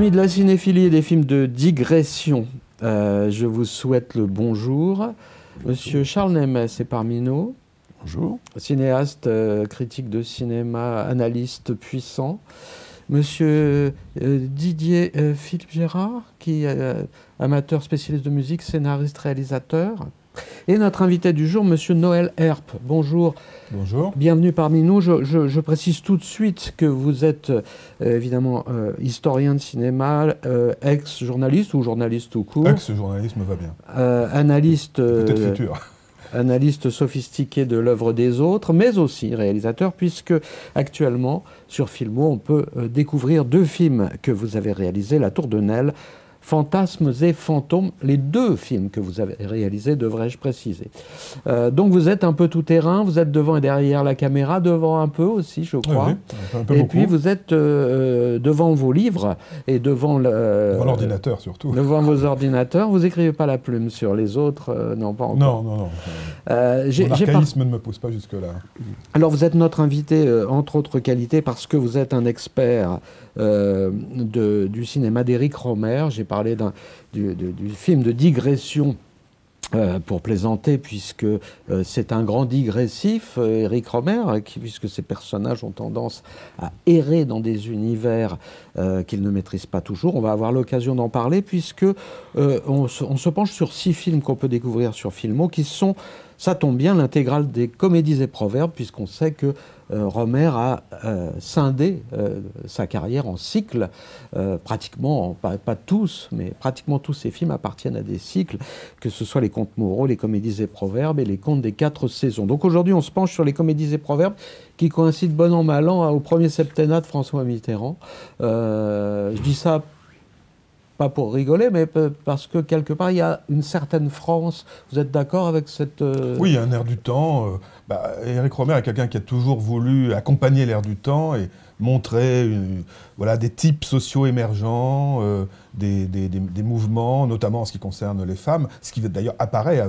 Amis de la cinéphilie et des films de digression, euh, je vous souhaite le bonjour. Monsieur Charles Nemes est parmi nous. Bonjour. Cinéaste, euh, critique de cinéma, analyste puissant. Monsieur euh, Didier Philippe Gérard, qui est amateur spécialiste de musique, scénariste, réalisateur. Et notre invité du jour, Monsieur Noël Herp. Bonjour. Bonjour. Bienvenue parmi nous. Je, je- je précise tout de suite que vous êtes euh, évidemment euh, historien de cinéma, euh, ex-journaliste ou journaliste tout court, Ex-journaliste me va bien. analyste, Peut-être futur. analyste sophistiqué de l'œuvre des autres, mais aussi réalisateur, puisque actuellement sur Filmo, on peut découvrir deux films que vous avez réalisés, La Tour de Nesle, Fantasmes et fantômes, les deux films que vous avez réalisés, devrais-je préciser. Euh, donc vous êtes un peu tout terrain, vous êtes devant et derrière la caméra, devant un peu aussi, je crois. Oui, oui, un peu Et beaucoup. puis vous êtes euh, devant vos livres et devant l'ordinateur surtout. devant vos ordinateurs. Vous écrivez pas la plume sur les autres, euh, non pas encore. Non, non, non. Euh, j'ai- Mon j'ai pas- archaïsme ne me pousse pas jusque-là. Alors vous êtes notre invité, euh, entre autres qualités, parce que vous êtes un expert euh, du cinéma d'Éric Romer. J'ai parlé du, du- film de digression. euh, pour plaisanter, puisque euh, c'est un grand digressif, euh, Éric Romer, puisque ces personnages ont tendance à errer dans des univers qu'ils ne maîtrisent pas toujours. On va avoir l'occasion d'en parler, puisque on se penche sur six films qu'on peut découvrir sur Filmo, qui sont, ça tombe bien, l'intégrale des comédies et proverbes, puisqu'on sait que euh, a euh, scindé euh, sa carrière en cycles, euh, pratiquement, pas, tous, mais pratiquement tous ses films appartiennent à des cycles, que ce soit les contes moraux, les comédies et proverbes et les contes des quatre saisons. Donc aujourd'hui, on se penche sur les comédies et proverbes qui coïncident bon an mal an au premier septennat de François Mitterrand. Je dis ça pas pour rigoler, mais parce que quelque part, il y a une certaine France. Vous êtes d'accord avec cette... euh, Oui, un air du temps. euh, bah, Eric Romer est quelqu'un qui a toujours voulu accompagner l'air du temps et montrer une- voilà, des types sociaux émergents, euh, des, mouvements, notamment en ce qui concerne les femmes, ce qui d'ailleurs apparaît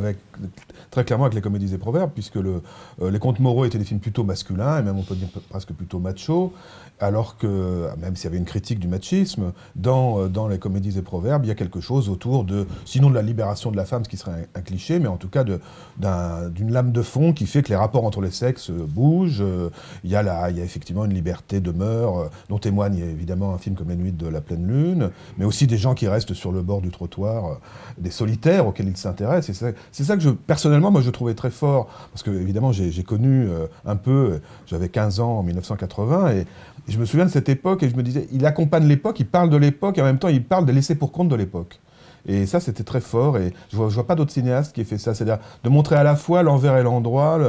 très clairement avec les comédies et proverbes, puisque le, euh, les contes moraux étaient des films plutôt masculins, et même on peut dire presque plutôt machos, alors que, même s'il y avait une critique du machisme, dans, euh, dans les comédies et proverbes, il y a quelque chose autour de, sinon de la libération de la femme, ce qui serait un, cliché, mais en tout cas d'une lame de fond qui fait que les rapports entre les sexes euh, bougent. Euh, Il y, a la- il y a effectivement une liberté de mœurs, dont témoigne évidemment un film comme Les Nuits de la pleine lune, mais aussi des gens qui restent sur le bord du trottoir, des solitaires auxquels ils s'intéressent. C'est c'est ça que je, personnellement, moi, je trouvais très fort, parce que évidemment, j'ai connu un peu, j'avais 15 ans en 1980, et, je me souviens de cette époque, et je me disais, il accompagne l'époque, il parle de l'époque, et en même temps, il parle des laissés pour compte de l'époque. Et ça, c'était très fort. Et je vois, je vois pas d'autres cinéastes qui aient fait ça. C'est-à-dire de montrer à la fois l'envers et l'endroit,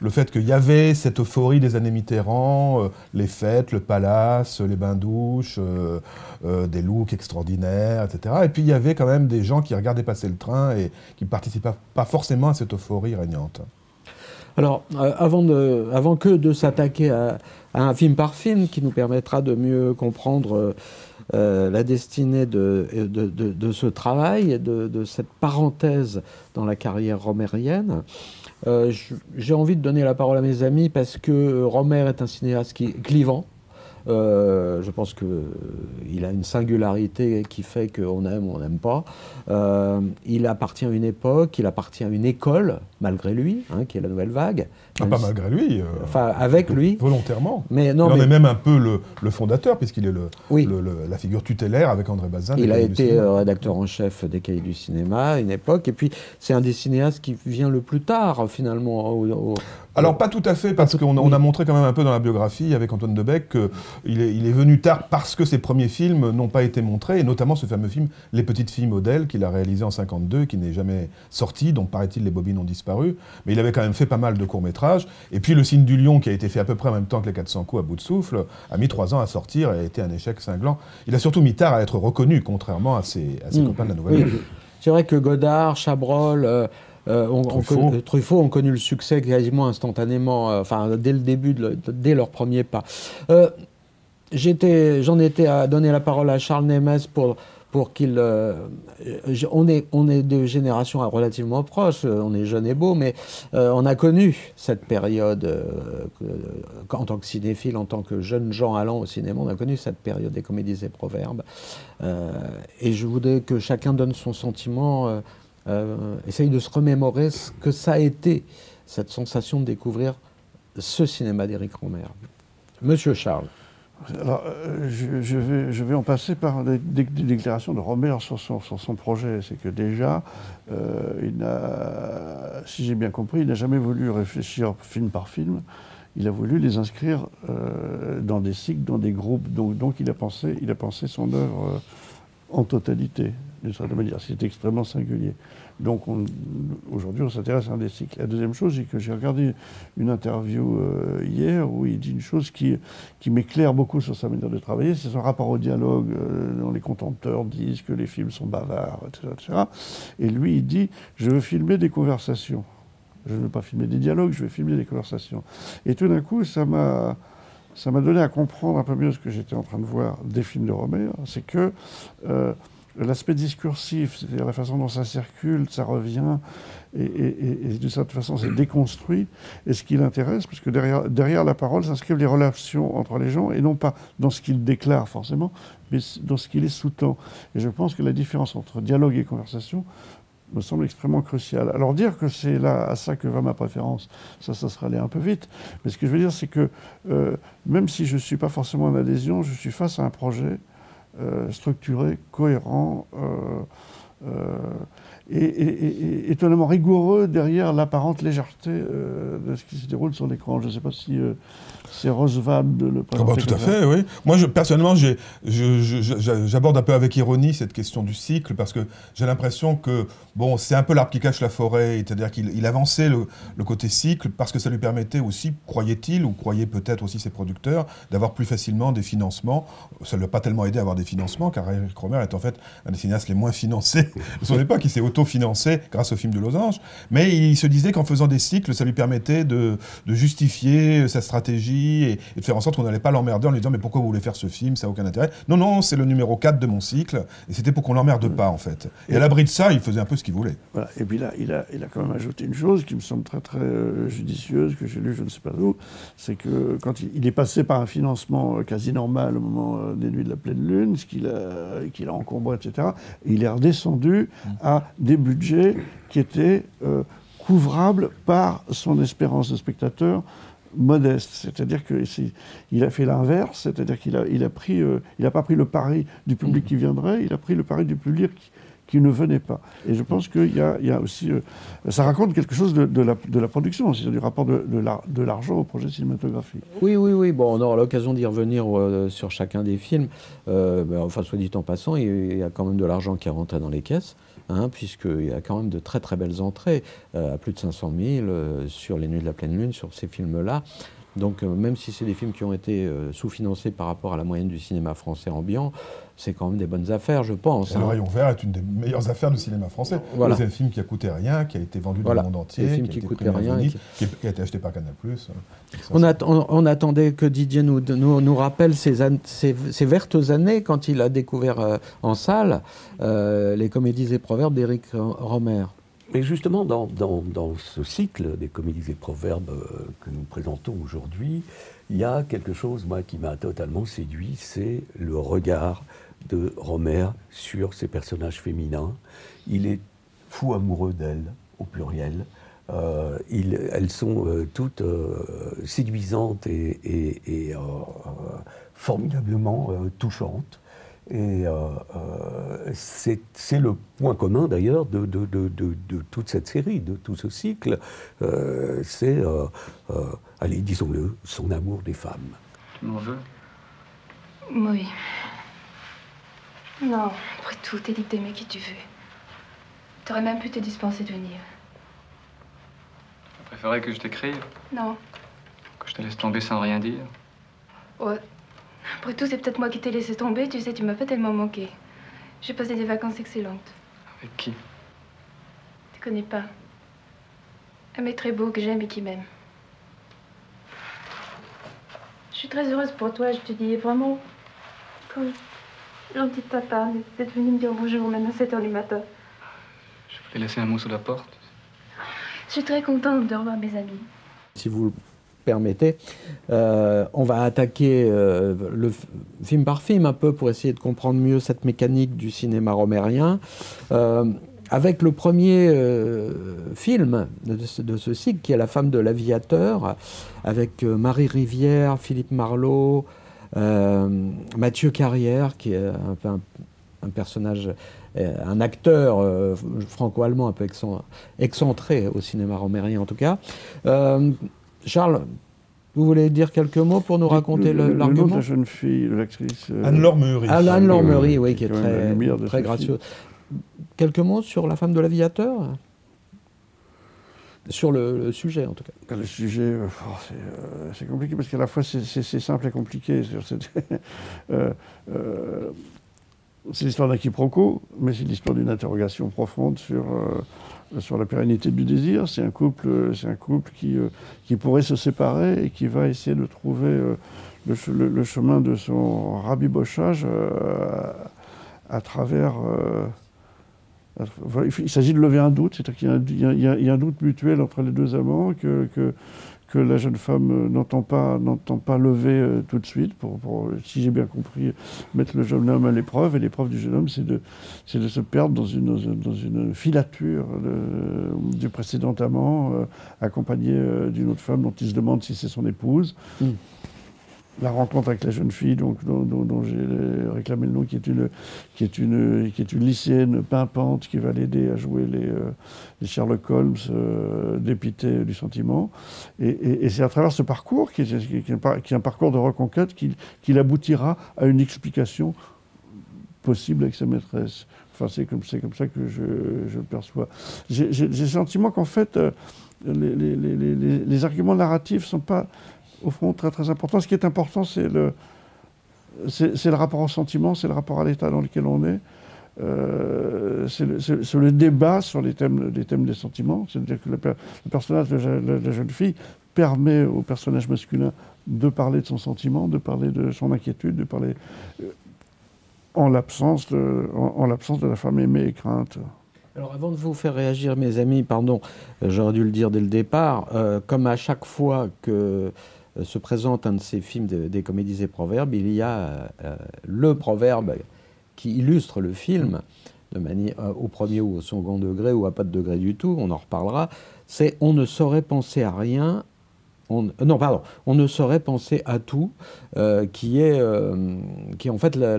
le, fait qu'il y avait cette euphorie des années Mitterrand, euh, les fêtes, le palace, les bains-douches, euh, euh, des looks extraordinaires, etc. Et puis il y avait quand même des gens qui regardaient passer le train et qui participaient pas forcément à cette euphorie régnante. Alors, avant, que de s'attaquer à un film par film qui nous permettra de mieux comprendre euh, euh, la destinée de, ce travail et de, cette parenthèse dans la carrière romérienne, euh, j'ai envie de donner la parole à mes amis parce que Romer est un cinéaste qui est clivant. Je pense qu'il a une singularité qui fait qu'on aime ou on n'aime pas. Il appartient à une époque, il appartient à une école, malgré lui, hein, qui est la nouvelle vague. Ah, pas malgré lui. euh, Enfin, avec lui. Volontairement. Mais non, il en est même un peu le, le fondateur, puisqu'il est le, Oui. le- le- la figure tutélaire avec André Bazin. il a été euh, rédacteur en chef des Cahiers du cinéma à une époque. Et puis, c'est un des cinéastes qui vient le plus tard, finalement. au- au- Alors pas tout à fait, parce qu'on a- on a montré quand même un peu dans la biographie avec Antoine Debec qu'il est, il est venu tard parce que ses premiers films n'ont pas été montrés, et notamment ce fameux film Les Petites Filles Modèles qu'il a réalisé en 52, qui n'est jamais sorti, dont paraît-il les bobines ont disparu, mais il avait quand même fait pas mal de courts-métrages. Et puis Le Signe du Lion, qui a été fait à peu près en même temps que Les 400 coups à bout de souffle, a mis trois ans à sortir et a été un échec cinglant. Il a surtout mis tard à être reconnu, contrairement à ses, à ses Mm. copains de la Nouvelle Oui, c'est vrai que Godard, Chabrol, euh, euh, Truffaut. ont connu le succès quasiment instantanément, euh, enfin dès le début, de le- dès leur premier pas. J'en étais à donner la parole à Charles Nemes pour, pour qu'il. Euh, on, est, on est de générations relativement proches, euh, on est jeune et beau, mais euh, on a connu cette période, en tant que cinéphile, en tant que jeune gens allant au cinéma, on a connu cette période des comédies et proverbes. et je voudrais que chacun donne son sentiment, essaye de se remémorer ce que ça a été, cette sensation de découvrir ce cinéma d'Éric Romer. Monsieur Charles. Alors, euh, je, vais, je, vais, en passer par des, déclarations de Romer sur son, projet. C'est que déjà, euh, si j'ai bien compris, il n'a jamais voulu réfléchir film par film. Il a voulu les inscrire euh, dans des cycles, dans des groupes. Donc, donc il, a pensé, il a pensé son œuvre en totalité, d'une certaine manière. C'est extrêmement singulier. Donc aujourd'hui, on s'intéresse à un des cycles. La deuxième chose, c'est que j'ai regardé une interview euh, hier où il dit une chose qui, qui m'éclaire beaucoup sur sa manière de travailler, c'est son rapport au dialogue, euh, dont les contempteurs disent que les films sont bavards, etc., Et lui, il dit, je veux filmer des conversations. Je ne veux pas filmer des dialogues, je veux filmer des conversations. Et tout d'un coup, ça m'a ça m'a donné à comprendre un peu mieux ce que j'étais en train de voir des films de Romer, c'est que euh, l'aspect discursif, c'est-à-dire la façon dont ça circule, ça revient, et, et, de cette façon c'est déconstruit, et ce qui l'intéresse, parce que derrière, derrière la parole s'inscrivent les relations entre les gens, et non pas dans ce qu'il déclare forcément, mais dans ce qu'il est sous-tend. Et je pense que la différence entre dialogue et conversation me semble extrêmement cruciale. Alors dire que c'est là à ça que va ma préférence, ça, ça sera aller un peu vite. Mais ce que je veux dire, c'est que euh, même si je ne suis pas forcément en adhésion, je suis face à un projet structuré, cohérent, euh, euh, et, étonnamment rigoureux derrière l'apparente légèreté de ce qui se déroule sur l'écran. Je ne sais pas si c'est Rosevald de le présenter. Ah bah, tout à fait, oui. Moi, je, personnellement, j'aborde un peu avec ironie cette question du cycle parce que j'ai l'impression que bon, c'est un peu l'arbre qui cache la forêt, c'est-à-dire qu'il avançait le, côté cycle parce que ça lui permettait aussi, croyait-il, ou croyait peut-être aussi ses producteurs, d'avoir plus facilement des financements. Ça ne l'a pas tellement aidé à avoir des financements car Eric Romer est en fait un des cinéastes les moins financés de son époque. Il s'est auto-financé grâce au film de Losange, mais il se disait qu'en faisant des cycles, ça lui permettait de justifier sa stratégie et, de faire en sorte qu'on n'allait pas l'emmerder en lui disant mais pourquoi vous voulez faire ce film, ça n'a aucun intérêt. Non, non, c'est le numéro 4 de mon cycle, et c'était pour qu'on l'emmerde pas en fait. Et, à l'abri de ça, il faisait un peu ce qu'il voulait. Voilà. Et puis là, il a, il a quand même ajouté une chose qui me semble très très euh, judicieuse, que j'ai lu je ne sais pas où, c'est que quand il, est passé par un financement euh, quasi normal au moment euh, des nuits de la pleine lune, ce qu'il a, qu'il a encombré, etc., il est redescendu mmh. à des budgets qui étaient couvrables par son espérance de spectateur modeste, c'est-à-dire qu'il a fait l'inverse, c'est-à-dire qu'il a, il a pris, euh, il n'a pas pris le pari du public qui viendrait, il a pris le pari du public qui, ne venait pas. Et je pense qu'il y, y a, aussi, euh, ça raconte quelque chose de, la, de la, production, c'est-à-dire du rapport de, de l'argent au projet cinématographique. Oui, oui, oui. Bon, on aura l'occasion d'y revenir euh, sur chacun des films. Ben, enfin, soit dit en passant, il y a quand même de l'argent qui est rentré dans les caisses. Hein, puisqu'il y a quand même de très très belles entrées, euh, à plus de 500 000 euh, sur Les Nuits de la Pleine Lune, sur ces films-là. Donc euh, même si c'est des films qui ont été sous-financés par rapport à la moyenne du cinéma français ambiant, c'est quand même des bonnes affaires, je pense. Le hein. Rayon Vert est une des meilleures affaires du cinéma français. C'est un film qui a coûté rien, qui a été vendu dans le monde entier, film qui, qui a rien, qui... a été acheté par Canal+. On, on, attendait que Didier nous, nous, nous rappelle ces, ces, vertes années quand il a découvert en salle les comédies et proverbes d'Éric Romer. Mais justement, dans, ce cycle des comédies et proverbes euh, que nous présentons aujourd'hui, il y a quelque chose, moi, qui m'a totalement séduit, c'est le regard de Romer sur ces personnages féminins. Il est fou amoureux d'elles, au pluriel. Euh, elles sont euh, toutes séduisantes et formidablement touchantes. Et euh, euh, c'est le point commun d'ailleurs de, de, de, de, toute cette série, de tout ce cycle. Euh, c'est, allez, disons-le, son amour des femmes. Tu m'en veux? Oui. Non, après tout, t'es libre d'aimer qui tu veux. T'aurais même pu te dispenser de venir. Tu préférais que je t'écrive? Non. Que je te laisse tomber sans rien dire? Ouais, après tout, c'est peut-être moi qui t'ai laissé tomber. Tu sais, tu m'as pas tellement manqué. J'ai passé des vacances excellentes. Avec qui? Tu connais pas. Un mec très beau que j'aime et qui m'aime. Je suis très heureuse pour toi, je te dis vraiment. Comme. Gentil de ta part d'être venu me dire bonjour même à 7 h du matin. Je voulais laisser un mot sur la porte. Je suis très contente de revoir mes amis. Si vous le permettez, euh, on va attaquer euh, le film par film un peu pour essayer de comprendre mieux cette mécanique du cinéma romérien. Euh, avec le premier euh, film de ce, de ce cycle, qui est La femme de l'aviateur, avec euh, Marie Rivière, Philippe Marlowe, euh, Mathieu Carrière, qui est un, peu un, un personnage, euh, un acteur euh, franco-allemand un peu excen- excentré au cinéma romérien en tout cas. Euh, Charles, vous voulez dire quelques mots pour nous raconter le, le- le nom de l'argument la jeune fille, de l'actrice. euh, Anne-Laure Meury. Ah, Anne-Laure Euh, Meury, oui, qui est très, gracieuse. Quelques mots sur la femme de l'aviateur? Sur le, sujet, en tout cas. Le sujet, euh, oh, c'est, euh, c'est compliqué parce qu'à la fois c'est, c'est- c'est simple et compliqué. Cette- euh, c'est l'histoire d'un quiproquo, mais c'est l'histoire d'une interrogation profonde sur, sur la pérennité du désir. C'est un couple, c'est un couple qui, qui pourrait se séparer et qui va essayer de trouver le, le- chemin de son rabibochage à travers. Il s'agit de lever un doute, c'est-à-dire qu'il y a un- doute mutuel entre les deux amants que, la jeune femme euh, n'entend pas, pas lever euh, tout de suite pour, si j'ai bien compris, mettre le jeune homme à l'épreuve. Et l'épreuve du jeune homme, c'est de, de se perdre dans une, dans une- filature du précédent amant, euh, accompagné d'une autre femme dont il se demande si c'est son épouse. Mm. La rencontre avec la jeune fille, donc, dont, j'ai réclamé le nom, qui est, une, qui, est une, qui est une lycéenne pimpante qui va l'aider à jouer les, euh, les Sherlock Holmes euh, dépité du sentiment. Et, c'est à travers ce parcours, qui est, un, parcours de reconquête, qu'il aboutira à une explication possible avec sa maîtresse. Enfin, c'est comme, comme ça que je, je le perçois. J'ai le sentiment qu'en fait, euh, les- les- les- les arguments narratifs ne sont pas, au fond, très très importants. Ce qui est important, c'est le, c'est le rapport au sentiment, c'est le rapport à l'état dans lequel on est. Euh, c'est le, débat sur les thèmes, les thèmes des sentiments. C'est-à-dire que le, per- le personnage de la, jeune fille permet au personnage masculin de parler de son sentiment, de parler de son inquiétude, de parler euh, en l'absence de, en, en l'absence de la femme aimée et crainte. Alors avant de vous faire réagir, mes amis, pardon, j'aurais dû le dire dès le départ, euh, comme à chaque fois que se présente un de ces films de- des comédies et proverbes, il y a euh, euh, le proverbe qui illustre le film, de manière euh, au premier ou au second degré ou à pas de degré du tout, on en reparlera, c'est on ne saurait penser à rien. On, euh, non, pardon, on ne saurait penser à tout, euh, qui est, euh, qui en fait la-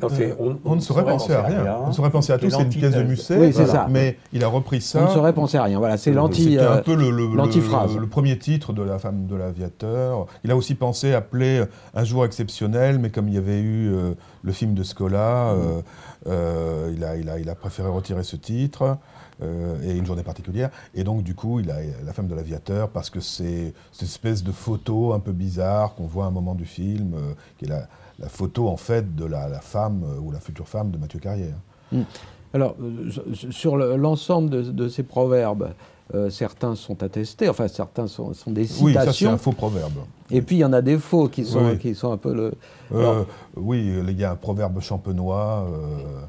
Non, Euh, on, ne saurait penser à rien. On ne saurait penser à tout, c'est une pièce de l'antithèse. Musset. Oui, voilà. ça. Mais il a repris ça. on ne saurait penser à rien. Voilà, c'est l'anti. C'était un euh, peu le, le- le- l'antiphrase. le premier titre de La femme de l'aviateur. Il a aussi pensé appeler Un jour exceptionnel, mais comme il y avait eu euh, le film de Scola, euh, euh, il, a, il, a, il a préféré retirer ce titre. euh, et une journée particulière. Et donc, du coup, il a La femme de l'aviateur, parce que c'est cette espèce de photo un peu bizarre qu'on voit à un moment du film, euh, qui est la, la photo, en fait, de la, la femme euh, ou la future femme de Mathieu Carrière. Alors, euh, sur- sur le- l'ensemble de, de ces proverbes, euh, certains sont attestés, enfin certains sont, sont des Oui, ça, c'est citations, un faux proverbe. et puis il y en a des faux qui sont, Oui. qui sont un peu le... Euh, Alors- oui, il y a un proverbe champenois euh,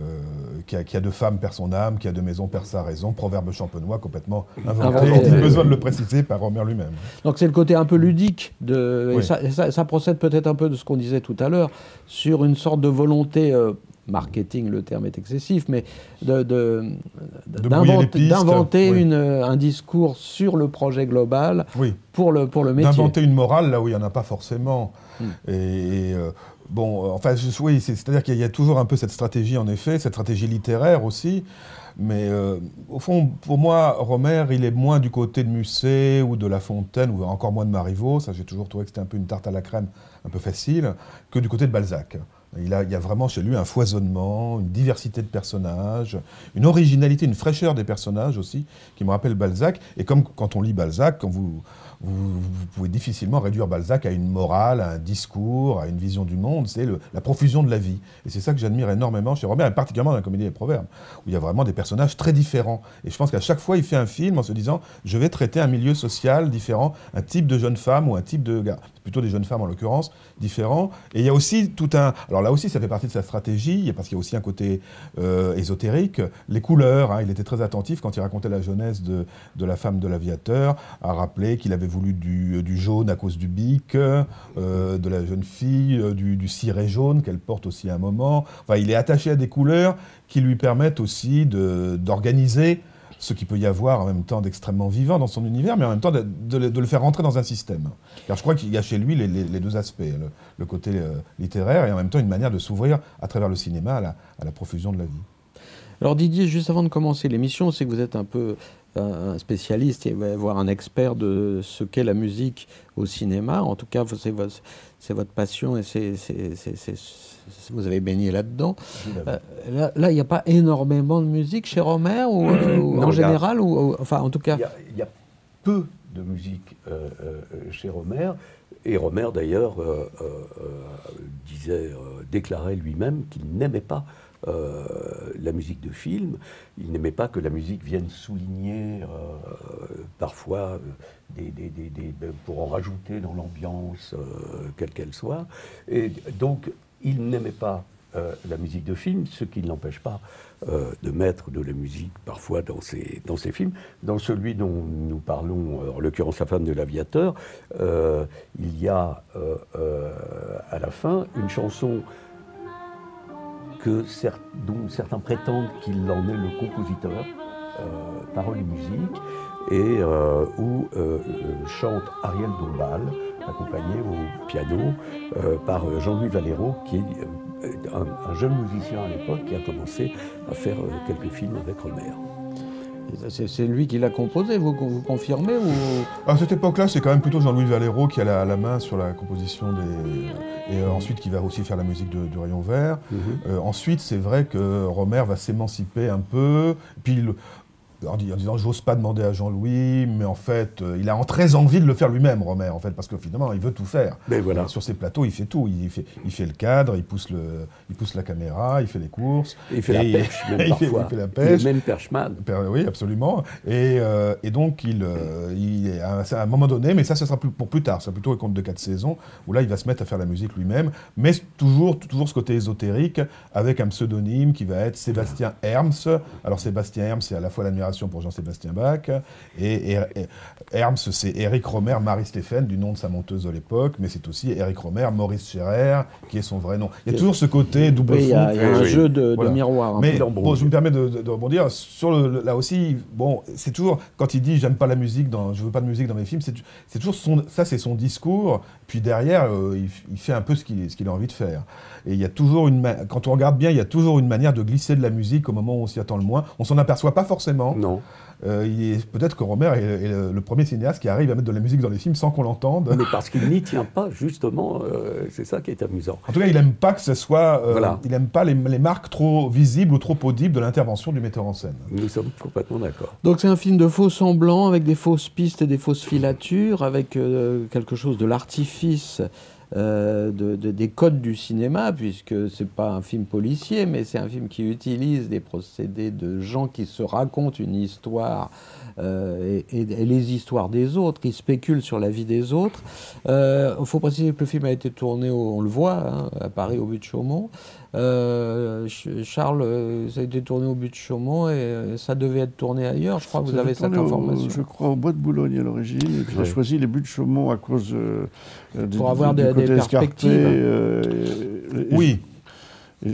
euh, qui, a, qui a de femme perd son âme, qui a de maison perd sa raison. Proverbe champenois complètement inventé. Inventé. Est-il besoin de le préciser par Homer lui-même Donc c'est le côté un peu ludique, de, et Oui. ça, et ça- ça procède peut-être un peu de ce qu'on disait tout à l'heure, sur une sorte de volonté... euh, Marketing, le terme est excessif, mais de- d'inventer oui. une, un discours sur le projet global Oui, pour le, pour le métier. d'inventer une morale là où il n'y en a pas forcément. Hmm. Et, et, euh, bon, euh, enfin, oui, c'est- c'est-à-dire qu'il y a toujours un peu cette stratégie, en effet, cette stratégie littéraire aussi. Mais euh, au fond, pour moi, Romer, il est moins du côté de Musset ou de La Fontaine, ou encore moins de Marivaux, ça j'ai toujours trouvé que c'était un peu une tarte à la crème, un peu facile, que du côté de Balzac. Il, a, il y a vraiment chez lui un foisonnement, une diversité de personnages, une originalité, une fraîcheur des personnages aussi, qui me rappelle Balzac. Et comme quand on lit Balzac, quand vous, vous, pouvez difficilement réduire Balzac à une morale, à un discours, à une vision du monde, c'est la profusion de la vie. Et c'est ça que j'admire énormément chez Robert, et particulièrement dans la comédie des proverbes, où il y a vraiment des personnages très différents. Et je pense qu'à chaque fois, il fait un film en se disant, je vais traiter un milieu social différent, un type de jeune femme ou un type de gars, plutôt des jeunes femmes en l'occurrence, différents. Et il y a aussi tout un... Alors là aussi, ça fait partie de sa stratégie, parce qu'il y a aussi un côté euh, ésotérique, les couleurs. hein. il était très attentif quand il racontait la jeunesse de, de la femme de l'aviateur, à rappeler qu'il avait voulu du, du jaune à cause du bic, euh, de la jeune fille, euh, du, du ciré jaune qu'elle porte aussi à un moment. Enfin, il est attaché à des couleurs qui lui permettent aussi d'organiser ce qu'il peut y avoir en même temps d'extrêmement vivant dans son univers, mais en même temps de, le- faire rentrer dans un système. Car je crois qu'il y a chez lui les, deux aspects, le, côté euh, littéraire et en même temps une manière de s'ouvrir à travers le cinéma à la profusion de la vie. Alors Didier, juste avant de commencer l'émission, c'est que vous êtes un peu un spécialiste voire un expert de ce qu'est la musique au cinéma. En tout cas, c'est votre, passion et c'est, vous avez baigné là-dedans. Euh, là, là, il n'y a pas énormément de musique chez Romer ou, euh, ou Non, en a- général ou, ou- enfin en tout cas? Il y, a, il y a peu de musique euh, chez Romer. Et Romer, d'ailleurs, disait, déclarait lui-même qu'il n'aimait pas euh, la musique de film. Il n'aimait pas que la musique vienne souligner euh, parfois euh, des, pour en rajouter dans l'ambiance, quelle qu'elle soit. Et donc, il n'aimait pas la musique de film, ce qui ne l'empêche pas de mettre de la musique parfois dans ses, films. Dans celui dont nous parlons, en l'occurrence La femme de l'aviateur, il y a à la fin une chanson que dont certains prétendent qu'il en est le compositeur, euh, paroles et musique, et euh, où euh, euh, chante Ariel Dombal, accompagné au piano par Jean-Louis Valero, qui est un, un jeune musicien à l'époque qui a commencé à faire quelques films avec Romer. C'est, lui qui l'a composé, vous, vous confirmez ou... À cette époque-là, c'est quand même plutôt Jean-Louis Valero qui a la, la main sur la composition des. Et euh, ensuite, qui va aussi faire la musique de- du Rayon Vert. Euh, ensuite, c'est vrai que Romer va s'émanciper un peu. Puis, le- en, dis- en disant, j'ose pas demander à Jean-Louis, mais en fait, euh, il a en très envie de le faire lui-même, Romer, en fait, parce que finalement, il veut tout faire. Mais voilà. Et sur ses plateaux, il fait tout. Il fait, il fait le cadre, il pousse, le, il pousse la caméra, il fait les courses. Et il fait la pêche, même il fait- il la est pêche. même perchman. Per- Oui, absolument. Et, euh, et donc, il, euh, il à, un- à un moment donné, mais ça, ce sera plus, pour plus tard, c'est plutôt les contes de quatre saisons, où là, il va se mettre à faire la musique lui-même, mais toujours, toujours ce côté ésotérique, avec un pseudonyme qui va être Sébastien Herms. Alors, Sébastien Herms, c'est à la fois pour Jean-Sébastien Bach, et, et- et Herms, c'est Eric Romer, Marie-Stéphane, du nom de sa monteuse de l'époque, mais c'est aussi Eric Romer, Maurice Scherer, qui est son vrai nom. Il y a toujours ce côté double Oui, il y a, fou. il y a un oui. jeu de, de Voilà. miroir. un Mais peu. bon, je me permets de, de- de rebondir sur le, là aussi. Bon, c'est toujours quand il dit j'aime pas la musique, dans, je veux pas de musique dans mes films. C'est c'est toujours son, ça, c'est son discours. Puis derrière, euh, il, fait un peu ce qu'il a envie de faire. Et il y a toujours une, quand on regarde bien, il y a toujours une manière de glisser de la musique au moment où on s'y attend le moins. On s'en aperçoit pas forcément. Non. Euh, Peut-être que Romer est, est le, le premier cinéaste qui arrive à mettre de la musique dans les films sans qu'on l'entende. Mais parce qu'il n'y tient pas, justement, euh, c'est ça qui est amusant. En tout cas, il aime pas que ce soit. euh, Voilà. Il aime pas les, les marques trop visibles ou trop audibles de l'intervention du metteur en scène. Nous sommes complètement d'accord. Donc c'est un film de faux semblants avec des fausses pistes et des fausses filatures, avec euh, quelque chose de l'artifice euh, de, de- des codes du cinéma, puisque c'est pas un film policier, mais c'est un film qui utilise des procédés de gens qui se racontent une histoire euh, et, les histoires des autres, qui spéculent sur la vie des autres. Il faut préciser que le film a été tourné, on le voit, hein, à Paris, au but de Chaumont. Euh, Ch- Charles, euh, ça a été tourné au but de Chaumont et euh, ça devait être tourné ailleurs. Je crois que vous Ça avez cette au- information. je crois au Bois de Boulogne à l'origine. Et puis j'ai choisi les buts de Chaumont à cause euh, Pour avoir du des- côté des perspectives. euh, et- et- Oui. et-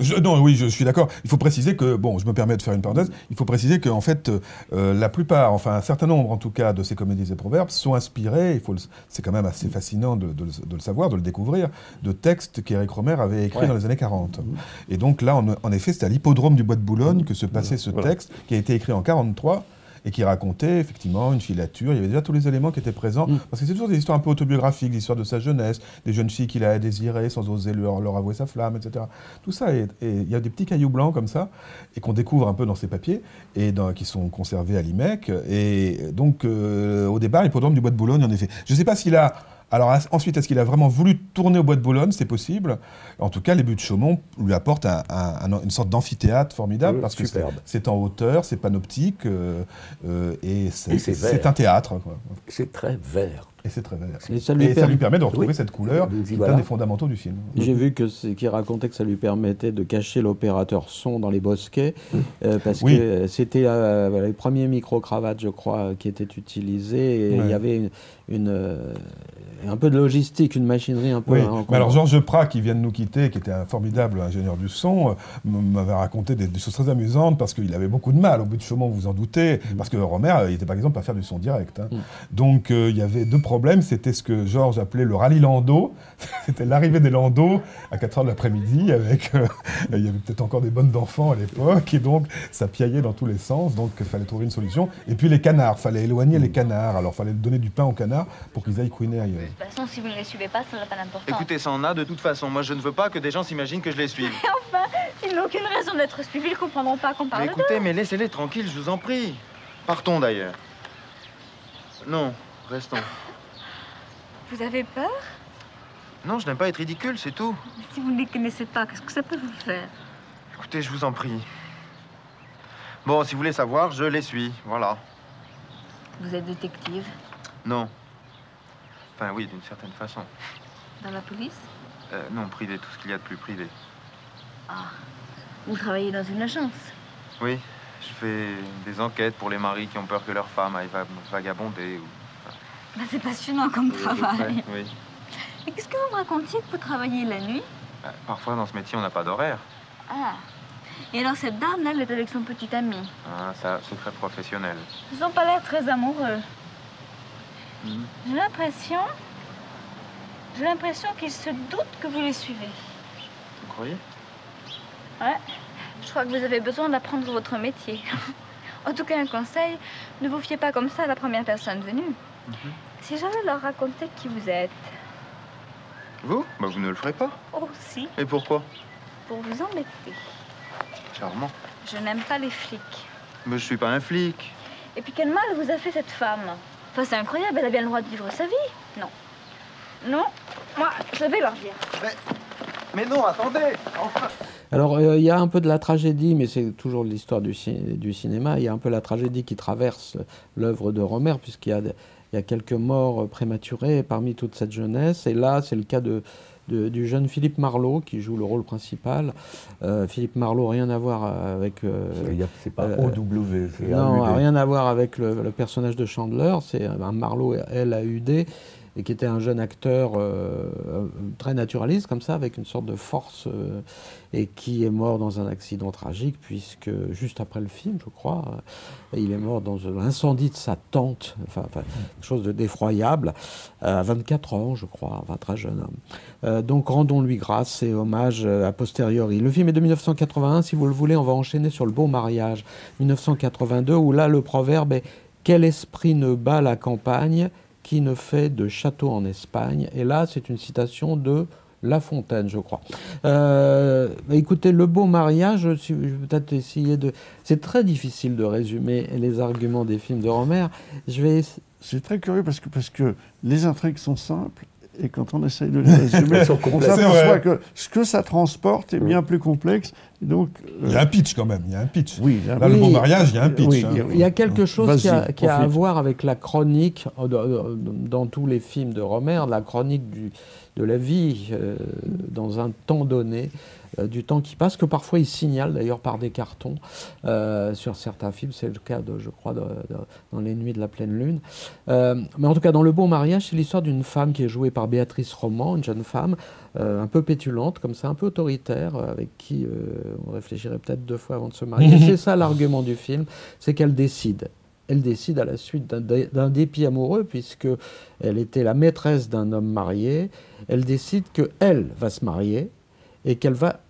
Je- non, oui, je suis d'accord. Il faut préciser que, bon, je me permets de faire une parenthèse, il faut préciser qu'en fait, euh, la plupart, enfin un certain nombre en tout cas, de ces comédies et proverbes sont inspirés, c'est quand même assez fascinant de, de le- de le savoir, de le découvrir, de textes qu'Éric Romer avait écrits Ouais. dans les années 40. Et donc là, en, en effet, c'est à l'hippodrome du Bois de Boulogne que se passait ce texte, qui a été écrit en 43, et qui racontait effectivement une filature. Il y avait déjà tous les éléments qui étaient présents. Mm. Parce que c'est toujours des histoires un peu autobiographiques, des histoires de sa jeunesse, des jeunes filles qu'il a désirées sans oser leur, leur avouer sa flamme, etc. Tout ça, et il y a des petits cailloux blancs comme ça, et qu'on découvre un peu dans ses papiers, et dans, qui sont conservés à l'IMEC. Et donc, euh, au départ, l'hippodrome du Bois de Boulogne, en effet. Je ne sais pas s'il a alors ensuite, est-ce qu'il a vraiment voulu tourner au Bois de Boulogne? C'est possible. En tout cas, les buts de Chaumont lui apportent une sorte d'amphithéâtre formidable parce que c'est en hauteur, c'est panoptique euh, euh, et c'est un théâtre. C'est très vert. Et c'est très vert. Et ça lui, permet de retrouver cette couleur qui est un des fondamentaux du film. J'ai vu qu'il racontait que ça lui permettait de cacher l'opérateur son dans les bosquets, euh, parce que c'était les premiers micro-cravates, je crois, qui étaient utilisés, et il y avait une, un peu de logistique, une machinerie un peu. Oui. Mais alors Georges Prat, qui vient de nous quitter, qui était un formidable ingénieur du son, euh, m'avait raconté des, choses très amusantes parce qu'il avait beaucoup de mal au bout de chemin, vous vous en doutez, mm. parce que Romer, euh, il était par exemple pas faire du son direct. Hein. Mm. Donc euh, il y avait deux problèmes. C'était ce que Georges appelait le rallye landau. C'était l'arrivée des landaux à 4 h de l'après-midi avec. il y avait peut-être encore des bonnes d'enfants à l'époque et donc ça piaillait dans tous les sens. Donc il fallait trouver une solution. Et puis les canards, fallait éloigner les canards. Alors il fallait donner du pain aux canards pour qu'ils aillent couiner ailleurs. De toute façon, si vous ne les suivez pas, ça n'a pas d'importance. Écoutez, ça en a de toute façon. Moi, je ne veux pas que des gens s'imaginent que je les suive. Mais enfin, ils n'ont aucune raison d'être suivis. Ils comprendront pas qu'on parle mais Écoutez, mais laissez-les tranquilles, je vous en prie. Partons d'ailleurs. Non, restons. Vous avez peur? Non, je n'aime pas être ridicule, c'est tout. Mais si vous ne les connaissez pas, qu'est-ce que ça peut vous faire? Écoutez, je vous en prie. Bon, si vous voulez savoir, je les suis, voilà. Vous êtes détective? Non, Enfin, oui, d'une certaine façon. Dans la police? Euh, Non, privé, tout ce qu'il y a de plus privé. Ah, vous travaillez dans une agence? Oui, je fais des enquêtes pour les maris qui ont peur que leur femme aille vagabonder ou... Bah, c'est passionnant comme travail. oui. Et qu'est-ce que vous me racontiez que vous travaillez la nuit? Bah, Parfois, dans ce métier, on n'a pas d'horaire. Ah. Et alors, cette dame, elle est avec son petit ami? Ah, ça, secret professionnel. Ils n'ont pas l'air très amoureux. Hmm. J'ai l'impression... J'ai l'impression qu'ils se doutent que vous les suivez. Vous croyez? Ouais. Je crois que vous avez besoin d'apprendre votre métier. en tout cas, un conseil, ne vous fiez pas comme ça à la première personne venue. Si j'allais leur raconter qui vous êtes... Vous? Bah vous ne le ferez pas. Oh, si. Et pourquoi? Pour vous embêter. Charmant. Je n'aime pas les flics. Mais je suis pas un flic. Et puis quel mal vous a fait cette femme? Enfin, c'est incroyable, elle a bien le droit de vivre sa vie. Non. Non, moi, je vais leur dire. Mais, mais non, attendez enfin. Alors, euh, il y a un peu de la tragédie, mais c'est toujours l'histoire du, du, cinéma. Il y a un peu la tragédie qui traverse l'œuvre de Romer, puisqu'il y a, il y a quelques morts prématurées parmi toute cette jeunesse. Et là, c'est le cas de, du jeune Philippe Marlowe qui joue le rôle principal. Euh, Philippe Marlowe, rien à voir avec. Euh, c'est pas OW. Non, rien à voir avec le, le personnage de Chandler. C'est un Marlowe L-A-U-D et qui était un jeune acteur euh, très naturaliste, comme ça, avec une sorte de force, euh, et qui est mort dans un accident tragique, puisque juste après le film, je crois, euh, il est mort dans l'incendie de sa tente, enfin, quelque chose de d'effroyable, à 24 ans, je crois, enfin, très jeune homme. donc rendons-lui grâce et hommage a posteriori. Le film est de 1981, si vous le voulez, on va enchaîner sur le beau mariage, 1982, où là, le proverbe est Quel esprit ne bat la campagne? Qui ne fait de château en Espagne. Et là, c'est une citation de La Fontaine, je crois. Euh, écoutez, le beau mariage, je vais peut-être essayer de. C'est très difficile de résumer les arguments des films de Romer. Je vais. C'est très curieux parce que, parce que les intrigues sont simples et quand on essaye de les résumer, on s'aperçoit que ce que ça transporte est bien plus complexe. donc, Il y a un pitch quand même, il y a un pitch. Oui, Là, le beau mariage, il y a un pitch. Hein. Il y a quelque chose qui a, qui a à voir avec la chronique, euh, dans tous les films de Romer, la chronique du, de la vie euh, dans un temps donné. Euh, du temps qui passe, que parfois il signale d'ailleurs par des cartons euh, sur certains films. C'est le cas, de, je crois, dans Les Nuits de la Pleine Lune. Euh, mais en tout cas, dans Le Beau Mariage, c'est l'histoire d'une femme qui est jouée par Béatrice Roman, une jeune femme un peu pétulante, comme ça, un peu autoritaire, avec qui on réfléchirait peut-être deux fois avant de se marier. c'est ça l'argument du film, c'est qu'elle décide elle décide à la suite d'un dépit amoureux, puisque elle était la maîtresse d'un homme marié, elle décide qu'elle va se marier et qu'elle va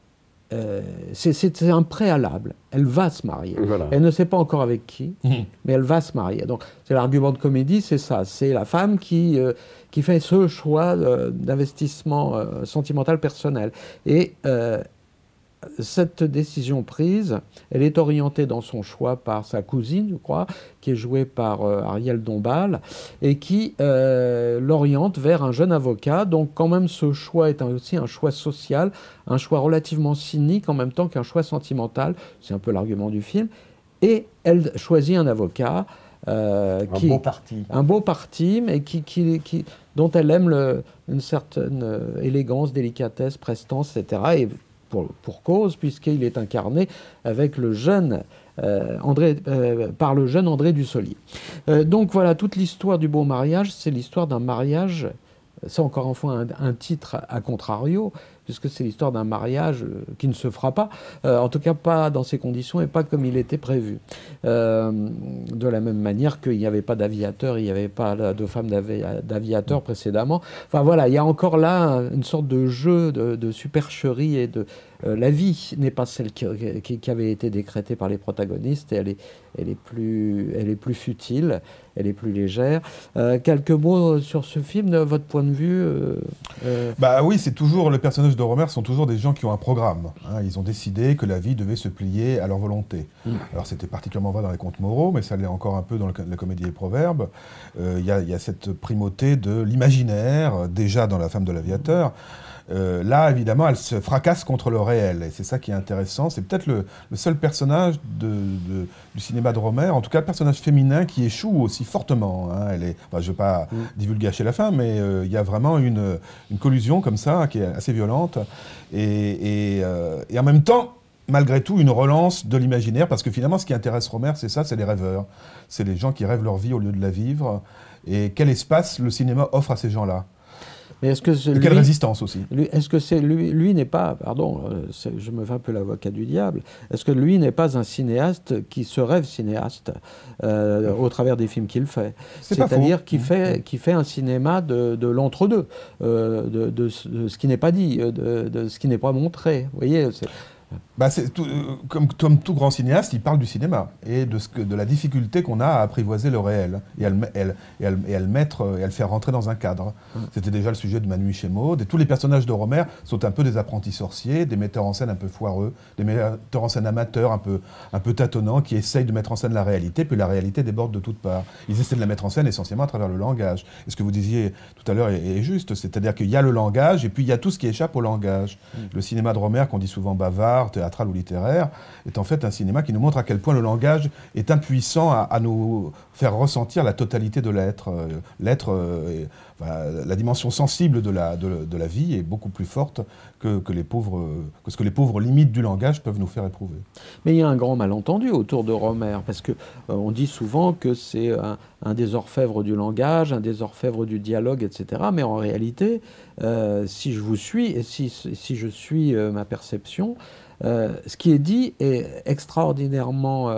euh, c'est un préalable. Elle va se marier. Voilà. Elle ne sait pas encore avec qui, Mhm. mais elle va se marier. Donc, c'est l'argument de comédie, c'est ça. C'est la femme qui, euh, qui fait ce choix euh, d'investissement sentimental personnel. Et cette décision prise, elle est orientée dans son choix par sa cousine, je crois, qui est jouée par euh, Ariel Dombal, et qui euh, l'oriente vers un jeune avocat. Donc quand même ce choix est un- aussi un choix social, un choix relativement cynique en même temps qu'un choix sentimental. C'est un peu l'argument du film. Et elle choisit un avocat. euh, Un qui, beau parti. un beau parti, mais qui, qui, qui- dont elle aime le- une certaine élégance, délicatesse, prestance, etc. Et pour, cause, puisqu'il est incarné euh, euh, par le jeune André Dussolier. Euh, donc voilà, toute l'histoire du beau mariage, c'est l'histoire d'un mariage. C'est encore fois un, un titre à contrario, puisque c'est l'histoire d'un mariage euh, qui ne se fera pas, euh, en tout cas pas dans ces conditions et pas comme il était prévu. Euh, de la même manière qu'il n'y avait pas d'aviateur, il n'y avait pas de femme d'avi- d'aviateur précédemment. Enfin voilà, il y a encore là une sorte de jeu de, supercherie et de... la vie n'est pas celle qui, avait été décrétée par les protagonistes, et elle est, plus, elle est plus futile, elle est plus légère. Quelques mots sur ce film, de votre point de vue euh, Bah oui, c'est toujours les personnages de Romer sont toujours des gens qui ont un programme. hein. Ils ont décidé que la vie devait se plier à leur volonté. Mm. Alors c'était particulièrement vrai dans les contes moraux, mais ça l'est encore un peu dans le- la comédie et proverbes. Euh, Il y, a- il y a cette primauté de l'imaginaire euh, déjà dans la femme de l'aviateur. Euh, là, évidemment, elle se fracasse contre le réel, et c'est ça qui est intéressant. C'est peut-être le, le seul personnage de- de- du cinéma de Romer, en tout cas le personnage féminin qui échoue aussi fortement. hein. Elle est, enfin, je ne vais pas Mm. divulgacher la fin, mais euh, il y a vraiment une, une collusion comme ça qui est assez violente, et, et, euh, et en même temps, malgré tout, une relance de l'imaginaire, parce que finalement, ce qui intéresse Romer, c'est ça, c'est les rêveurs. C'est les gens qui rêvent leur vie au lieu de la vivre. Et quel espace le cinéma offre à ces gens-là? Mais est-ce que celui, quelle résistance aussi lui- est-ce que c'est lui, lui n'est pas, pardon, euh, je me fais un peu l'avocat du diable. Est-ce que lui n'est pas un cinéaste qui se rêve cinéaste euh, au travers des films qu'il fait? C'est-à-dire qui Mmh. fait, qui fait un cinéma de, de l'entre-deux, euh, de, de ce- de ce qui n'est pas dit, de, ce qui n'est pas montré. Vous voyez, Bah, tout- euh, comme, comme tout grand cinéaste, il parle du cinéma et de, ce que, de la difficulté qu'on a à apprivoiser le réel et à le, me- elle- et à le- et à le mettre et à le faire rentrer dans un cadre. C'était déjà le sujet de Manu chez Maud. Et tous les personnages de Romer sont un peu des apprentis sorciers, des metteurs en scène un peu foireux, des metteurs en scène amateurs un peu, un peu tâtonnants qui essayent de mettre en scène la réalité, puis la réalité déborde de toutes parts. Ils essaient de la mettre en scène essentiellement à travers le langage. Et ce que vous disiez tout à l'heure est, est juste, c'est-à-dire qu'il y a le langage et puis il y a tout ce qui échappe au langage. Le cinéma de Romer, qu'on dit souvent bavard, théâtral ou littéraire, est en fait un cinéma qui nous montre à quel point le langage est impuissant à, nous faire ressentir la totalité de l'être. Euh, L'être, euh, la dimension sensible de la, de, la vie est beaucoup plus forte que, que, les pauvres, que ce que les pauvres limites du langage peuvent nous faire éprouver. Mais il y a un grand malentendu autour de Romer, parce que euh, dit souvent que c'est un, un des orfèvres du langage, un des orfèvres du dialogue, etc. Mais en réalité, euh, si je vous suis, et si, si je suis euh, ma perception, ce qui est dit est extraordinairement,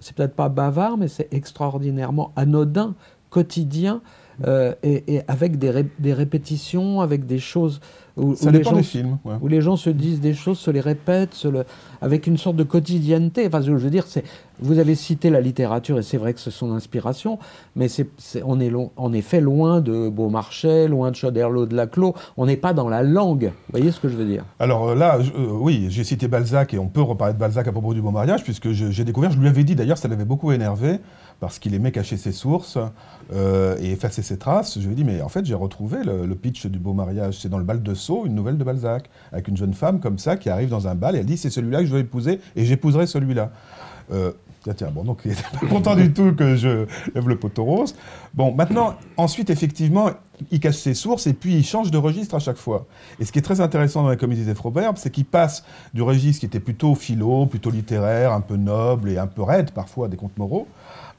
c'est peut-être pas bavard, mais c'est extraordinairement anodin, quotidien, euh, et, et avec des, ré- des répétitions, avec des choses où, Ça où les gens des films. ouais. où les gens se disent des choses, se les répètent, se le- avec une sorte de quotidienneté. Enfin, je veux dire, c'est, vous avez cité la littérature, et c'est vrai que c'est son inspiration, mais c'est, c'est- on est lo- en effet loin de Beaumarchais, loin de Choderlos de Laclos. On n'est pas dans la langue. Vous voyez ce que je veux dire? Alors euh, là, je- euh, oui, j'ai cité Balzac et on peut reparler de Balzac à propos du beau mariage, puisque je- j'ai découvert, je lui avais dit d'ailleurs, ça l'avait beaucoup énervé, parce qu'il aimait cacher ses sources euh, et effacer ses traces. Je lui ai dit, mais en fait, j'ai retrouvé le, pitch du beau mariage. C'est dans le bal de Sceaux, une nouvelle de Balzac, avec une jeune femme comme ça qui arrive dans un bal et elle dit, c'est celui-là que je veux épouser et j'épouserai celui-là. Euh, Tiens, tiens, bon, donc il n'était pas content du tout que je lève le poteau rose. Bon, maintenant, ensuite, effectivement, il cache ses sources et puis il change de registre à chaque fois. Et ce qui est très intéressant dans la comédie des Froberts, c'est qu'il passe du registre qui était plutôt philo, plutôt littéraire, un peu noble et un peu raide parfois, des contes moraux,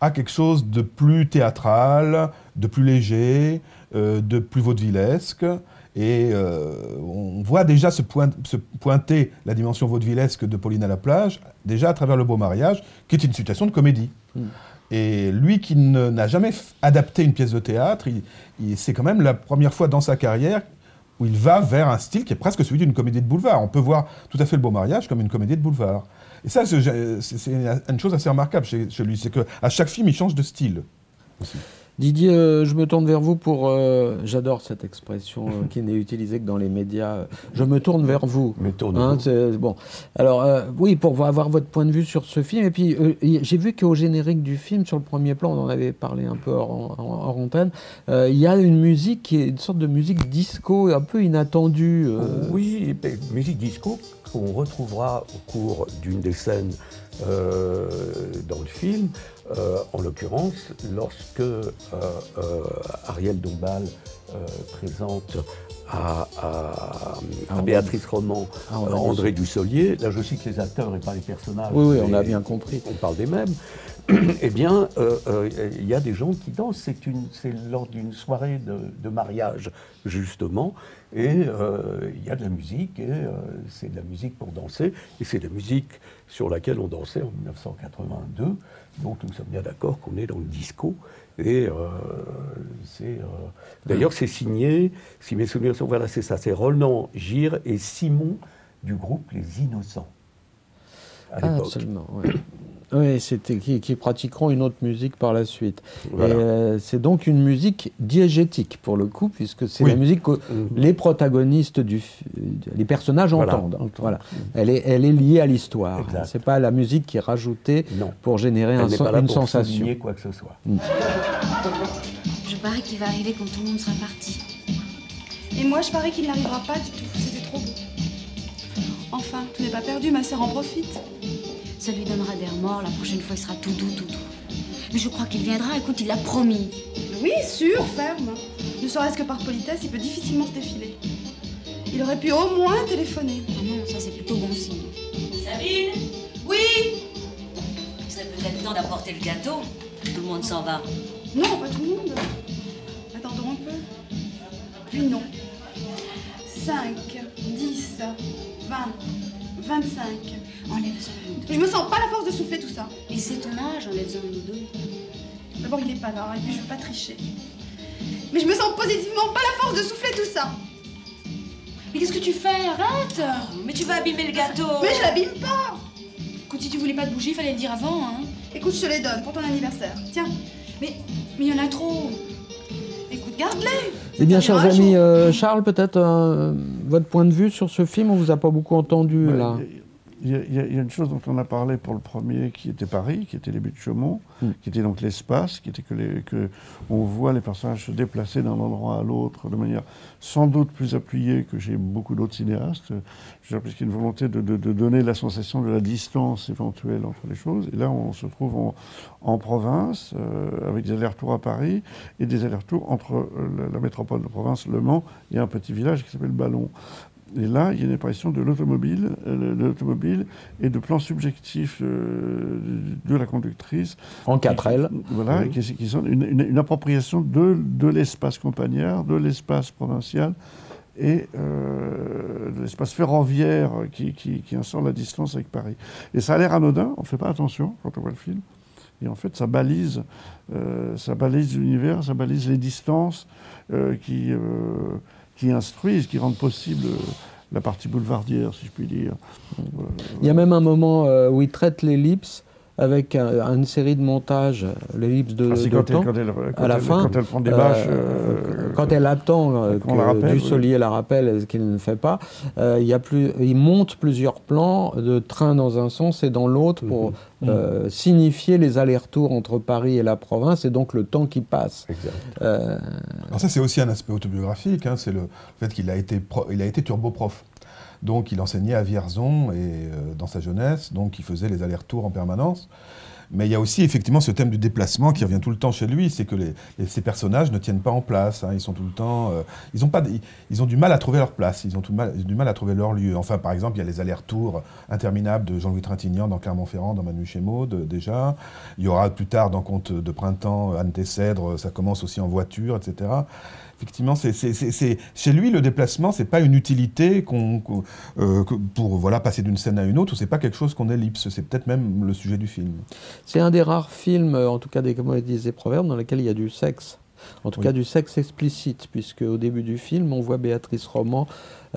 à quelque chose de plus théâtral, de plus léger, euh, de plus vaudevillesque. Et euh, on voit déjà se, point- se pointer la dimension vaudevillesque de Pauline à la plage, déjà à travers le beau mariage, qui est une situation de comédie. Mm. Et lui qui n'a jamais adapté une pièce de théâtre, il- il- c'est quand même la première fois dans sa carrière où il va vers un style qui est presque celui d'une comédie de boulevard. On peut voir tout à fait le beau mariage comme une comédie de boulevard. Et ça, c'est une chose assez remarquable chez, chez lui, c'est qu'à chaque film, il change de style aussi. Didier, euh, je me tourne vers vous pour. euh, J'adore cette expression euh, qui n'est utilisée que dans les médias. Je me tourne vers vous. Mais tournez-vous. Hein, bon. Alors, euh, oui, pour avoir votre point de vue sur ce film. Et puis, euh, j'ai vu qu'au générique du film, sur le premier plan, on en avait parlé un peu hors, hors- hors antenne, euh, il y a une musique qui est une sorte de musique disco, un peu inattendue. euh. Oui, musique disco qu'on retrouvera au cours d'une des scènes euh, dans le film, euh, en l'occurrence lorsque euh, Ariel Dombal présente à, à- à Béatrice Roman Ah, André Dussolier, là je cite les acteurs et pas les personnages, Oui, oui, on a bien compris. on parle des mêmes, eh bien, euh, euh, il y a des gens qui dansent. C'est lors d'une soirée de, de mariage, justement, et euh, il y a de la musique, et euh, c'est de la musique pour danser, et c'est de la musique sur laquelle on dansait en 1982. Donc nous sommes bien d'accord qu'on est dans le disco. Et euh, c'est. D'ailleurs, c'est signé, si mes souvenirs sont. Voilà, c'est ça, c'est Roland Gire et Simon du groupe Les Innocents. À Ah, absolument, ouais. Oui, c'était qui, qui pratiqueront une autre musique par la suite. Voilà. Euh, c'est donc une musique diégétique pour le coup, puisque c'est Oui. la musique que Mhm. les protagonistes du, les personnages Voilà. entendent. Voilà. Elle est, elle est liée à l'histoire. C'est pas la musique qui est rajoutée Non. pour générer un Elle sen- pas là une pour sensation. quoi que ce soit. Je parie qu'il va arriver quand tout le monde sera parti. Et moi, je parie qu'il n'arrivera pas du tout. C'était trop beau. Enfin, tout n'est pas perdu, ma sœur en profite. Ça lui donnera des remords. La prochaine fois, il sera tout doux, tout doux. Mais je crois qu'il viendra. Écoute, il l'a promis. Oui, sûr, ferme. Ne serait-ce que par politesse, il peut difficilement se défiler. Il aurait pu au moins téléphoner. Ah non, ça, c'est plutôt bon signe. Sabine Oui Il serait peut-être temps d'apporter le gâteau. Tout le monde s'en va. Non, pas tout le monde. Attendons un peu. Puis non. 5, 10, 20, 25. Enlève-en un ou deux. Je me sens pas la force de souffler tout ça. Et c'est ton âge, enlève-en un ou deux. D'abord, il est pas là, et puis je veux pas tricher. Mais je me sens positivement pas la force de souffler tout ça. Mais qu'est-ce que tu fais? Arrête Mais tu vas abîmer le gâteau. Mais je l'abîme pas Écoute, si tu voulais pas te bouger, fallait le dire avant, hein. Écoute, je te les donne pour ton anniversaire. Tiens, Mais il y en a trop. écoute, garde-les Eh bien, chers amis, euh, Charles, peut-être euh, votre point de vue sur ce film, on vous a pas beaucoup entendu Ouais, là. Il y, a- y y une chose dont on a parlé pour le premier, qui était Paris, qui était les buts de Chaumont, Mm. qui était donc l'espace, qui était que, les, que on voit les personnages se déplacer d'un endroit à l'autre de manière sans doute plus appuyée que chez beaucoup d'autres cinéastes. Puisqu'il y a une volonté de, de- de donner la sensation de la distance éventuelle entre les choses. Et là, on se trouve en, en province, euh, avec des allers-retours à Paris et des allers-retours entre euh, la, la métropole de province, Le Mans, et un petit village qui s'appelle Ballon. Et là, il y a une apparition de l'automobile, euh, de l'automobile et de plans subjectifs euh, de la conductrice. En 4L. Voilà, Oui. qui, qui sont une, une- une appropriation de, de l'espace campagnard, de l'espace provincial et euh, de l'espace ferroviaire qui, qui, la distance avec Paris. Et ça a l'air anodin, on ne fait pas attention quand on voit le film. Et en fait, ça balise, euh, ça balise l'univers, ça balise les distances euh, qui, qui instruisent, qui rendent possible euh, la partie boulevardière, si je puis dire. Voilà. Il y a même un moment euh, où il traite l'ellipse avec un- une série de montages, l'ellipse de, Ah, de quand elle- temps. quand elle- quand à la elle- fin, quand elle prend des euh, bâches, euh, quand elle attend euh, la que rappelle, Dussolier la rappelle, ce qu'il ne fait pas, euh, il, y a plus, il monte plusieurs plans de train dans un sens et dans l'autre pour Mhm. euh, signifier les allers-retours entre Paris et la province et donc le temps qui passe. Exact. Euh, Alors ça, c'est aussi un aspect autobiographique, hein, c'est le fait qu'il a été, pro- il a été turboprof. Donc il enseignait à Vierzon et, euh, dans sa jeunesse, donc il faisait les allers-retours en permanence. Mais il y a aussi effectivement ce thème du déplacement qui revient tout le temps chez lui, c'est que ces personnages ne tiennent pas en place, hein, ils sont tout le temps, euh, ils, ont pas, ils, ont du mal à trouver leur place, ils ont du mal à trouver leur lieu. Enfin, par exemple, il y a les allers-retours interminables de Jean-Louis Trintignant dans Clermont-Ferrand, dans Manu chez Maud, euh, déjà. Il y aura plus tard dans Conte de printemps, Anne Tessèdre, ça commence aussi en voiture, etc. Effectivement, c'est, chez lui, le déplacement, c'est pas une utilité qu'on, euh, pour voilà, passer d'une scène à une autre, ou c'est pas quelque chose qu'on ellipse, c'est peut-être même le sujet du film. C'est un des rares films, euh, en tout cas des comédies et proverbes, dans lesquels il y a du sexe. En tout Oui. cas, du sexe explicite, puisque au début du film, on voit Béatrice Roman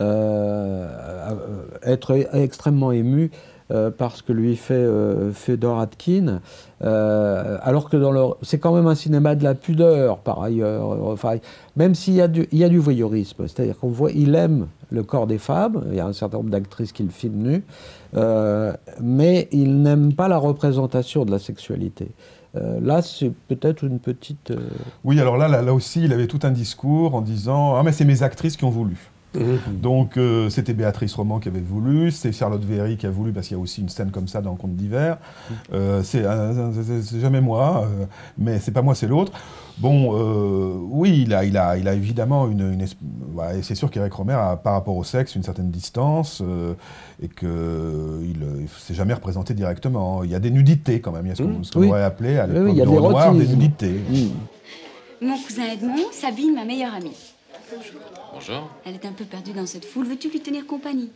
euh, être extrêmement émue euh, par ce que lui fait euh, Fedor Atkin, euh, alors que c'est quand même un cinéma de la pudeur par ailleurs. Enfin, même s'il y a du, il voyeurisme, c'est-à-dire qu'on voit, il aime le corps des femmes. Il y a un certain nombre d'actrices qui le filment nu, mais il n'aime pas la représentation de la sexualité. Là, c'est peut-être une petite. Oui, alors là, là, là aussi, il avait tout un discours en disant Ah, mais c'est mes actrices qui ont voulu. Donc, euh, c'était Béatrice Roman qui avait voulu, c'est Charlotte Véry qui a voulu, parce qu'il y a aussi une scène comme ça dans Conte d'hiver. Euh, c'est euh, c'est- jamais moi, euh, mais c'est pas moi, c'est l'autre. Bon, euh, oui, il a, il, a, il a évidemment une. ouais, c'est sûr qu'Éric Romer a, par rapport au sexe, une certaine distance, euh, et qu'il ne s'est jamais représenté directement. Il y a des nudités quand même, il y a ce qu'on Oui. aurait appelé à Oui, l'époque oui, de des Renoir, des nudités. Mon cousin Edmond, Sabine, ma meilleure amie. Bonjour. Elle est un peu perdue dans cette foule. Veux-tu lui tenir compagnie?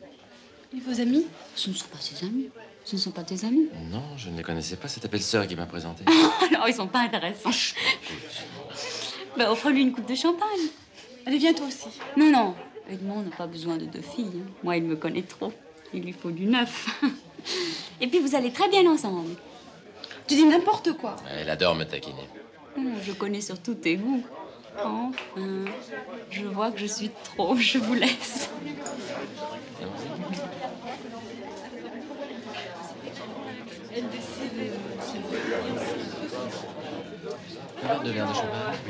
Et vos amis? Ce ne sont pas ses amis. Ce ne sont pas tes amis. Non, je ne les connaissais pas. C'est ta belle-sœur qui m'a présenté. Alors, ils sont pas intéressants. ben, offre-lui une coupe de champagne. Allez, viens toi aussi. Non, non. Edmond n'a pas besoin de deux filles. hein. Moi, il me connaît trop. Il lui faut du neuf. Et puis, vous allez très bien ensemble. Tu dis n'importe quoi. Elle adore me taquiner. Je connais surtout tes goûts. Enfin, je vois que je suis trop. Je vous laisse. De champagne.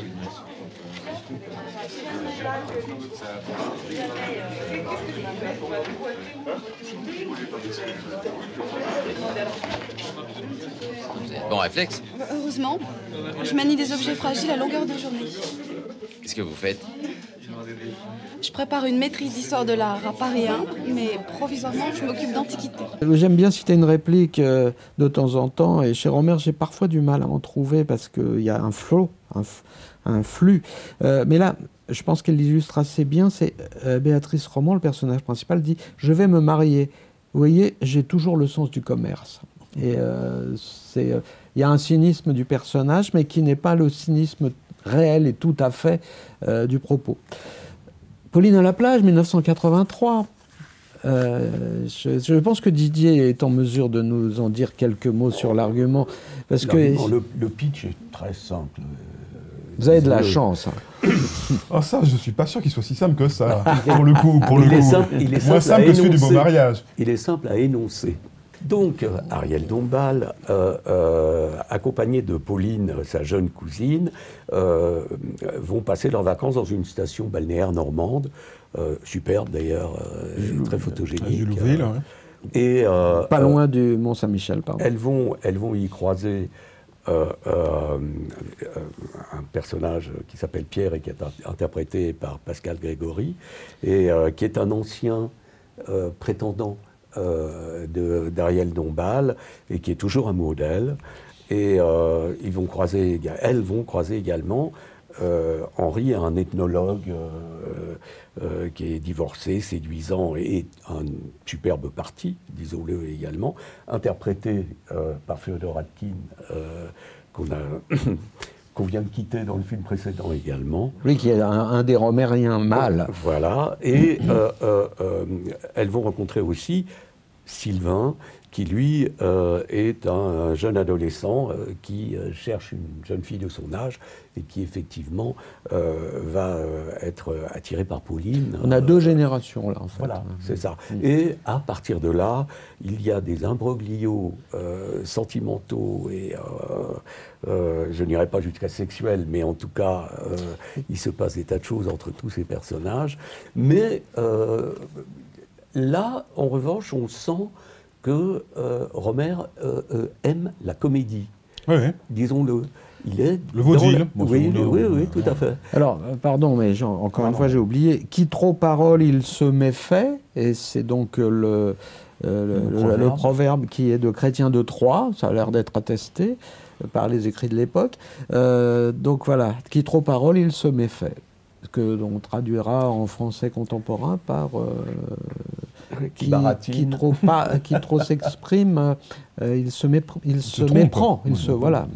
Bons réflexes. Heureusement, je manie des objets fragiles à longueur de journée. Qu'est-ce que vous faites? Je prépare une maîtrise d'histoire de l'art à Paris 1, mais provisoirement, je m'occupe d'antiquité. J'aime bien citer une réplique euh, de temps en temps, et chez Romer, j'ai parfois du mal à en trouver parce qu'il y a un flow, un, f- un flux. Euh, mais là, je pense qu'elle l'illustre assez bien. C'est euh, Béatrice Roman, le personnage principal, dit Je vais me marier. Vous voyez, j'ai toujours le sens du commerce. Et euh, c'est, il y a un cynisme du personnage, mais qui n'est pas le cynisme réel et tout à fait du propos. Pauline à la plage, 1983. Euh, je, pense que Didier est en mesure de nous en dire quelques mots sur l'argument. Parce que le pitch est très simple. Vous avez de la chance. hein. Ah ça, je suis pas sûr qu'il soit si simple que ça. pour le coup, pour le il est coup. simple, il est Moins simple que celui du beau énoncer. mariage. Il est simple à énoncer. Donc, euh, Ariel Dombal, euh, euh, accompagné de Pauline, sa jeune cousine, euh, vont passer leurs vacances dans une station balnéaire normande, euh, superbe d'ailleurs, euh, très photogénique. ouais. Et, euh, Pas euh, loin du Mont-Saint-Michel, pardon. elles vont, elles vont y croiser euh, euh, un personnage qui s'appelle Pierre et qui est in- interprété par Pascal Grégory, et euh, qui est un ancien prétendant d'Ariel Dombal, et qui est toujours amoureux d'elle. Et ils vont croiser, elles vont croiser également euh, Henri, un ethnologue euh, euh, qui est divorcé, séduisant et un superbe parti, disons-le également, interprété par Fyodor Atkin, qu'on a qu'on vient de quitter dans le film précédent également. Lui qui est un, un des romériens mâles. Voilà. Et euh, euh, euh, elles vont rencontrer aussi Sylvain, qui lui euh, est un jeune adolescent euh, qui euh, cherche une jeune fille de son âge et qui effectivement va être attiré par Pauline. On a deux générations là, en fait. Voilà, c'est ça. Et à partir de là, il y a des imbroglios sentimentaux et je n'irai pas jusqu'à sexuels, mais en tout cas, il se passe des tas de choses entre tous ces personnages. Mais là, en revanche, on sent que euh, Romer euh, euh, aime la comédie. Oui, oui. Disons-le. Il est Le vaudeville. la- oui, c'est- oui, oui, tout à fait. Alors, euh, pardon, mais Jean, encore une fois, j'ai oublié. Qui trop parole, il se méfait. Et c'est donc euh, le, euh, le, Le le- proverbe. le proverbe qui est de Chrétien de Troyes. Ça a l'air d'être attesté euh, par les écrits de l'époque. Euh, donc voilà, qui trop parole, il se méfait. Ce que l'on traduira en français contemporain par euh, Qui qui, trop, pas- qui trop s'exprime, euh, il se, mépr- il se trompe. méprend. Il se, voilà.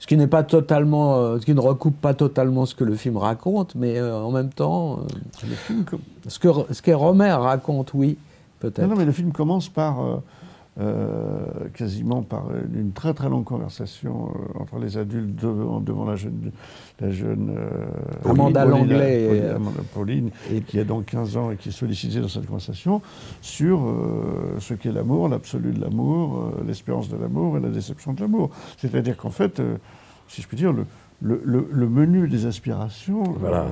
Ce qui n'est pas totalement, euh, ce qui ne recoupe pas totalement ce que le film raconte, mais en même temps, Le film com- ce que ce que Romer raconte, oui, peut-être. Non, non, mais le film commence par euh, quasiment par une très très longue conversation euh, entre les adultes devant, devant la jeune, la jeune euh, Amanda Pauline, Langlais et- Pauline, Amanda Pauline, qui a donc 15 ans et qui est sollicitée dans cette conversation sur ce qu'est l'amour, l'absolu de l'amour, l'espérance de l'amour et la déception de l'amour. C'est-à-dire qu'en fait, si je puis dire, le, le- le- le menu des aspirations Voilà.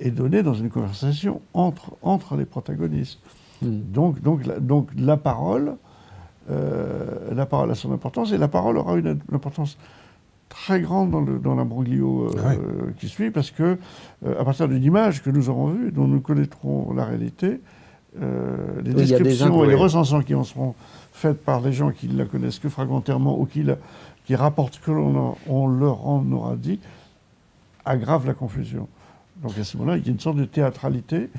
est donné dans une conversation entre, entre les protagonistes. Donc, donc, la, donc la parole, euh, la parole a son importance et la parole aura une, une importance très grande dans, le, dans l'imbroglio euh, Ah oui. qui suit parce que euh, à partir d'une image que nous aurons vue, dont nous connaîtrons la réalité, les Oui, des descriptions et les recensions qui en seront faites par les gens qui ne la connaissent que fragmentairement ou qui, la- qui rapportent que l'on on leur en aura dit, aggravent la confusion. Donc à ce moment-là, il y a une sorte de théâtralité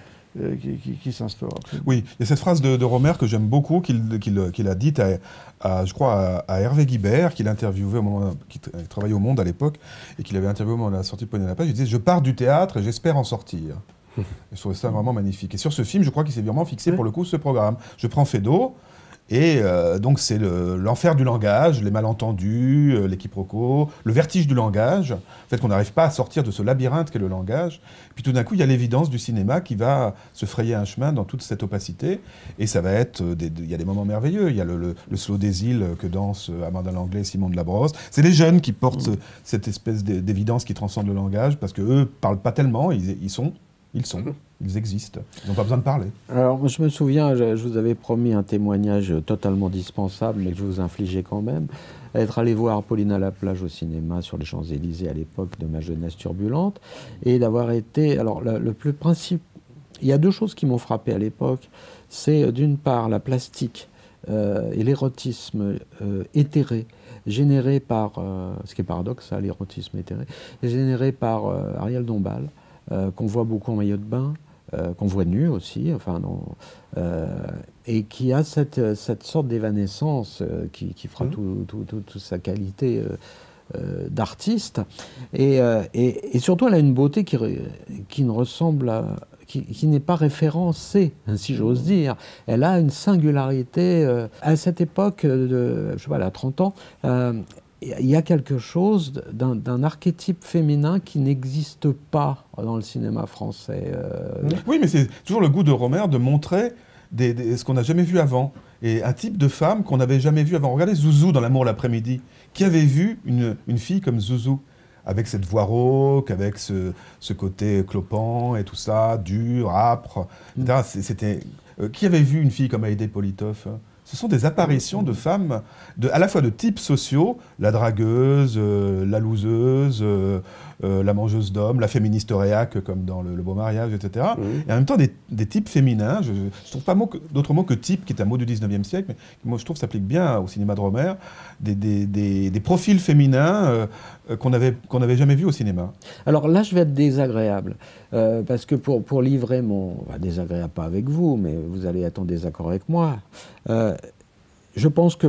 qui, qui- qui s'instaure. Oui, il y a cette phrase de, de Romer que j'aime beaucoup, qu'il a dite à, à, je crois, à, à Hervé Guibert, qu'il a interviewé au moment, qui tra- travaillait au Monde à l'époque, et qu'il avait interviewé au moment de la sortie de Pogné à la page. Il disait Je pars du théâtre et j'espère en sortir. Et je trouvais ça vraiment magnifique. Et sur ce film, je crois qu'il s'est vraiment fixé pour le coup ce programme. Je prends Fedo. Et euh, donc c'est le- l'enfer du langage, les malentendus, euh, les quiproquos, le vertige du langage, le fait qu'on n'arrive pas à sortir de ce labyrinthe qu'est le langage. Puis tout d'un coup, il y a l'évidence du cinéma qui va se frayer un chemin dans toute cette opacité. Et ça va être, euh, il y a des moments merveilleux. Il y a le, le- le slow des îles que dansent euh, Amanda Langlais et Simon de la Brosse. C'est les jeunes qui portent ce- cette espèce d'é- d'évidence qui transcende le langage parce qu'eux parlent pas tellement, ils, ils sont, ils sont, ils existent. Ils n'ont pas besoin de parler. Alors, je me souviens, je, vous avais promis un témoignage totalement dispensable, mais que je vous infligeais quand même. Être allé voir Pauline à la plage au cinéma sur les Champs-Élysées à l'époque de ma jeunesse turbulente, et d'avoir été. Alors, le, plus principe. Il y a deux choses qui m'ont frappé à l'époque. C'est euh, d'une part la plastique euh, et l'érotisme euh, éthéré généré par, ce qui est paradoxal, l'érotisme éthéré, généré par Ariel Dombal, qu'on voit beaucoup en maillot de bain, euh, qu'on voit nu aussi, enfin, non, euh, et qui a cette, cette sorte d'évanescence euh, qui, qui fera tout- tout- tout- toute sa qualité d'artiste. Et, et- et surtout, elle a une beauté qui, qui ne ressemble à qui, qui n'est pas référencée, si j'ose dire. Elle a une singularité. euh, à cette époque, de, je sais pas, elle a 30 ans, euh, il y a quelque chose d'un archétype féminin qui n'existe pas dans le cinéma français. euh, Oui, mais c'est toujours le goût de Romer de montrer des- des- ce qu'on n'a jamais vu avant. Et un type de femme qu'on n'avait jamais vu avant. Regardez Zouzou dans L'amour l'après-midi. Qui avait vu une, une fille comme Zouzou avec cette voix rauque, avec ce, ce côté clopant et tout ça, dur, âpre, etc. C'est- C'était euh, qui avait vu une fille comme Haïdé Politoff hein? Ce sont des apparitions de femmes, à la fois de types sociaux, la dragueuse, euh, la loseuse, euh, euh, la mangeuse d'hommes, la féministe réac comme dans le, Le Beau Mariage, etc. Et en même temps des, des types féminins. Je ne trouve pas d'autre mot que type, qui est un mot du 19e siècle, mais qui, moi je trouve s'applique bien au cinéma de Romer, des, des- des- profils féminins euh, euh, qu'on n'avait qu'on jamais vus au cinéma. Alors là, je vais être désagréable. euh, parce que pour, pour livrer mon. Désagréable pas avec vous, mais vous allez être en désaccord avec moi. Je pense que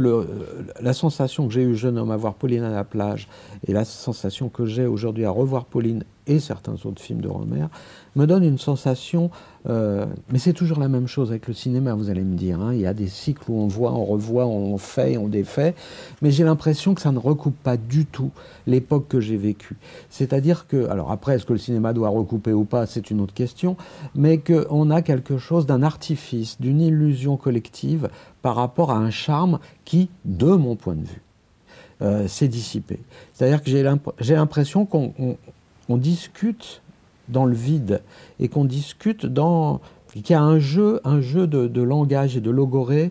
la sensation que j'ai eue jeune homme à voir Pauline à la plage et la sensation que j'ai aujourd'hui à revoir Pauline et certains autres films de Romer me donne une sensation. euh, mais c'est toujours la même chose avec le cinéma, vous allez me dire. hein. Il y a des cycles où on voit, on revoit, on fait, on défait. Mais j'ai l'impression que ça ne recoupe pas du tout l'époque que j'ai vécue. C'est-à-dire que, alors après, est-ce que le cinéma doit recouper ou pas, c'est une autre question, mais qu'on a quelque chose d'un artifice, d'une illusion collective par rapport à un charme qui, de mon point de vue, euh, s'est dissipé. C'est-à-dire que j'ai l'imp- j'ai l'impression qu'on on- on discute dans le vide et qu'on discute dans qu'il y a un jeu, un jeu de, de langage et de logorée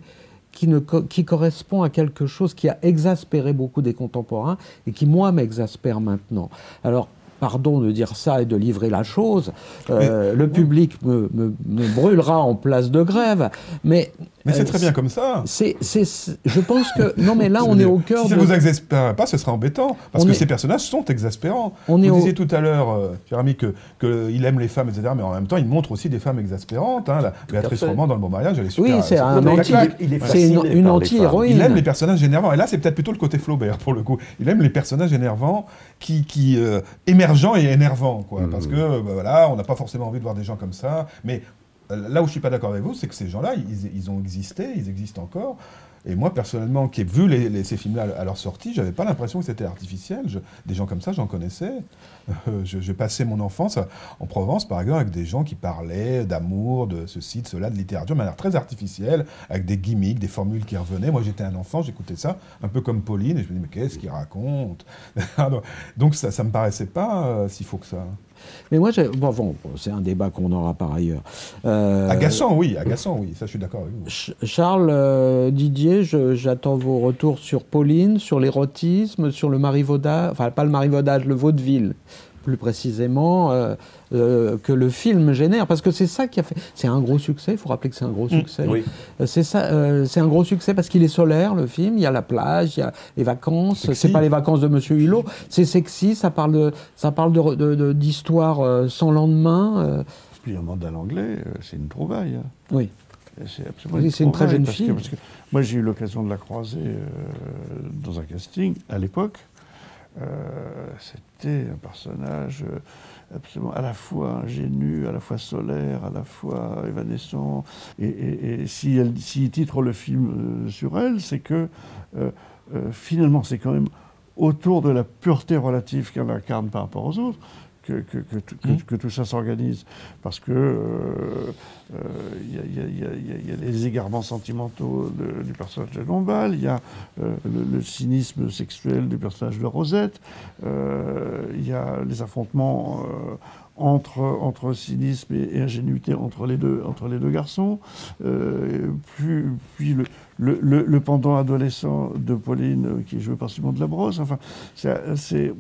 qui, ne, qui correspond à quelque chose qui a exaspéré beaucoup des contemporains et qui, moi, m'exaspère maintenant. Alors, pardon de dire ça et de livrer la chose, euh, le public me, me- me brûlera en place de grève, mais Mais c'est Euh, très bien comme ça. C'est, je pense que non, mais là, on est au cœur Si ça de. vous exaspère pas, ce sera embêtant. Parce On que est- ces personnages sont exaspérants. On vous est au- disiez tout à l'heure, euh, ami, que, que il aime les femmes, etc. Mais en même temps, il montre aussi des femmes exaspérantes. Hein. La Béatrice. Roman dans Le Bon Mariage, elle est super. Oui, c'est un anti. claque. il est C'est une, fasciné une par les anti-héroïne. Il aime les personnages énervants. Et là, c'est peut-être plutôt le côté Flaubert, pour le coup. Il aime les personnages énervants, qui, qui euh, émergents et énervants, quoi. Mhm. Parce que, bah, voilà, on n'a pas forcément envie de voir des gens comme ça. Mais là où je suis pas d'accord avec vous, c'est que ces gens-là, ils, ont existé, ils existent encore. Et moi, personnellement, qui ai vu les- ces films-là à leur sortie, j'avais pas l'impression que c'était artificiel. Des gens comme ça, j'en connaissais. Euh, je passais mon enfance en Provence, par exemple, avec des gens qui parlaient d'amour, de ceci, de cela, de littérature, de manière très artificielle, avec des gimmicks, des formules qui revenaient. Moi, j'étais un enfant, j'écoutais ça, un peu comme Pauline, et je me dis, mais qu'est-ce qu'il raconte? Donc, ça, ça me paraissait pas euh, si faux que ça. Mais moi, bon, bon, c'est un débat qu'on aura par ailleurs. Euh, Agaçant, oui, agaçant, oui, ça, je suis d'accord avec vous. Ch- Charles, euh, Didier, j'attends vos retours sur Pauline, sur l'érotisme, sur le marivaudage, enfin pas le marivaudage, le vaudeville, plus précisément, euh, euh, que le film génère, parce que c'est ça qui a fait. C'est un gros succès. Il faut rappeler que c'est un gros succès. Oui. Euh, C'est ça, euh, c'est un gros succès parce qu'il est solaire, le film. Il y a la plage, il y a les vacances. Sexy. C'est pas les vacances de Monsieur Hulot. C'est sexy. Ça parle de, ça parle de, de- de- d'histoire sans lendemain. euh, Puis Amanda Langlais, euh, c'est une trouvaille. hein. oui. C'est absolument Oui, c'est une très jeune parce que- fille. parce que moi, j'ai eu l'occasion de la croiser euh, dans un casting à l'époque. Euh, C'était un personnage euh, absolument à la fois ingénu, à la fois solaire, à la fois évanescent. Et, si titre le film euh, sur elle, c'est que finalement, c'est quand même autour de la pureté relative qu'elle incarne par rapport aux autres que, que- que tout- que- Mmh. que tout ça s'organise. Parce que euh, euh, il y, a- il y il y il y il les égarements sentimentaux de- du personnage de Lombal, il y a euh, le, le cynisme sexuel du personnage de Rosette, euh, il y a les affrontements euh, entre, entre cynisme et, et ingénuité entre les deux, entre les deux garçons, euh, puis, puis le, le- le- le pendant adolescent de Pauline euh, qui est joué par Simon de la Brosse. Enfin, c'est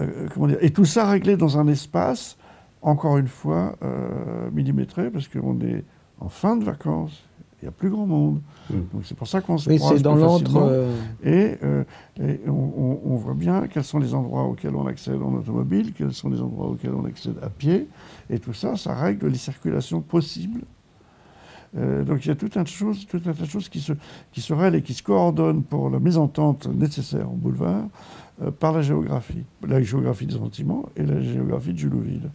euh, comment dire, et tout ça réglé dans un espace, encore une fois, euh, millimétré, parce qu'on est en fin de vacances, il n'y a plus grand monde. Donc c'est pour ça qu'on se Oui, croise c'est dans facilement. euh, Et, euh, et on, on- on voit bien quels sont les endroits auxquels on accède en automobile, quels sont les endroits auxquels on accède à pied. Et tout ça, ça règle les circulations possibles. Euh, donc il y a tout un, tas de choses, tout un tas de choses qui se, qui se règlent et qui se coordonnent pour la mésentente nécessaire en boulevard euh, par la géographie. La géographie des sentiments et la géographie de Julouville.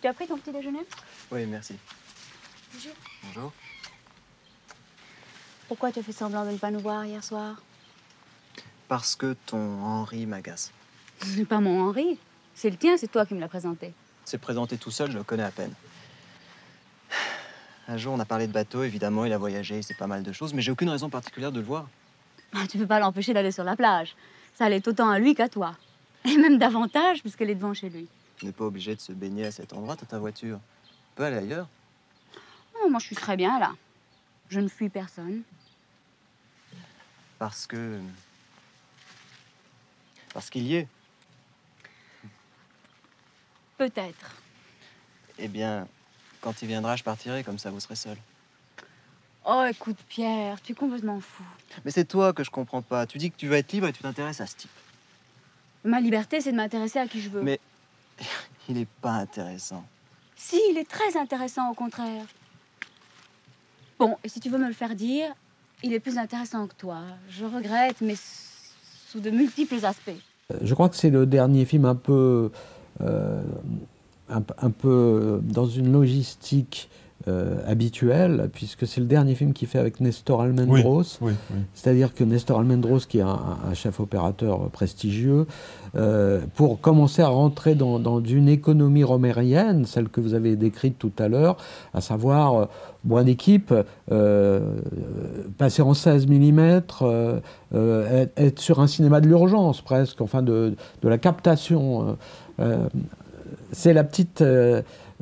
Tu as pris ton petit déjeuner? Oui, merci. Bonjour. Bonjour. Pourquoi tu as fait semblant de ne pas nous voir hier soir? Parce que ton Henri m'agace. C'est pas mon Henri. C'est le tien, c'est toi qui me l'as présenté. C'est présenté tout seul, je le connais à peine. Un jour, on a parlé de bateau, évidemment, il a voyagé, il sait pas mal de choses, mais j'ai aucune raison particulière de le voir. Tu peux pas l'empêcher d'aller sur la plage. Ça allait autant à lui qu'à toi. Et même davantage, puisqu'elle est devant chez lui. On n'est pas obligé de se baigner à cet endroit, t'as ta voiture. On peut aller ailleurs. Oh, moi, je suis très bien là. Je ne fuis personne. Parce que. Parce qu'il y est. Peut-être. Eh bien, quand il viendra, je partirai, comme ça vous serez seul. Oh, écoute, Pierre, tu es complètement fou. Mais c'est toi que je comprends pas. Tu dis que tu vas être libre et tu t'intéresses à ce type. Ma liberté, c'est de m'intéresser à qui je veux. Mais il est pas intéressant. Si, il est très intéressant, au contraire. Bon, et si tu veux me le faire dire, il est plus intéressant que toi. Je regrette, mais sous de multiples aspects. Je crois que c'est le dernier film un peu, euh, un, un peu dans une logistique euh, habituelle, puisque c'est le dernier film qu'il fait avec Nestor Almendros. Oui, oui, oui. C'est-à-dire que Nestor Almendros, qui est un, un chef opérateur prestigieux, euh, pour commencer à rentrer dans, dans une économie romérienne, celle que vous avez décrite tout à l'heure, à savoir, euh, bonne équipe, euh, passer en 16 mm, être, être sur un cinéma de l'urgence presque, enfin de, de la captation. c'est la petite,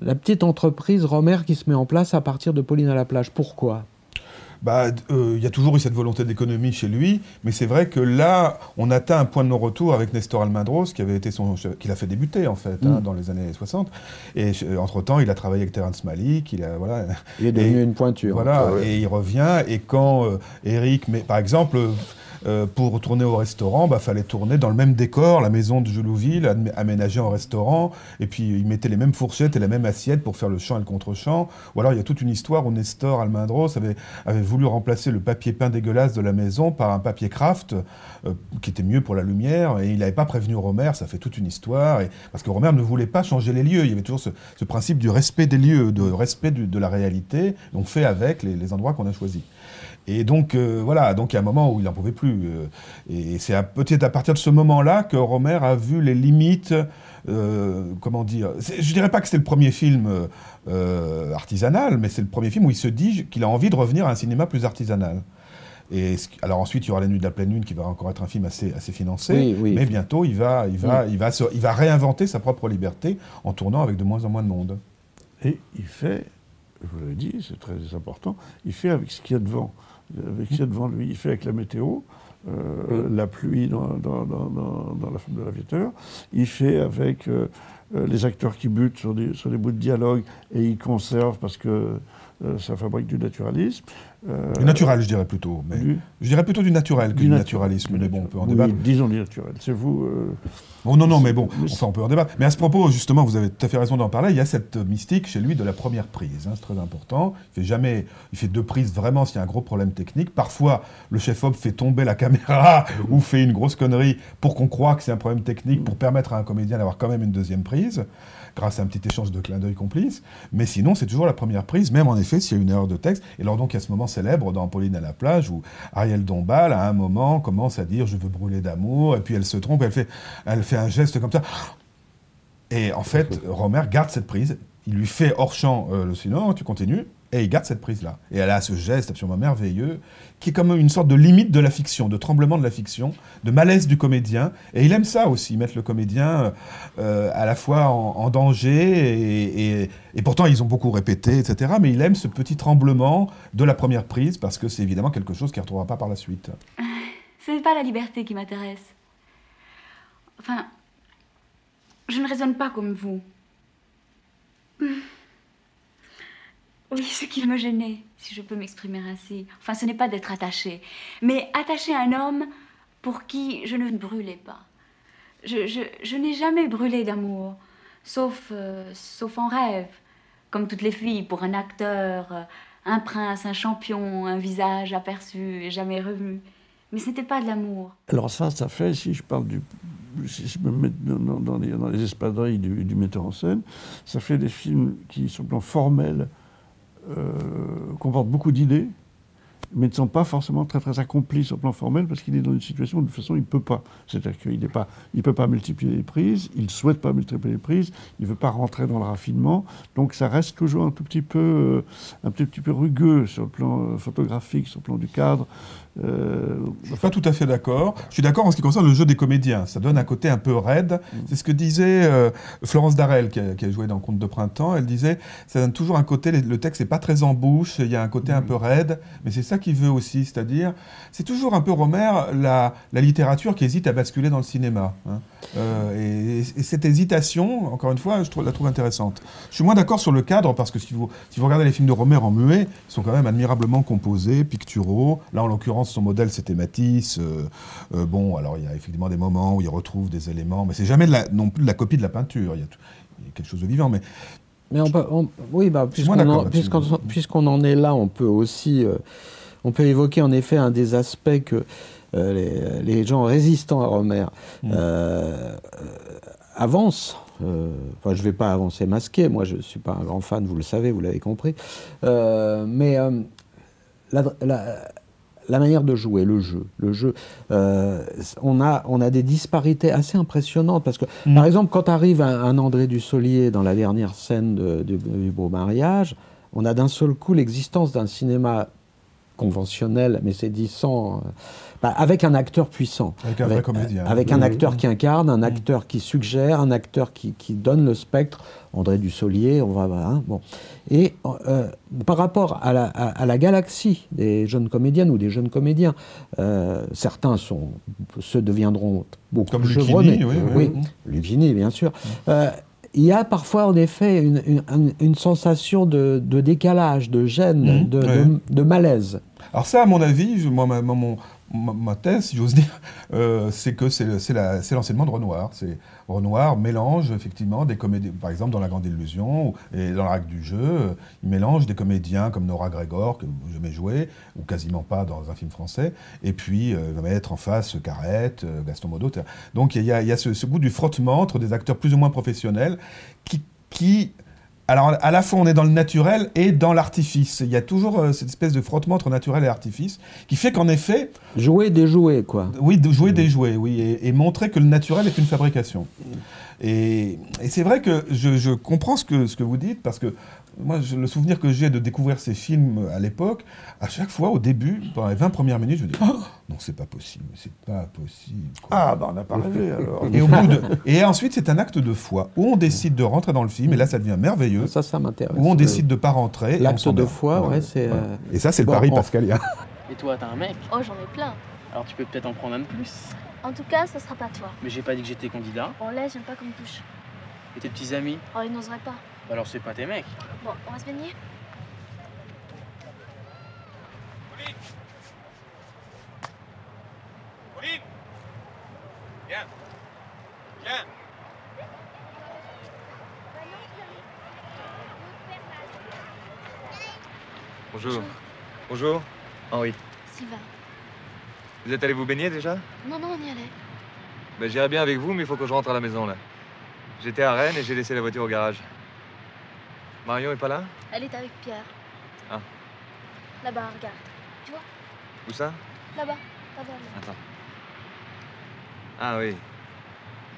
la petite entreprise Romer qui se met en place à partir de Pauline à la plage. Pourquoi? Bah, euh, il y a toujours eu cette volonté d'économie chez lui, mais c'est vrai que là, on atteint un point de non-retour avec Nestor Almendros, qui avait été son, qui l'a fait débuter en fait hein, Mm. dans les années 60. Et entre temps, il a travaillé avec Terrence Malick, il a voilà. Il est devenu Et- une pointure. Voilà, Ah ouais. et il revient. Et quand euh, Eric, mais par exemple. Euh, pour tourner au restaurant, bah fallait tourner dans le même décor, la maison de Joulouville, adm- aménagée en restaurant, et puis il mettait les mêmes fourchettes et la même assiette pour faire le chant et le contre-chant. Ou alors il y a toute une histoire où Nestor Almendros avait, voulu remplacer le papier peint dégueulasse de la maison par un papier craft euh, qui était mieux pour la lumière, et il n'avait pas prévenu Romer, ça fait toute une histoire, parce que Romer ne voulait pas changer les lieux, il y avait toujours ce, principe du respect des lieux, de respect de la réalité, on fait avec les endroits qu'on a choisis. Et donc, euh, voilà, donc il y a un moment où il n'en pouvait plus. euh, et c'est peut-être à partir de ce moment-là que Romer a vu les limites, euh, comment dire, je dirais pas que c'est le premier film euh, artisanal, mais c'est le premier film où il se dit qu'il a envie de revenir à un cinéma plus artisanal. Et alors ensuite, il y aura La Nuit de la Pleine Lune, qui va encore être un film assez, assez financé. Oui, oui. Mais bientôt, il va, il, va, il, va se- il va réinventer sa propre liberté en tournant avec de moins en moins de monde. Et il fait, je vous l'ai dit, c'est très important, il fait avec ce qu'il y a devant. Avec y a devant lui. Il fait avec la météo, euh, la pluie dans, dans, dans, dans- la femme de l'aviateur. Il fait avec euh, euh, les acteurs qui butent sur des, sur des bouts de dialogue et il conserve parce que euh, ça fabrique du naturalisme. Euh, Du naturel, je dirais plutôt. Mais du- je dirais plutôt du naturel que Du du, natu- naturalisme. Mais bon, on peut en oui, débattre. disons du naturel. C'est vous. euh, Oh non, non, mais bon, enfin, on peut en débattre. Mais à ce propos, justement, vous avez tout à fait raison d'en parler. Il y a cette mystique chez lui de la première prise. hein, c'est très important. Il fait jamais, il fait deux prises vraiment s'il y a un gros problème technique. Parfois, le chef-op fait tomber la caméra ou fait une grosse connerie pour qu'on croie que c'est un problème technique pour permettre à un comédien d'avoir quand même une deuxième prise grâce à un petit échange de clin d'œil complice. Mais sinon, c'est toujours la première prise, même en effet s'il y a une erreur de texte. Et alors donc, il y a ce moment célèbre dans Pauline à la plage où Ariel Dombal, à un moment, commence à dire « je veux brûler d'amour », et puis elle se trompe, elle fait, elle fait un geste comme ça. Et en fait, Romer garde cette prise, il lui fait hors champ euh, le sinon, tu continues, et il garde cette prise-là. Et elle a ce geste absolument merveilleux, qui est comme une sorte de limite de la fiction, de tremblement de la fiction, de malaise du comédien. Et il aime ça aussi, mettre le comédien euh, à la fois en, danger, et, pourtant ils ont beaucoup répété, etc. Mais il aime ce petit tremblement de la première prise, parce que c'est évidemment quelque chose qu'il ne retrouvera pas par la suite. Ce n'est pas la liberté qui m'intéresse. Enfin, je ne raisonne pas comme vous. Oui, ce qui me gênait, si je peux m'exprimer ainsi, enfin, ce n'est pas d'être attaché, mais attaché à un homme pour qui je ne brûlais pas. Je, n'ai jamais brûlé d'amour, sauf, euh, sauf en rêve, comme toutes les filles, pour un acteur, un prince, un champion, un visage aperçu et jamais revu. Mais ce n'était pas de l'amour. Alors ça, ça fait, si je parle du... Si je me mets dans, les, dans les espadrilles du, metteur en scène, ça fait des films qui, sur le plan comportent beaucoup d'idées, mais ne sont pas forcément très très accomplis sur le plan formel parce qu'il est dans une situation où de toute façon il ne peut pas. C'est-à-dire qu'il ne peut pas multiplier les prises, il ne souhaite pas multiplier les prises, il ne veut pas rentrer dans le raffinement, donc ça reste toujours un tout petit peu, euh, un petit, petit peu rugueux sur le plan euh, photographique, sur le plan du cadre. Euh, suis pas tout à fait d'accord. Je suis d'accord en ce qui concerne le jeu des comédiens. Ça donne un côté un peu raide. C'est ce que disait euh, Florence Darel, qui a, qui a joué dans Conte de printemps. Elle disait, ça donne toujours un côté, le texte n'est pas très en bouche, il y a un côté un peu raide, mais c'est ça qu'il veut aussi. C'est-à-dire, c'est toujours un peu Romer, la, la littérature qui hésite à basculer dans le cinéma. hein. Euh, et, et cette hésitation, encore une fois, je trouve, la trouve intéressante. Je suis moins d'accord sur le cadre, parce que si vous, si vous regardez les films de Romer en muet, ils sont quand même admirablement composés, picturaux. Là, en l'occurrence, son modèle, c'était Matisse. Euh, euh, bon, alors il y a effectivement des moments où il retrouve des éléments, mais c'est jamais de la- non plus de la copie de la peinture. Il y a, tout- il y a quelque chose de vivant, mais Mais on peut- on- oui, bah, puisqu'on en, puisqu'on en est là, on peut aussi euh, on peut évoquer en effet un des aspects que euh, les, les gens résistants à Romer Mm. avancent. Euh, enfin, je ne vais pas avancer masqué, moi je ne suis pas un grand fan, vous le savez, vous l'avez compris. Euh, mais euh, la, la- la manière de jouer, le jeu, le jeu, euh, on, a, on a des disparités assez impressionnantes parce que, Mm. par exemple, quand arrive un, un André Dussolier dans la dernière scène de- du, du Beau Mariage, on a d'un seul coup l'existence d'un cinéma conventionnel, mais c'est dit sans. euh, bah, avec un acteur puissant. Avec un vrai comédien. Avec un Oui. acteur qui incarne, un acteur qui suggère, un acteur qui, qui donne le spectre. André Dussolier, on va. hein, bon. Et euh, par rapport à la, à- à la galaxie des jeunes comédiennes ou des jeunes comédiens, euh, certains sont, se deviendront beaucoup Comme plus chevronnés. oui, oui. oui, Lucchini, bien sûr. Euh, il y a parfois, en effet, une, une- une- une sensation de, de décalage, de gêne, Mhm, de, ouais. de- de malaise. Alors ça, à mon avis, je- moi, ma- mon- ma- thèse, si j'ose dire, euh, c'est que c'est le- c'est la- c'est l'enseignement de Renoir. Renoir mélange effectivement des comédiens, par exemple dans La Grande Illusion et dans l'acte du jeu, euh, il mélange des comédiens comme Nora Gregor, que j'ai jamais joué, ou quasiment pas dans un film français, et puis euh, il va mettre en face Carrette, Gaston Modo. Donc il y a, ce, ce goût du frottement entre des acteurs plus ou moins professionnels qui alors, à la fois, on est dans le naturel et dans l'artifice. Il y a toujours euh, cette espèce de frottement entre naturel et artifice qui fait qu'en effet. Jouer, déjouer, quoi. Oui, de jouer, déjouer, oui. Et, et montrer que le naturel est une fabrication. Et, et c'est vrai que je, je comprends ce que, ce que vous dites, parce que moi, je- le souvenir que j'ai de découvrir ces films à l'époque, à chaque fois, au début, pendant les 20 premières minutes, je me dis Oh, non, c'est pas possible, c'est pas possible. quoi. Ah, bah on n'a pas rêvé alors. Et, au bout de- et ensuite, c'est un acte de foi où on décide de rentrer dans le film, et là, ça devient merveilleux. Ça, ça m'intéresse. Où on décide de pas rentrer. on L'acte de foi, ouais, c'est. Voilà. euh, Et ça, c'est le pari on- pascalien. Et toi, t'as un mec? Oh, j'en ai plein. Alors tu peux peut-être en prendre un de plus. En tout cas, ça sera pas toi. Mais j'ai pas dit que j'étais candidat. Bon, là, j'aime pas qu'on me touche. Et tes petits amis? Oh, ils n'oseraient pas. Bah Alors c'est pas tes mecs. Bon, on va se baigner Pauline Viens Viens Bonjour. Bonjour. Henri. Sylvain. Vous êtes allé vous baigner déjà? Non, non, on y allait. ben, J'irai bien avec vous, mais il faut que je rentre à la maison là. J'étais à Rennes et j'ai laissé la voiture au garage. Marion est pas là Elle est avec Pierre. Ah. Là-bas, regarde. Tu vois? Où ça? Là-bas. Là-bas, là. Attends. Ah oui.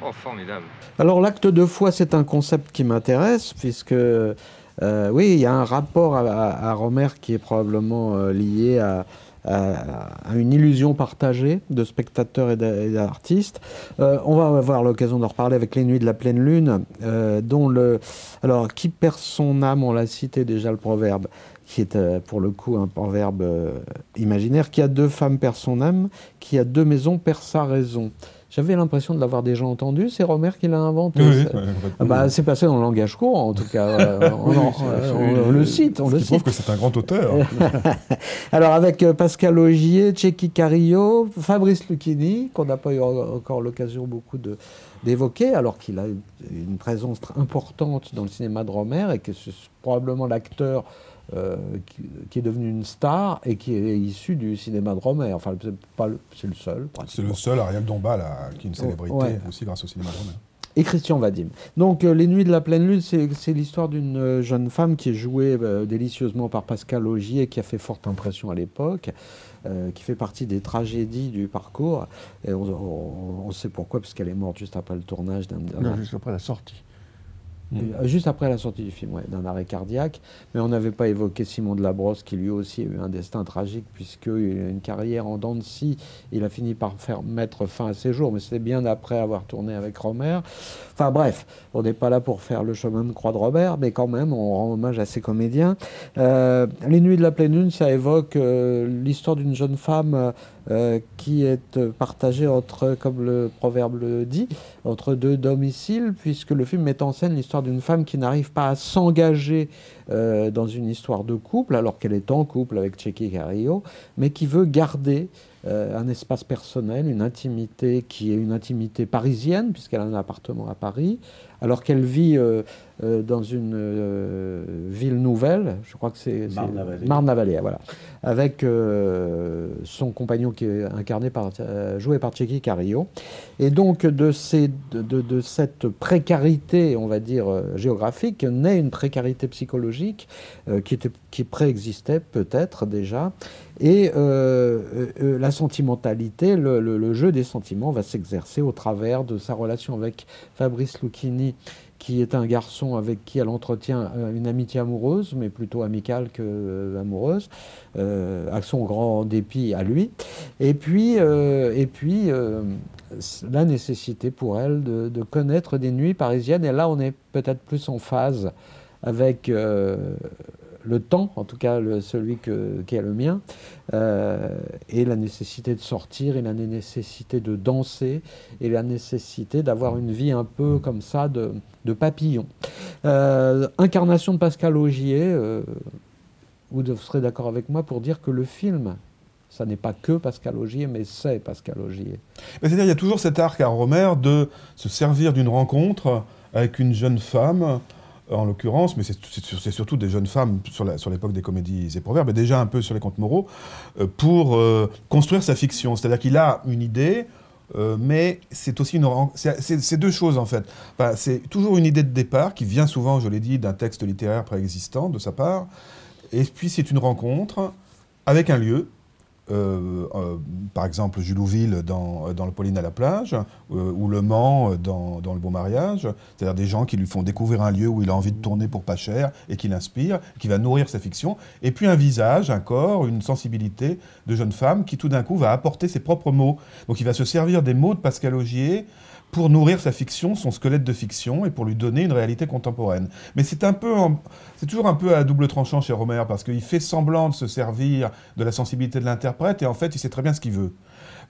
Oh, formidable. Alors l'acte de foi, c'est un concept qui m'intéresse, puisque euh, oui, il y a un rapport à, à- à Romer qui est probablement euh, lié à, à- une illusion partagée de spectateurs et d'a- et d'artistes. Euh, on va avoir l'occasion d'en reparler avec Les Nuits de la pleine lune, euh, dont le... Alors, qui perd son âme, on l'a cité déjà le proverbe, qui est euh, pour le coup un proverbe imaginaire, qui a deux femmes perd son âme, qui a deux maisons perd sa raison. J'avais l'impression de l'avoir déjà entendu, c'est Romer qui l'a inventé. Oui, oui. Ah bah, c'est passé dans le langage courant, en tout cas. On, Oui, en- c'est- c'est- on- on le cite, on ce le qui prouve cite. que c'est un grand auteur. Alors avec euh, Pascal Augier, Tchéky Carillo, Fabrice Lucchini, qu'on n'a pas eu en- encore l'occasion beaucoup de- d'évoquer, alors qu'il a une présence importante dans le cinéma de Romer et que c'est probablement l'acteur euh, qui, qui est devenu une star et qui est issu du cinéma de Romer. Enfin, c'est pas le, c'est le seul. C'est le seul Ariel Dombal là, qui est une célébrité Ouais. aussi grâce au cinéma de Romain. et Christian Vadim. Donc, euh, Les Nuits de la Pleine Lune, c'est l'histoire d'une euh, jeune femme qui est jouée euh, délicieusement par Pascal Augier, qui a fait forte impression à l'époque, euh, qui fait partie des tragédies du parcours. Et on, on- on sait pourquoi, parce qu'elle est morte juste après le tournage d'un. d'un- Non, juste après la sortie. Euh, Juste après la sortie du film, ouais, d'un arrêt cardiaque. Mais on n'avait pas évoqué Simon de Labrosse, qui lui aussi a eu un destin tragique, puisqu'il a une carrière en dents. Il a fini par faire mettre fin à ses jours, mais c'était bien après avoir tourné avec Romer. Enfin bref, on n'est pas là pour faire le chemin de croix de Robert, mais quand même, on rend hommage à ces comédiens. Euh, Les Nuits de la Pleine Lune, ça évoque euh, l'histoire d'une jeune femme euh, qui est partagée entre, comme le proverbe le dit, entre deux domiciles, puisque le film met en scène l'histoire d'une femme qui n'arrive pas à s'engager euh, dans une histoire de couple, alors qu'elle est en couple avec Checky Carillo, mais qui veut garder euh, un espace personnel, une intimité qui est une intimité parisienne, puisqu'elle a un appartement à Paris, alors qu'elle vit euh, euh, dans une euh, ville nouvelle, je crois que c'est Marne-la-Vallée. Voilà, avec son compagnon qui est incarné par, joué par Checky Carillo. Et donc de, ces, de, de- de cette précarité, on va dire, géographique, naît une précarité psychologique qui, était, qui préexistait peut-être déjà, Et euh, euh, la sentimentalité, le, le- le jeu des sentiments va s'exercer au travers de sa relation avec Fabrice Lucchini, qui est un garçon avec qui elle entretient euh, une amitié amoureuse, mais plutôt amicale que euh, amoureuse, euh, à son grand dépit à lui. Et puis, et puis la nécessité pour elle de, connaître des nuits parisiennes. Et là, on est peut-être plus en phase avec le temps, en tout cas celui qui est le mien, euh, et la nécessité de sortir, et la nécessité de danser, et la nécessité d'avoir une vie un peu comme ça de, papillon. Euh, incarnation de Pascal Augier, euh, vous serez d'accord avec moi pour dire que le film, ça n'est pas que Pascal Augier, mais c'est Pascal Augier. C'est-à-dire, il y a toujours cet arc à Romer de se servir d'une rencontre avec une jeune femme, en l'occurrence, mais c'est c'est sur- c'est surtout des jeunes femmes sur l'époque des comédies et proverbes, et déjà un peu sur les contes moraux, euh, pour euh, construire sa fiction. C'est-à-dire qu'il a une idée, euh, mais c'est aussi une c'est deux choses en fait. C'est toujours une idée de départ qui vient souvent, je l'ai dit, d'un texte littéraire préexistant de sa part, et puis c'est une rencontre avec un lieu. Euh, euh, par exemple Julouville dans, dans le Pauline à la plage, euh, ou Le Mans dans, dans Le Beau Mariage, c'est-à-dire des gens qui lui font découvrir un lieu où il a envie de tourner pour pas cher et qui l'inspire, qui va nourrir sa fiction, et puis un visage, un corps, une sensibilité de jeune femme qui tout d'un coup va apporter ses propres mots. Donc il va se servir des mots de Pascal Augier pour nourrir sa fiction, son squelette de fiction, et pour lui donner une réalité contemporaine. Mais c'est un peu, c'est toujours un peu à double tranchant chez Romer, parce qu'il fait semblant de se servir de la sensibilité de l'interprète, et en fait, il sait très bien ce qu'il veut.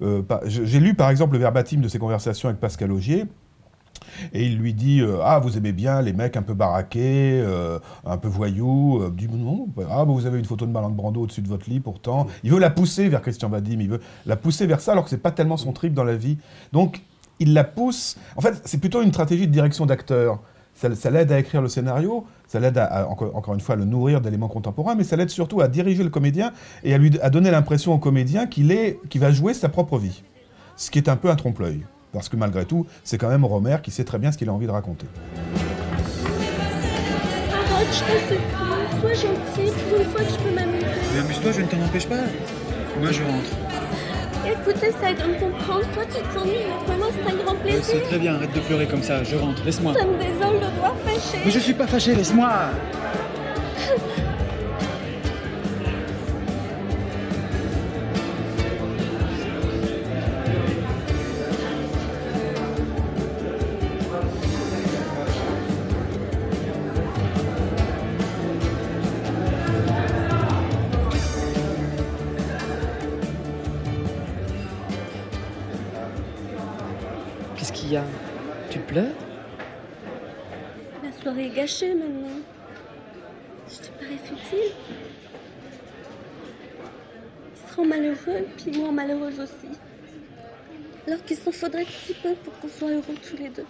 Euh, J'ai lu par exemple le verbatim de ses conversations avec Pascal Augier, et il lui dit euh, Ah, vous aimez bien les mecs un peu baraqués, euh, un peu voyous. Euh, dit Non, ah, bah, vous avez une photo de Marlon Brando au-dessus de votre lit pourtant. Il veut la pousser vers Christian Vadim, il veut la pousser vers ça alors que c'est pas tellement son trip dans la vie. Donc il la pousse. En fait, c'est plutôt une stratégie de direction d'acteur. Ça, ça l'aide à écrire le scénario, ça l'aide à, à, encore, encore une fois, à le nourrir d'éléments contemporains, mais ça l'aide surtout à diriger le comédien et à lui à donner l'impression au comédien qu'il est, qu'il va jouer sa propre vie. Ce qui est un peu un trompe-l'œil. Parce que malgré tout, c'est quand même Romer qui sait très bien ce qu'il a envie de raconter. Arrête, je t'en supplie. Sois gentil pour une fois que je peux m'amuser. Mais amuse-toi, je ne t'en empêche pas. Moi, je rentre. Écoute, essaye de me comprendre. Toi, tu t'ennuies, vraiment, c'est un grand Ouais, plaisir. c'est très bien, arrête de pleurer comme ça, je rentre, laisse-moi. Ça me désole de devoir fâcher. Mais je suis pas fâché, laisse-moi Maintenant. Je te parais futile. Ils seront malheureux, puis moi malheureuse aussi. Alors qu'il s'en faudrait si peu pour qu'on soit heureux tous les deux.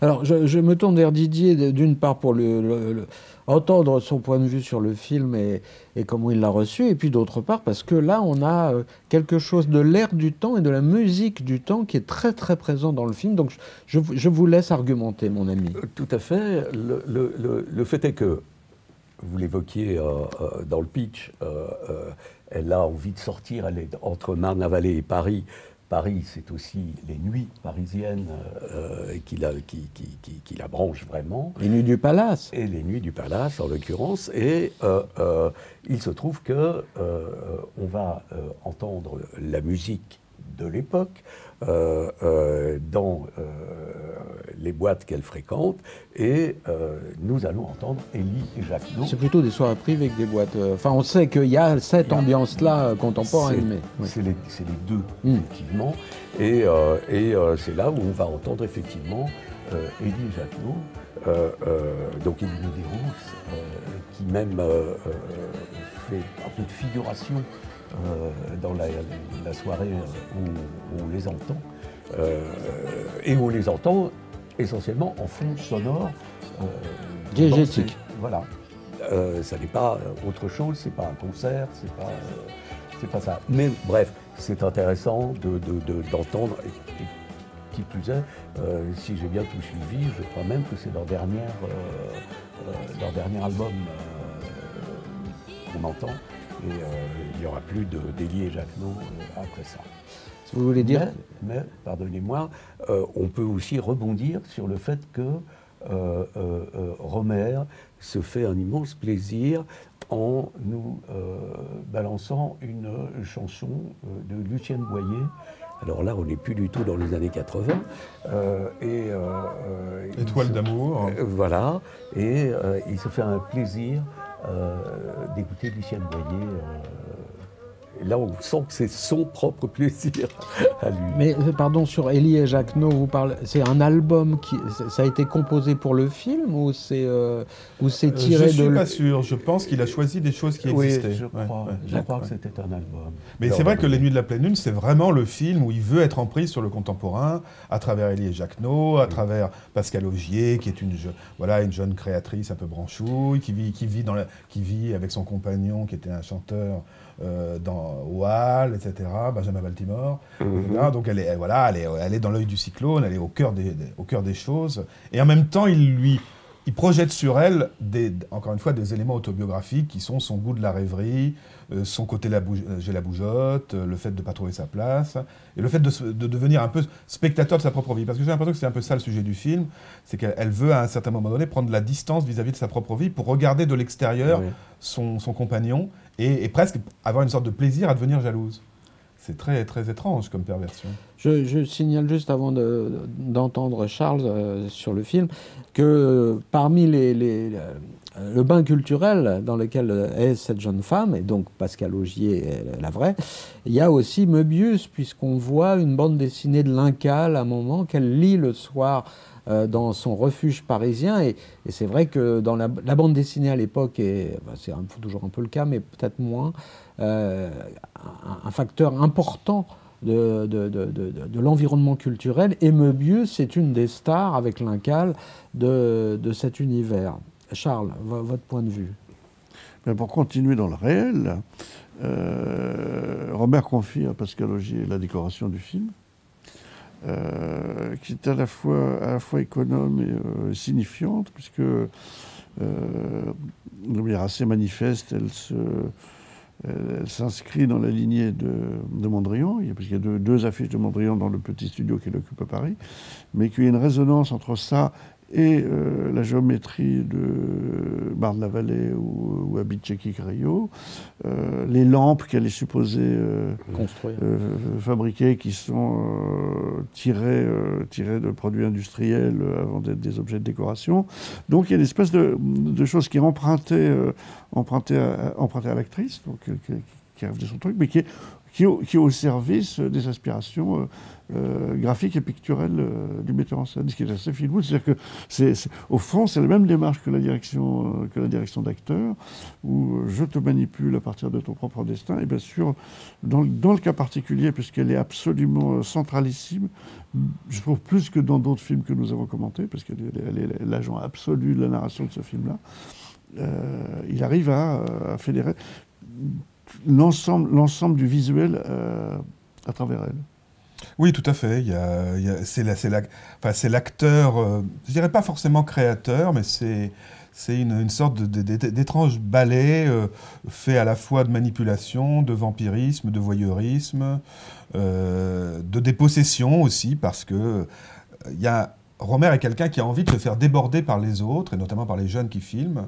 Alors, je, me tourne vers Didier, d'une part pour le- entendre son point de vue sur le film et, et comment il l'a reçu, et puis d'autre part parce que là, on a euh, quelque chose de l'air du temps et de la musique du temps qui est très très présent dans le film. Donc, je, je- vous laisse argumenter, mon ami. Tout à fait. Le, le- fait est que, vous l'évoquiez euh, euh, dans le pitch, euh, euh, elle a envie de sortir, elle est entre Marne-la-Vallée et Paris. Paris, c'est aussi les nuits parisiennes euh, qui, la, qui, qui, qui- qui la branchent vraiment. Les nuits du palace. Et les nuits du palace, en l'occurrence. Et euh, euh, il se trouve que on va entendre la musique de l'époque dans euh, les boîtes qu'elle fréquente. Et euh, nous allons entendre Élie et Jacquelot. C'est plutôt des soirées privées que des boîtes. euh, Enfin, on sait qu'il y a cette ambiance-là euh, contemporaine, C'est- mais. oui. C'est les, deux, Mm. effectivement. Et, euh, et euh, c'est là où on va entendre effectivement euh, Élie et Jacquelot, euh, euh, donc Élie euh, qui même euh, euh, fait un peu de figuration euh, dans la, la soirée où, où on les entend. Euh, et on les entend essentiellement en fond sonore. Euh, Diégétique. Voilà. Euh, ça n'est pas euh, autre chose, c'est pas un concert, c'est pas, euh, pas ça. Mais bref, c'est intéressant de, de- de- d'entendre. et, qui plus est, euh, si j'ai bien tout suivi, je crois même que c'est leur, dernière, euh, euh, leur dernier album. euh, qu'on entend. Et euh, il n'y aura plus de d'Élie et Jacquemot euh, après ça. Vous voulez dire Mais, mais, pardonnez-moi, euh, on peut aussi rebondir sur le fait que euh, euh, euh, Romer se fait un immense plaisir en nous euh, balançant une chanson euh, de Lucienne Boyer. Alors là, on n'est plus du tout dans les années 80. euh, et, euh, euh, il Étoile se- d'amour. euh, voilà. Et euh, il se fait un plaisir euh, d'écouter Lucienne Boyer. Et là, on sent que c'est son propre plaisir à lui. Mais euh, pardon, sur Elie et Jacquenot, vous parlez. C'est un album qui. Ça a été composé pour le film ou c'est euh, ou c'est Euh, tiré je suis de. pas sûr. Je pense qu'il a choisi des choses qui Oui, existaient. je crois, ouais, je ouais, crois que c'était un album. Mais c'est vrai que euh, Les Nuits de la Pleine Lune, c'est vraiment le film où il veut être en prise sur le contemporain, à travers Élie et Jacquenot, à travers Pascal Augier, qui est une, je- voilà, une jeune créatrice un peu branchouille, qui vit, qui, vit dans la- qui vit avec son compagnon, qui était un chanteur euh, dans Wall, etc., Benjamin Baltimore. Mhm. etc. Donc elle est, elle- voilà, elle est, elle est dans l'œil du cyclone, elle est au cœur des, des- au cœur des choses. Et en même temps, il lui il projette sur elle, des, encore une fois, des éléments autobiographiques qui sont son goût de la rêverie, euh, son côté la euh, j'ai la bougeotte, euh, le fait de ne pas trouver sa place, et le fait de, devenir un peu spectateur de sa propre vie. Parce que j'ai l'impression que c'est un peu ça le sujet du film, c'est qu'elle elle veut à un certain moment donné prendre la distance vis-à-vis de sa propre vie pour regarder de l'extérieur Oui. son, son compagnon et, presque avoir une sorte de plaisir à devenir jalouse. C'est très, très étrange comme perversion. Je, signale juste avant de- d'entendre Charles euh, sur le film que euh, parmi les, euh, le bain culturel dans lequel est cette jeune femme, et donc Pascal Augier est la vraie, il y a aussi Möbius, puisqu'on voit une bande dessinée de Lincal à un moment qu'elle lit le soir euh, dans son refuge parisien. Et, c'est vrai que dans la, bande dessinée à l'époque, bah, c'est toujours un peu le cas, mais peut-être moins, euh, un, facteur important de, l'environnement culturel. Et Möbius, c'est une des stars, avec Lincal, de, cet univers. Charles, vo- votre point de vue? Pour continuer dans le réel, euh, Robert confie à Pascal Augier la décoration du film, qui est à la fois, à la fois économe et euh, signifiante, puisque euh, de manière assez manifeste, elle se, elle, s'inscrit dans la lignée de, de Mondrian, il y a- parce qu'il y a deux, deux affiches de Mondrian dans le petit studio qu'il occupe à Paris, mais qu'il y a une résonance entre ça et euh, la géométrie de Marne-la-Vallée ou, ou Abitcheki Carillo, euh, les lampes qu'elle est supposée euh, Construire. euh, fabriquer qui sont euh, tirées, euh, tirées de produits industriels euh, avant d'être des objets de décoration. Donc il y a une espèce de, de chose qui est empruntée, euh, empruntée à, l'actrice, donc euh, qui, qui de son truc, mais qui est, qui est, au- service des aspirations euh, euh, graphiques et picturelles euh, du metteur en scène, ce qui est assez good. C'est-à-dire que, au fond, c'est la même démarche que la direction, euh, d'acteur, où je te manipule à partir de ton propre destin. Et bien sûr, dans, le- cas particulier, puisqu'elle est absolument centralissime, je trouve plus que dans d'autres films que nous avons commentés, parce qu'elle est, l'agent absolu de la narration de ce film-là, il arrive à fédérer l'ensemble, du visuel euh, à travers elle. Oui, tout à fait. C'est la- c'est la- l'acteur, euh, je dirais pas forcément créateur, mais c'est c'est une, une sorte d'étrange ballet euh, fait à la fois de manipulation, de vampirisme, de voyeurisme, euh, de dépossession aussi, parce que il y a, Romer est quelqu'un qui a envie de se faire déborder par les autres, et notamment par les jeunes qui filment.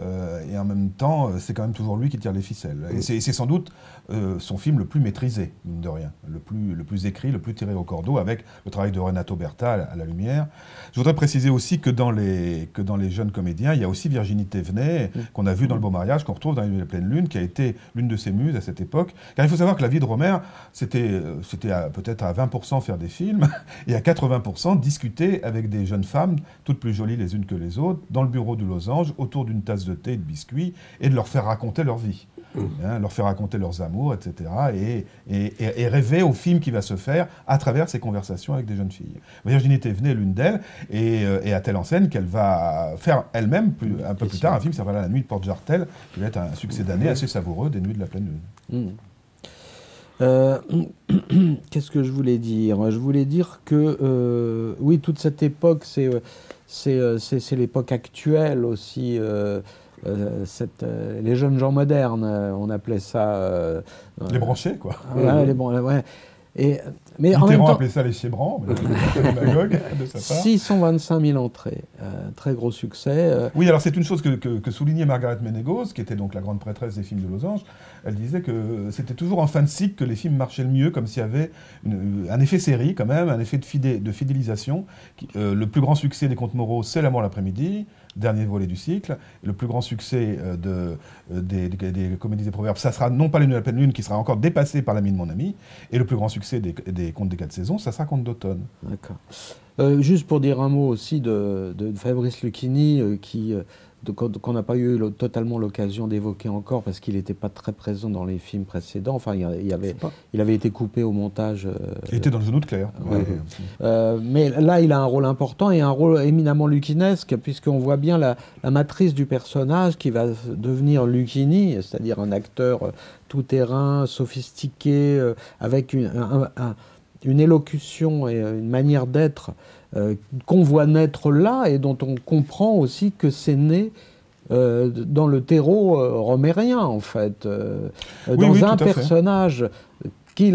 Euh, et en même temps, euh, c'est quand même toujours lui qui tire les ficelles. Et c'est sans doute euh, son film le plus maîtrisé, mine de rien, le plus, le plus écrit, le plus tiré au cordeau, avec le travail de Renato Berta à la, à la lumière. Je voudrais préciser aussi que dans, les, que dans les jeunes comédiens, il y a aussi Virginie Thévenet, qu'on a vu dans Le Beau Mariage, qu'on retrouve dans Les Pleine Lune, qui a été l'une de ses muses à cette époque. Car il faut savoir que la vie de Romer, c'était peut-être à 20% faire des films, et à 80% discuter avec des jeunes femmes, toutes plus jolies les unes que les autres, dans le bureau du losange, autour d'une tasse de thé et de biscuits, et de leur faire raconter leur vie. Hein, leur faire raconter leurs amours, etc. Et, et- rêver au film qui va se faire à travers ces conversations avec des jeunes filles. Virginie Thévenet est l'une d'elles, et, euh, et à telle enseigne qu'elle va faire elle-même, plus- un peu plus tard, un film qui s'appellera La Nuit de Porte-Jartel, qui va être un succès d'année assez savoureux des Nuits de la Pleine Lune. Mm. Euh, Qu'est-ce que je voulais dire? Je voulais dire que, euh, oui, toute cette époque, c'est euh, euh, l'époque actuelle aussi. euh, euh, cette, euh, les jeunes gens modernes, euh, on appelait ça. Les branchés, quoi. Ouais, les bran- ouais. Et, mais en même Mitterrand temps, appelait ça les démagogue de sa part. 625 000 entrées, euh, très gros succès. euh, Oui, alors c'est une chose que, que- que soulignait Margaret Menegos, qui était donc la grande prêtresse des films de Losange. Elle disait que c'était toujours en fin de cycle que les films marchaient le mieux, comme s'il y avait une- un effet série quand même, un effet de, fidé- de fidélisation. Qui- euh, le plus grand succès des contes moraux, c'est L'amour l'après-midi, dernier volet du cycle. Le plus grand succès euh, de, euh, des, comédies des proverbes, ça sera non pas Lune de la pleine lune, qui sera encore dépassé par l'ami de mon ami. Et le plus grand succès des, des contes des quatre saisons, ça sera Contes d'automne. D'accord. Euh, juste pour dire un mot aussi de, Fabrice Lucchini, qui, qu'on qu'on n'a pas eu le- totalement l'occasion d'évoquer encore parce qu'il n'était pas très présent dans les films précédents. Enfin, il, avait, il avait été coupé au montage. euh, Il était dans le genou de Claire. Ouais. Ouais. Euh, mais là, il a un rôle important et un rôle éminemment lucinesque, puisqu'on voit bien la, la matrice du personnage qui va devenir Lucchini, c'est-à-dire un acteur euh, tout-terrain, sophistiqué, euh, avec une, un- un- une élocution et une manière d'être euh, qu'on voit naître là et dont on comprend aussi que c'est né. euh, dans le terreau euh, romérien, en fait, euh, Oui, dans oui, un personnage qu'il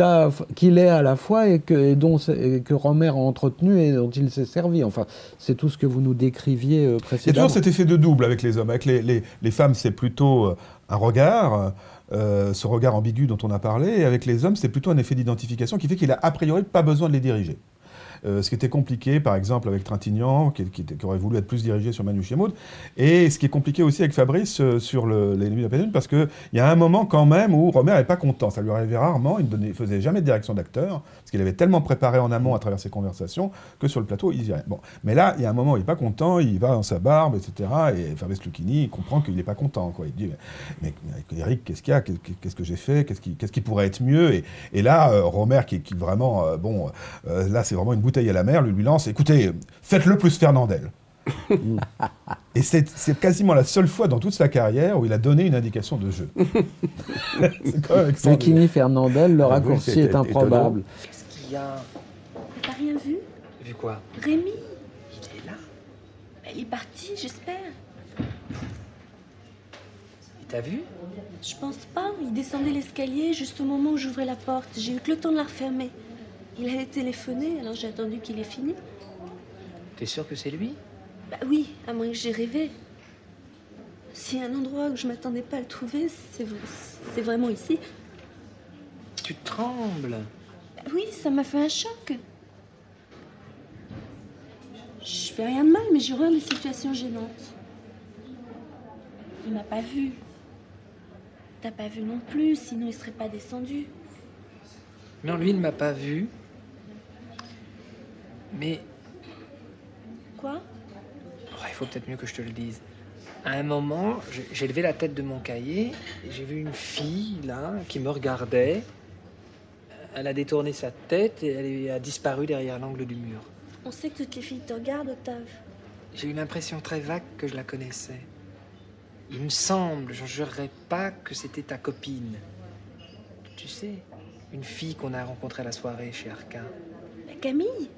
est à la fois et que, et dont, c'est- et que Romer a entretenu et dont il s'est servi. Enfin, c'est tout ce que vous nous décriviez euh, Il y a précédemment. toujours cet effet de double avec les hommes. Avec les, les- les femmes, c'est plutôt euh, un regard, euh, ce regard ambigu dont on a parlé. Et avec les hommes, c'est plutôt un effet d'identification qui fait qu'il a a priori pas besoin de les diriger. Euh, ce qui était compliqué, par exemple, avec Trintignant, qui, aurait voulu être plus dirigé sur Manu Chemaud, et ce qui est compliqué aussi avec Fabrice euh, sur le- l'ennemi de la péninsule, parce qu'il y a un moment quand même où Romer n'est pas content. Ça lui arrivait rarement, il ne faisait jamais de direction d'acteur, parce qu'il avait tellement préparé en amont à travers ses conversations que sur le plateau, il disait rien. Bon. Mais là, il y a un moment où il n'est pas content, il va dans sa barbe, etc. Et Fabrice Lucchini, comprend qu'il n'est pas content. Quoi. Il dit Mais, mais Eric, qu'est-ce qu'il y a? Qu'est- Qu'est-ce que j'ai fait? Qu'est-ce qui, pourrait être mieux? Et, là, euh, Romer, qui, qui vraiment, euh, bon, là, c'est vraiment une bouteille à la mer, lui, lui lance Écoutez, faites-le plus Fernandel. Et c'est c'est quasiment la seule fois dans toute sa carrière où il a donné une indication de jeu. Lucchini Fernandel, le oui, raccourci est improbable. Qu'est-ce qu'il y a? T'as rien vu? Vu quoi? Rémi? Il est là. Il est parti, j'espère. Il t'a vu? Je pense pas. Il descendait l'escalier juste au moment où j'ouvrais la porte. J'ai eu que le temps de la refermer. Il allait téléphoner, alors j'ai attendu qu'il ait fini. T'es sûr que c'est lui? Bah oui, à moins que j'ai rêvé. A un endroit où je m'attendais pas à le trouver, c'est c'est vraiment ici. Tu trembles. Bah oui, ça m'a fait un choc. Je fais rien de mal, mais j'ai horreur des situations gênantes. Il m'a pas vu. T'as pas vu non plus, sinon il serait pas descendu. Non, lui, il ne m'a pas vu. Mais Quoi? Oh, il faut peut-être mieux que je te le dise. À un moment, j'ai- levé la tête de mon cahier et j'ai vu une fille, là, qui me regardait. Elle a détourné sa tête et elle a disparu derrière l'angle du mur. On sait que toutes les filles te regardent, Octave. J'ai eu l'impression très vague que je la connaissais. Il me semble, j'en jurerais pas, que c'était ta copine. Tu sais, une fille qu'on a rencontrée à la soirée chez Arquin. Bah, Camille?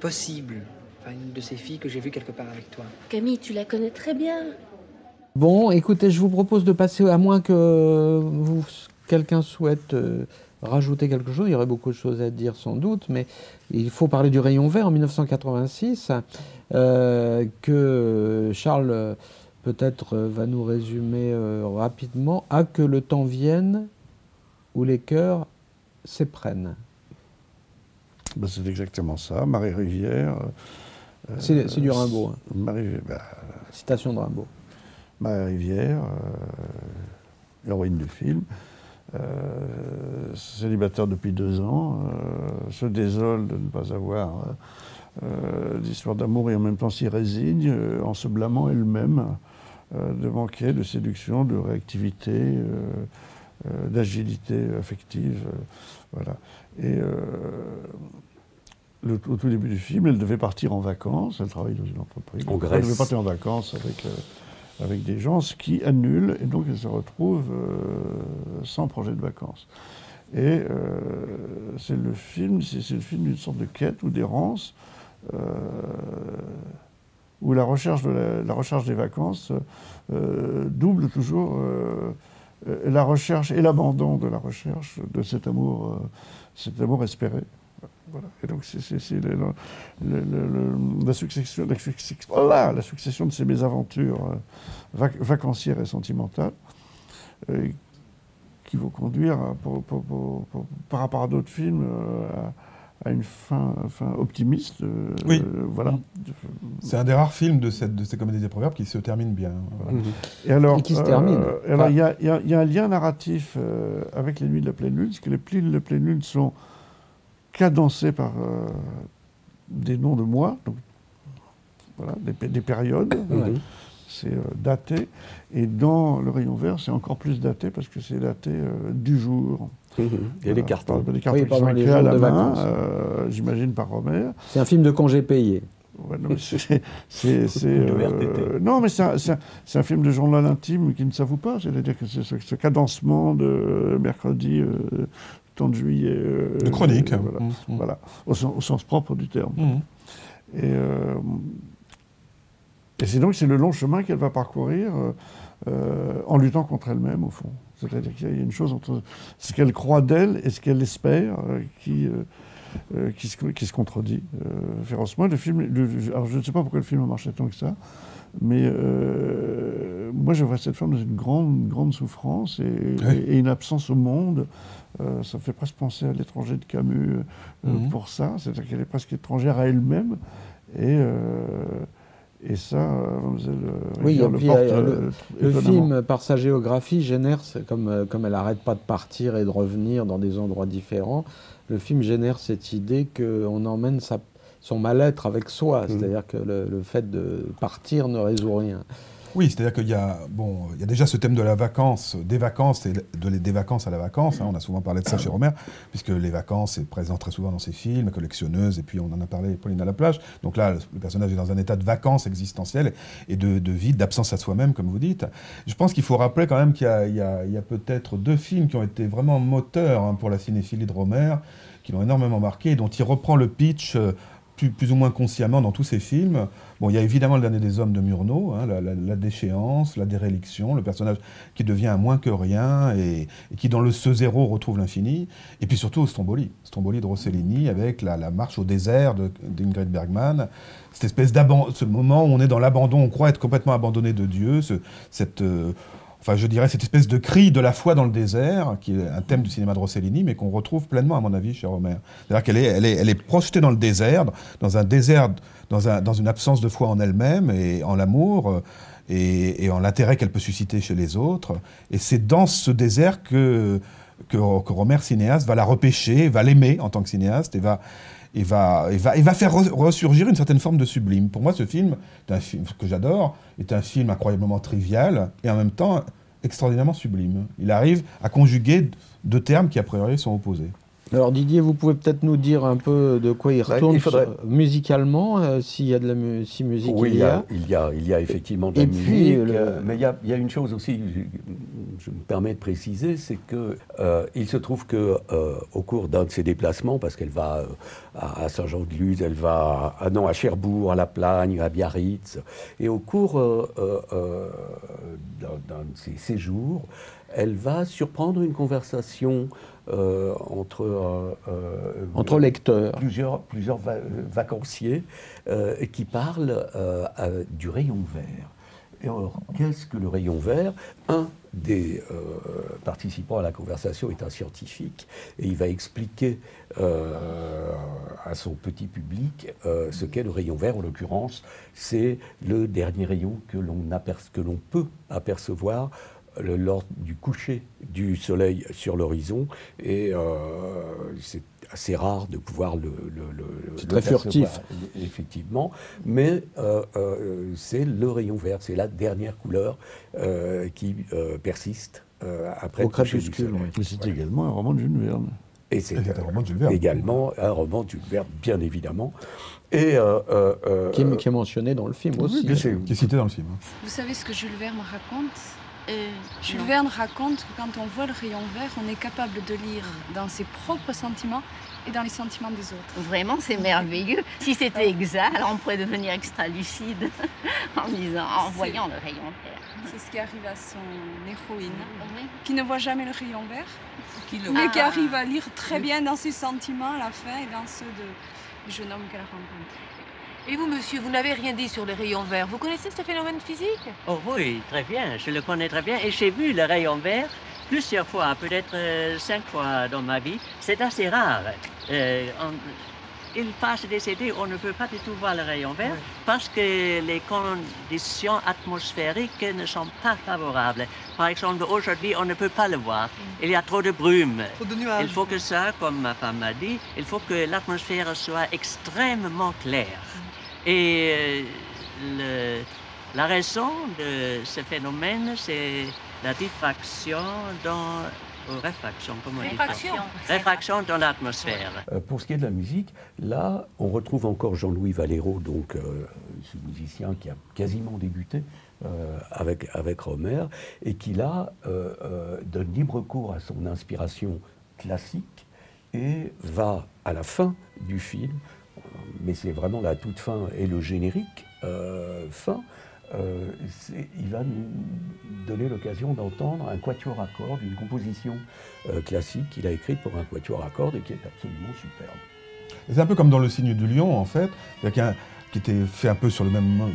Possible. Enfin, une de ces filles que j'ai vues quelque part avec toi. Camille, tu la connais très bien. Bon, écoutez, je vous propose de passer, à moins que vous, quelqu'un souhaite euh, rajouter quelque chose, il y aurait beaucoup de choses à dire sans doute, mais il faut parler du rayon vert en 1986, euh, que Charles peut-être euh, va nous résumer euh, rapidement, à que le temps vienne où les cœurs s'éprennent. Ben, c'est exactement ça. Marie Rivière. euh, C'est- du Rimbaud, hein. Marie, ben, Citation de Rimbaud. Marie Rivière, euh, héroïne du film, euh, célibataire depuis deux ans, euh, se désole de ne pas avoir euh, euh, d'histoire d'amour et en même temps s'y résigne euh, en se blâmant elle-même euh, de manquer de séduction, de réactivité, euh, euh, d'agilité affective. euh, voilà. Et euh, le- au tout début du film, elle devait partir en vacances. Elle travaille dans une entreprise. En Elle Grèce. devait partir en vacances avec, euh, avec des gens, ce qui annule. Et donc, elle se retrouve euh, sans projet de vacances. Et euh, c'est le film, c'est le film d'une sorte de quête ou d'errance, où la recherche, de la, la recherche des vacances double toujours la recherche et l'abandon de la recherche de cet amour, cet amour espéré. Voilà. Et donc c'est c'est- c'est le- le- le- le- la, succession, la, succession, voilà, la succession de ces mésaventures euh, vac- vacancières et sentimentales euh, qui vont conduire, à- pour- pour- pour- pour- par rapport à d'autres films, euh, à, à une fin, fin optimiste. euh, Oui. euh, voilà. C'est un des rares films de, cette, de ces comédies des proverbes qui se termine bien. Voilà. Et alors, Et qui se euh, termine. Enfin- il y, a- y y un lien narratif euh, avec les nuits de la pleine lune, parce que les nuits de la pleine lune sont cadencées par euh, des noms de mois, donc voilà, des, pé- des périodes. C'est euh, daté. Et dans le rayon vert, c'est encore plus daté parce que c'est daté euh, du jour. Et les cartons. Des cartons Oui, qui sont les à la de main, euh, j'imagine par Romer. C'est un film de congé payé. Ouais, non, mais c'est- c'est- c'est, De euh, RTT. non, mais c'est un, film de journal intime qui ne s'avoue pas. C'est-à-dire que c'est ce, ce cadencement de mercredi, euh, temps de juillet. euh, De chronique. euh, voilà, Mmh, Voilà, au, sens, au sens propre du terme. Mmh. Et, euh, et c'est donc c'est le long chemin qu'elle va parcourir euh, euh, en luttant contre elle-même, au fond. C'est-à-dire qu'il y a une chose entre ce qu'elle croit d'elle et ce qu'elle espère qui, qui, se, qui se contredit férocement. Le film, le- alors je ne sais pas pourquoi le film a marché tant que ça, mais euh, moi je vois cette femme dans une grande, grande souffrance et, Oui. et- et une absence au monde. Euh, ça me fait presque penser à l'étranger de Camus euh, Mhm. pour ça, c'est-à-dire qu'elle est presque étrangère à elle-même. Et, euh, et ça, euh, euh, Oui, et le puis, porte, euh, euh, le, film, par sa géographie, génère, comme, euh, comme elle n'arrête pas de partir et de revenir dans des endroits différents, le film génère cette idée qu'on emmène sa- son mal-être avec soi. C'est-à-dire que le, le fait de partir ne résout rien. Oui, c'est-à-dire qu'il y a, bon, il y a déjà ce thème de la vacance, des vacances et de, des vacances à la vacance. hein, on a souvent parlé de ça chez Romer, puisque les vacances est présent très souvent dans ses films, collectionneuse, et puis on en a parlé, Pauline à la plage. Donc là, le, personnage est dans un état de vacances existentielles et de, de vide, d'absence à soi-même, comme vous dites. Je pense qu'il faut rappeler quand même qu'il y a, a peut-être deux films qui ont été vraiment moteurs hein, pour la cinéphilie de Romer, qui l'ont énormément marqué, et dont il reprend le pitch. euh, plus, ou moins consciemment dans tous ses films. Bon, il y a évidemment le dernier des hommes de Murnau, hein, la, déchéance, la déréliction, le personnage qui devient un moins que rien et, qui dans le ce zéro retrouve l'infini. Et puis surtout Stromboli, Stromboli de Rossellini avec la, marche au désert d'Ingrid Bergman, cette espèce ce moment où on est dans l'abandon, on croit être complètement abandonné de Dieu, ce- cette euh, enfin je dirais cette espèce de cri de la foi dans le désert, qui est un thème du cinéma de Rossellini, mais qu'on retrouve pleinement, à mon avis, chez Romer. C'est-à-dire qu'elle est, elle est, elle est projetée dans le désert, dans un désert, dans, un, dans une absence de foi en elle-même et en l'amour, euh, et, en l'intérêt qu'elle peut susciter chez les autres. Et c'est dans ce désert que, que, que Romer, cinéaste, va la repêcher, va l'aimer en tant que cinéaste, et va, et va, et va, et va faire re- ressurgir une certaine forme de sublime. Pour moi, ce film, un film que j'adore, est un film incroyablement trivial et en même temps extraordinairement sublime. Il arrive à conjuguer deux termes qui a priori sont opposés. Alors Didier, vous pouvez peut-être nous dire un peu de quoi il Ouais, retourne il faudrait- euh, musicalement, euh, s'il y a de la mu- si musique Oui, il y a. il y a, il y a effectivement de la Et musique, puis, le- euh, mais il y, a, il y a une chose aussi, je, me permets de préciser, c'est que euh, il se trouve que euh, au cours d'un de ses déplacements, parce qu'elle va euh, à, à Saint-Jean-de-Luz, elle va à, non, à Cherbourg, à La Plagne, à Biarritz, et au cours d'un de ses séjours, elle va surprendre une conversation euh, entre, euh, euh, Entre lecteurs. plusieurs, plusieurs va- vacanciers qui parlent du rayon vert. Et alors, qu'est-ce que le rayon vert? Un des euh, participants à la conversation est un scientifique et il va expliquer euh, à son petit public euh, ce qu'est le rayon vert. En l'occurrence, c'est le dernier rayon que l'on peut apercevoir lors du coucher du soleil sur l'horizon et c'est assez rare de pouvoir le, le, le- C'est le très furtif. effectivement mais euh, euh, c'est le rayon vert c'est la dernière couleur euh, qui euh, persiste euh, après Au crépuscule. Mais c'est également un roman de Jules Verne. Et c'est un roman de Jules Verne. également un roman de Jules Verne, bien évidemment. Et euh, euh, euh, Qui est, qui est mentionné dans le film aussi. Bien sûr, qui est cité dans le film. Vous savez ce que Jules Verne raconte? Euh, Jules non. Verne raconte que quand on voit le rayon vert, on est capable de lire dans ses propres sentiments et dans les sentiments des autres. Vraiment, c'est merveilleux. Si c'était exact, alors on pourrait devenir extra lucide en disant, en C'est- voyant le rayon vert. C'est ce qui arrive à son héroïne, qui ne voit jamais le rayon vert, le mais qui arrive à lire très bien dans ses sentiments à la fin et dans ceux de- du jeune homme qu'elle rencontre. Et vous, monsieur, vous n'avez rien dit sur les rayons verts. Vous connaissez ce phénomène physique? Oh oui, très bien, je le connais très bien et j'ai vu le rayon vert plusieurs fois, peut-être euh, cinq fois dans ma vie. C'est assez rare. Euh, on- il passe décédé, on ne peut pas du tout voir le rayon vert parce que les conditions atmosphériques ne sont pas favorables. Par exemple, aujourd'hui, on ne peut pas le voir. Il y a trop de brume. Trop de nuages. Il faut que ça, comme ma femme m'a dit, il faut que l'atmosphère soit extrêmement claire. Et euh, le- la raison de ce phénomène, c'est la diffraction dans... ou réfraction, comment on dit ça? Réfraction. Réfraction dans l'atmosphère. Euh, pour ce qui est de la musique, là, on retrouve encore Jean-Louis Valero, donc euh, ce musicien qui a quasiment débuté euh, avec, avec Romer, et qui là euh, euh, donne libre cours à son inspiration classique et va à la fin du film, euh, mais c'est vraiment la toute fin et le générique euh, fin. euh, il va nous donner l'occasion d'entendre un quatuor à cordes, une composition euh, classique qu'il a écrite pour un quatuor à cordes et qui est absolument superbe. C'est un peu comme dans Le Signe du Lion, en fait, qui était fait un peu sur le même mo-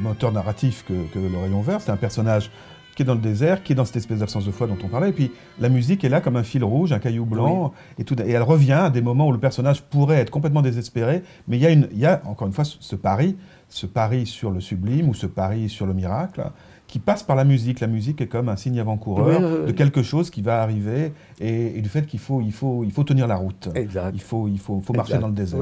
moteur narratif que, que Le Rayon Vert. C'est un personnage qui est dans le désert, qui est dans cette espèce d'absence de foi dont on parlait, et puis la musique est là comme un fil rouge, un caillou blanc, et, tout, et elle revient à des moments où le personnage pourrait être complètement désespéré, mais il y a, une, il y a encore une fois ce, ce pari, ce pari sur le sublime ou ce pari sur le miracle, qui passe par la musique. La musique est comme un signe avant-coureur Oui, oui, oui. de quelque chose qui va arriver et, et du fait qu'il faut, il faut, il faut tenir la route. Il faut, il faut, faut marcher Exact. dans le désert.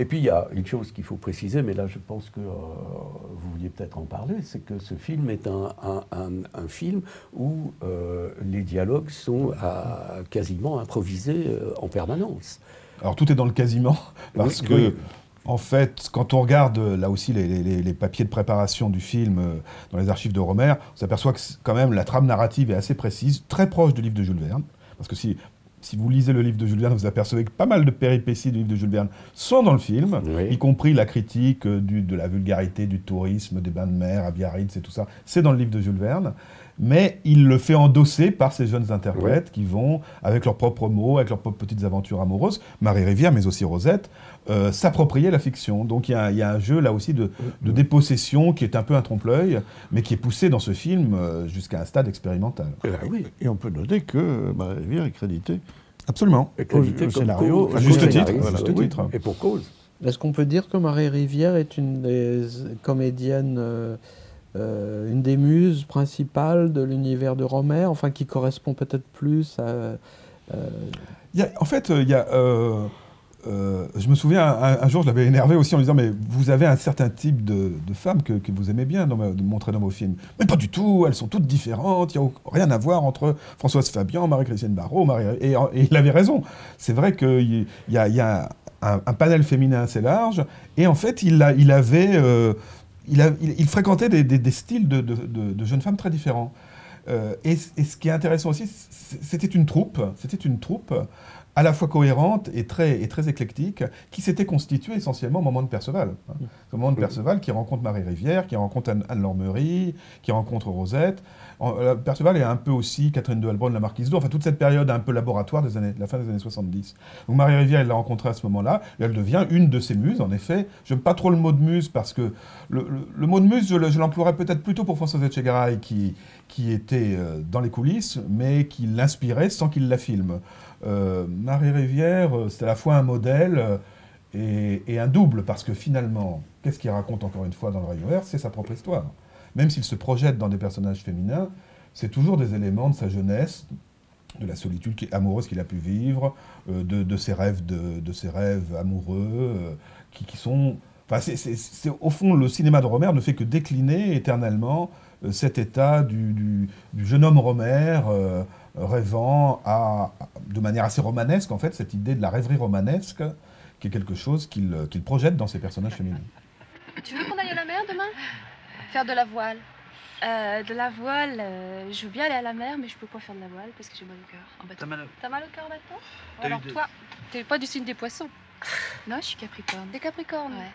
Et puis il y a une chose qu'il faut préciser, mais là je pense que euh, vous vouliez peut-être en parler, c'est que ce film est un, un- un- un film où euh, les dialogues sont à- quasiment improvisés euh, en permanence. Alors tout est dans le quasiment, parce Oui, que, oui. en fait, quand on regarde là aussi les, les- les papiers de préparation du film euh, dans les archives de Romer, on s'aperçoit que quand même la trame narrative est assez précise, très proche du livre de Jules Verne. Parce que si, si vous lisez le livre de Jules Verne, vous apercevez que pas mal de péripéties du livre de Jules Verne sont dans le film, y compris la critique euh, du- de la vulgarité du tourisme, des bains de mer à Biarritz et tout ça. C'est dans le livre de Jules Verne. Mais il le fait endosser par ces jeunes interprètes qui vont, avec leurs propres mots, avec leurs propres petites aventures amoureuses, Marie Rivière, mais aussi Rosette, euh, s'approprier la fiction. Donc il y, a un- il y a un jeu là aussi de, de dépossession qui est un peu un trompe-l'œil, mais qui est poussé dans ce film euh, jusqu'à un stade expérimental. Et on peut noter que Marie Rivière est créditée. Absolument. Au- au scénario. À juste titre. Voilà, à juste oui. titre. Et pour cause. Est-ce qu'on peut dire que Marie Rivière est une des comédiennes, euh, euh, une des muses principales de l'univers de Romer, enfin qui correspond peut-être plus à... euh, Il y a- en fait, il y a, euh, je me souviens, un, jour, je l'avais énervé aussi en lui disant Mais vous avez un certain type de, femmes que, vous aimez bien dans de montrer dans vos films. Mais pas du tout, elles sont toutes différentes, il n'y a rien à voir entre Françoise Fabian, Marie-Christiane Barrault, Marie... et, il avait raison. C'est vrai qu'il y a, un, panel féminin assez large, et en fait, il, avait. euh, il, fréquentait des, styles de, jeunes femmes très différents. Euh, et, et ce qui est intéressant aussi, c'était une troupe, c'était une troupe à la fois cohérente et très, et très éclectique, qui s'était constituée essentiellement au moment de Perceval. hein. Au moment de Perceval, qui rencontre Marie Rivière, qui rencontre Anne, Anne Lormery, qui rencontre Rosette. En- euh, Perceval est un peu aussi Catherine de Alban, la marquise d'Or, enfin toute cette période un peu laboratoire des années, de la fin des années 70. Donc Marie Rivière, elle l'a rencontrée à ce moment-là, et elle devient une de ses muses, en effet. Je n'aime pas trop le mot de muse, parce que le, le- le mot de muse, je, le- je l'emploierais peut-être plutôt pour François Etchegaray, qui, qui était euh, dans les coulisses, mais qui l'inspirait sans qu'il la filme. Euh, Marie Rivière, euh, c'est à la fois un modèle euh, et, un double, parce que finalement, qu'est-ce qu'il raconte encore une fois dans le rayon vert? C'est sa propre histoire. Même s'il se projette dans des personnages féminins, c'est toujours des éléments de sa jeunesse, de la solitude amoureuse qu'il a pu vivre, de, ses rêves, de, ses rêves amoureux, qui, sont. Enfin, c'est- au fond, le cinéma de Romer ne fait que décliner éternellement cet état du, du- jeune homme Romer euh, rêvant à, de manière assez romanesque, en fait, cette idée de la rêverie romanesque, qui est quelque chose qu'il euh, qu'il projette dans ses personnages féminins. Tu veux qu'on aille à la mer demain? Faire de la voile. Euh, de la voile, euh, je veux bien aller à la mer, mais je peux pas faire de la voile parce que j'ai mal au cœur. T'as mal au- mal au cœur maintenant Alors de- toi, t'es pas du signe des poissons? Non, je suis capricorne. T'es capricorne? Ouais.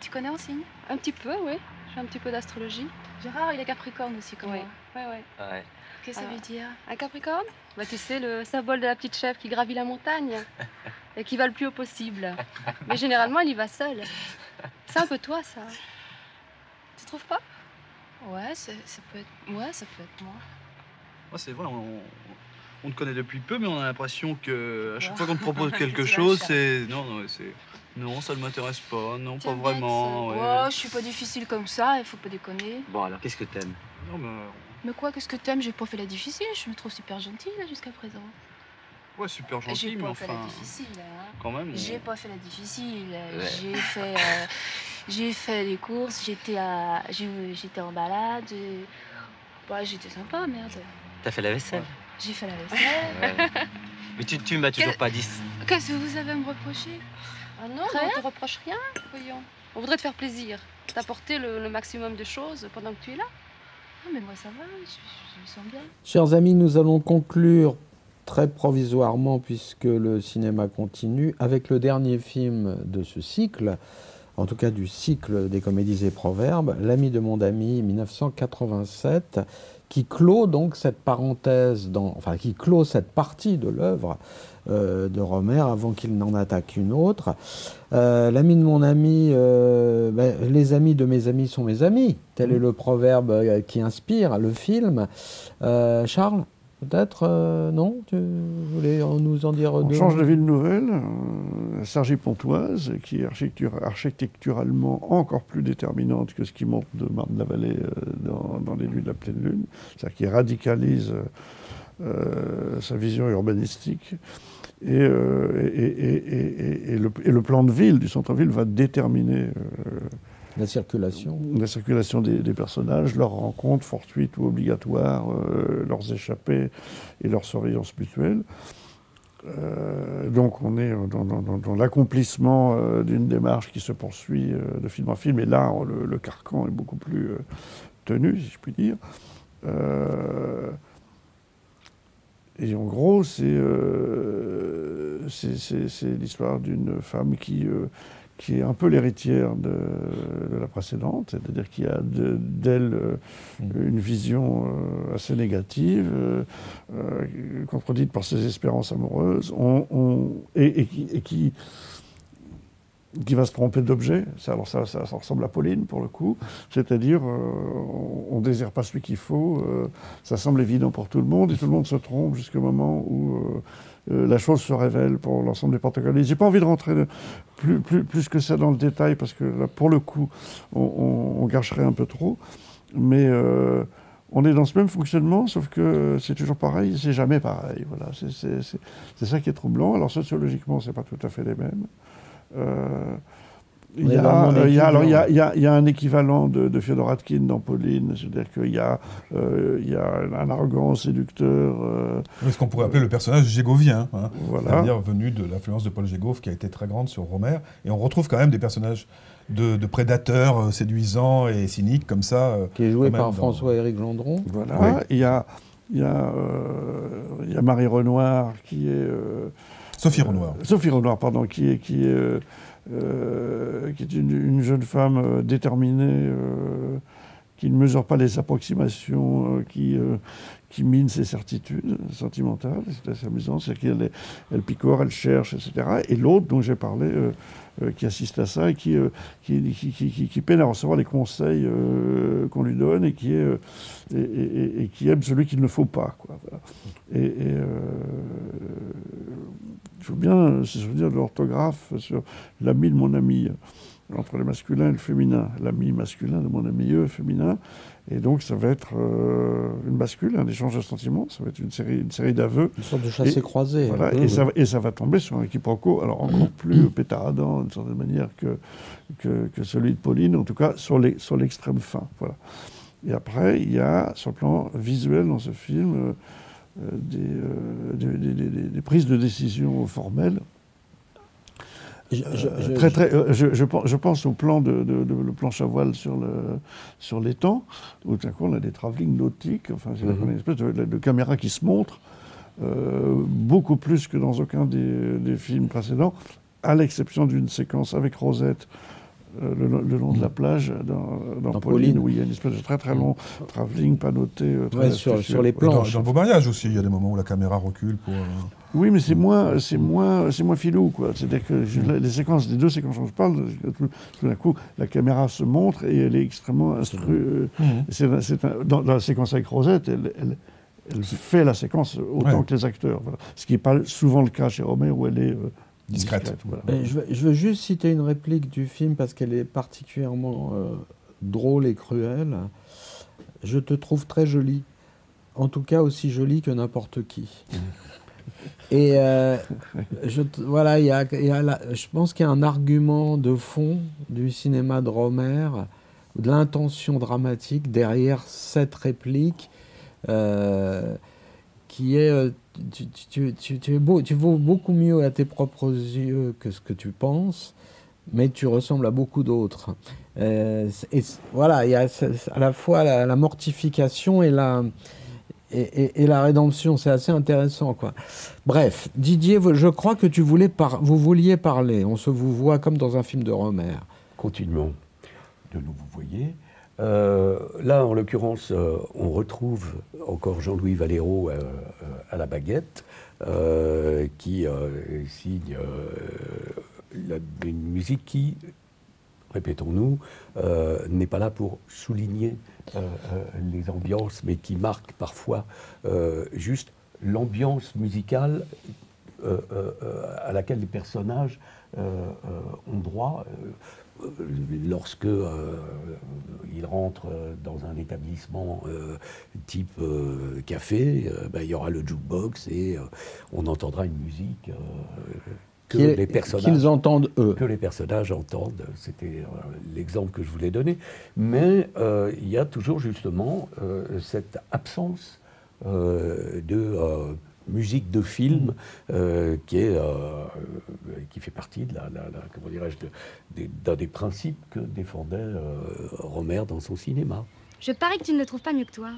Tu connais en signe Un petit peu, oui. J'ai un petit peu d'astrologie. Gérard, il est capricorne aussi, comme moi. Ouais, ouais. Ouais. Qu'est-ce que ça veut dire? Un capricorne? Bah tu sais, le symbole de la petite chèvre qui gravit la montagne et qui va le plus haut possible. Mais généralement, il y va seul. C'est un peu toi, ça. Tu trouves pas? Ouais, ça peut être... Ouais, ça peut être moi. Moi, c'est vrai, on, on te connaît depuis peu, mais on a l'impression que à chaque Ouais. fois qu'on te propose quelque chose, c'est. Non, non, c'est. Non, ça ne m'intéresse pas, non, pas vraiment. ouais. Oh, je suis pas difficile comme ça, il faut pas déconner. Bon, alors, qu'est-ce que t'aimes? Non, mais. Mais quoi, qu'est-ce que t'aimes? J'ai pas fait la difficile, je me trouve super gentille là jusqu'à présent. Ouais, super J'ai gentil, mais pas enfin. fait la difficile, hein. Quand même. on- J'ai pas fait la difficile. Ouais. J'ai fait, euh, j'ai fait les courses. J'étais à, j'ai- j'étais en balade. et- Bah, j'étais sympa, merde. T'as fait la vaisselle? J'ai fait la vaisselle. Ouais. Mais tu, tu m'as toujours pas dit. Qu'est-ce que vous avez à me reprocher? Ah non, Rien. on te reproche rien, voyons. On voudrait te faire plaisir, t'apporter le, le maximum de choses pendant que tu es là. Ah, mais moi ça va, je, je- je me sens bien. Chers amis, nous allons conclure très provisoirement, puisque le cinéma continue, avec le dernier film de ce cycle, en tout cas du cycle des comédies et proverbes, L'ami de mon ami 1987, qui clôt donc cette parenthèse, dans, enfin qui clôt cette partie de l'œuvre euh, de Romer avant qu'il n'en attaque une autre. Euh, L'ami de mon ami, euh, ben, les amis de mes amis sont mes amis. Tel est le proverbe qui inspire le film. Charles, peut-être non? Tu voulais nous en dire On deux change de ville nouvelle, Cergy-Pontoise, qui est architecture- architecturalement encore plus déterminante que ce qui monte de Marne-la-Vallée dans, dans les nuits de la pleine lune, c'est-à-dire qui radicalise euh, sa vision urbanistique. Et, euh, et- le, et le plan de ville du centre-ville va déterminer euh, la circulation, la circulation des, des personnages, leurs rencontres fortuites ou obligatoires, euh, leurs échappées et leur surveillance mutuelle. Donc on est dans, dans- dans- dans l'accomplissement d'une démarche qui se poursuit de film en film, et là on- le, le carcan est beaucoup plus tenu, si je puis dire. Et en gros, c'est euh, c'est- c'est- c'est l'histoire d'une femme qui, euh, qui est un peu l'héritière de, de la précédente, c'est-à-dire qui a de- d'elle euh, une vision euh, assez négative, euh, contredite par ses espérances amoureuses, on- on- et, et qui, et qui- qui va se tromper d'objet. Ça, Alors ça, ça, ressemble à Pauline pour le coup, c'est-à-dire euh, on ne désire pas celui qu'il faut, euh, ça semble évident pour tout le monde et tout le monde se trompe jusqu'au moment où euh, euh, la chose se révèle pour l'ensemble des protagonistes. J'ai pas envie de rentrer plus, plus, plus que ça dans le détail parce que là, pour le coup, on, on- on gâcherait un peu trop, mais euh, on est dans ce même fonctionnement, sauf que c'est toujours pareil, c'est jamais pareil. Voilà, c'est ça qui est troublant. Alors sociologiquement, c'est pas tout à fait les mêmes. Euh, il y, a, euh, il y a- alors, il y a- il y a- il y a un équivalent de, de Fyodor Atkin dans Pauline, c'est-à-dire qu'il y, a, euh, il y a un arrogant séducteur. euh, ce qu'on pourrait appeler le personnage jégovien, hein, Voilà. c'est-à-dire venu de l'influence de Paul Gégov qui a été très grande sur Romer. Et on retrouve quand même des personnages de, de prédateurs euh, séduisants et cyniques comme ça. euh, qui est joué par dans- François-Éric Gendron. Voilà. Oui. Il y a, il y a, euh, il y a Marie Renoir qui est. euh, Sophie euh, Renoir. Sophie Renoir, pardon, qui est, qui est, euh, euh, une, une jeune femme euh, déterminée, euh, qui ne mesure pas les approximations, euh, qui, euh, qui mine ses certitudes sentimentales. C'est assez amusant. C'est qu'elle elle picore, elle cherche, etc. Et l'autre dont j'ai parlé, euh, euh, qui assiste à ça et qui, euh, qui, qui, qui- peine à recevoir les conseils euh, qu'on lui donne et qui, est, euh, et, qui aime celui qu'il ne faut pas. Quoi. Et, euh, il faut bien se souvenir de l'orthographe sur l'ami de mon ami, entre le masculin et le féminin. L'ami masculin de mon ami eux, féminin. Et donc, ça va être euh, une bascule, un échange de sentiments, ça va être une série, une série d'aveux. Une sorte de chassé-croisé. Voilà, un peu. et, ça, va- et ça va tomber sur un quiproquo, alors encore plus pétaradant d'une certaine manière que, que, que celui de Pauline, en tout cas sur l'extrême fin. Voilà. Et après, il y a, sur le plan visuel dans ce film, euh, euh, des, euh, des- des- des- des- des prises de décision formelles Je- je- Euh, je- très, très, euh, je, je pen- je pense au plan de, de- de- le plan Chavoil sur le sur l'étang, où tout à coup on a des travelling nautiques, enfin c'est Mhm. une espèce de, de caméra qui se montre euh, beaucoup plus que dans aucun des, des films précédents, à l'exception d'une séquence avec Rosette. Euh, le, long- le long de la plage dans, dans Dans Pauline, Pauline. où il y a une espèce de très très long travelling pas noté euh, très Ouais, sur- les Dans, planches. dans le beau mariage aussi, il y a des moments où la caméra recule pour. euh, Oui, mais c'est moins, c'est moins, c'est moins filou, quoi. C'est-à-dire que je- les séquences, les deux séquences dont je parle, tout, tout d'un coup, la caméra se montre et elle est extrêmement instru. c'est- c'est un- dans, dans la séquence avec Rosette, elle, elle- elle fait la séquence autant Ouais. que les acteurs. voilà. Ce qui n'est pas souvent le cas chez Romer où elle est euh, Discrète. voilà. Je, veux, je veux juste citer une réplique du film parce qu'elle est particulièrement euh, drôle et cruelle. Je te trouve très jolie. En tout cas, aussi jolie que n'importe qui. Et euh, je, t- voilà, il y a, il y a la- je pense qu'il y a un argument de fond du cinéma de Romer, de l'intention dramatique derrière cette réplique, euh, qui est euh, tu, tu- tu- tu- es beau, tu vaux beaucoup mieux à tes propres yeux que ce que tu penses, mais tu ressembles à beaucoup d'autres. Euh, et voilà, il y a à la fois la, mortification et la, et, la rédemption. C'est assez intéressant, quoi. Bref, Didier, je crois que tu voulais par- vous vouliez parler. On se vous voit comme dans un film de Romer. Continuons de nous vous voyez. Euh, là, en l'occurrence, euh, on retrouve encore Jean-Louis Valero euh, à la baguette, qui signe une musique qui, répétons-nous, n'est pas là pour souligner les ambiances, mais qui marque parfois juste l'ambiance musicale à laquelle les personnages ont droit. Euh, lorsque euh, ils rentrent euh, dans un établissement euh, type euh, café, ben, il y aura le jukebox et on entendra une musique que les personnages qu'ils entendent eux. que les personnages entendent. C'était l'exemple que je voulais donner. Mais il y a toujours justement cette absence de musique de film euh, qui, est, euh, qui fait partie de la, la- la- comment dirais-je, de- des- d'un des principes que défendait euh, Romer dans son cinéma. Je parie que tu ne le trouves pas mieux que toi.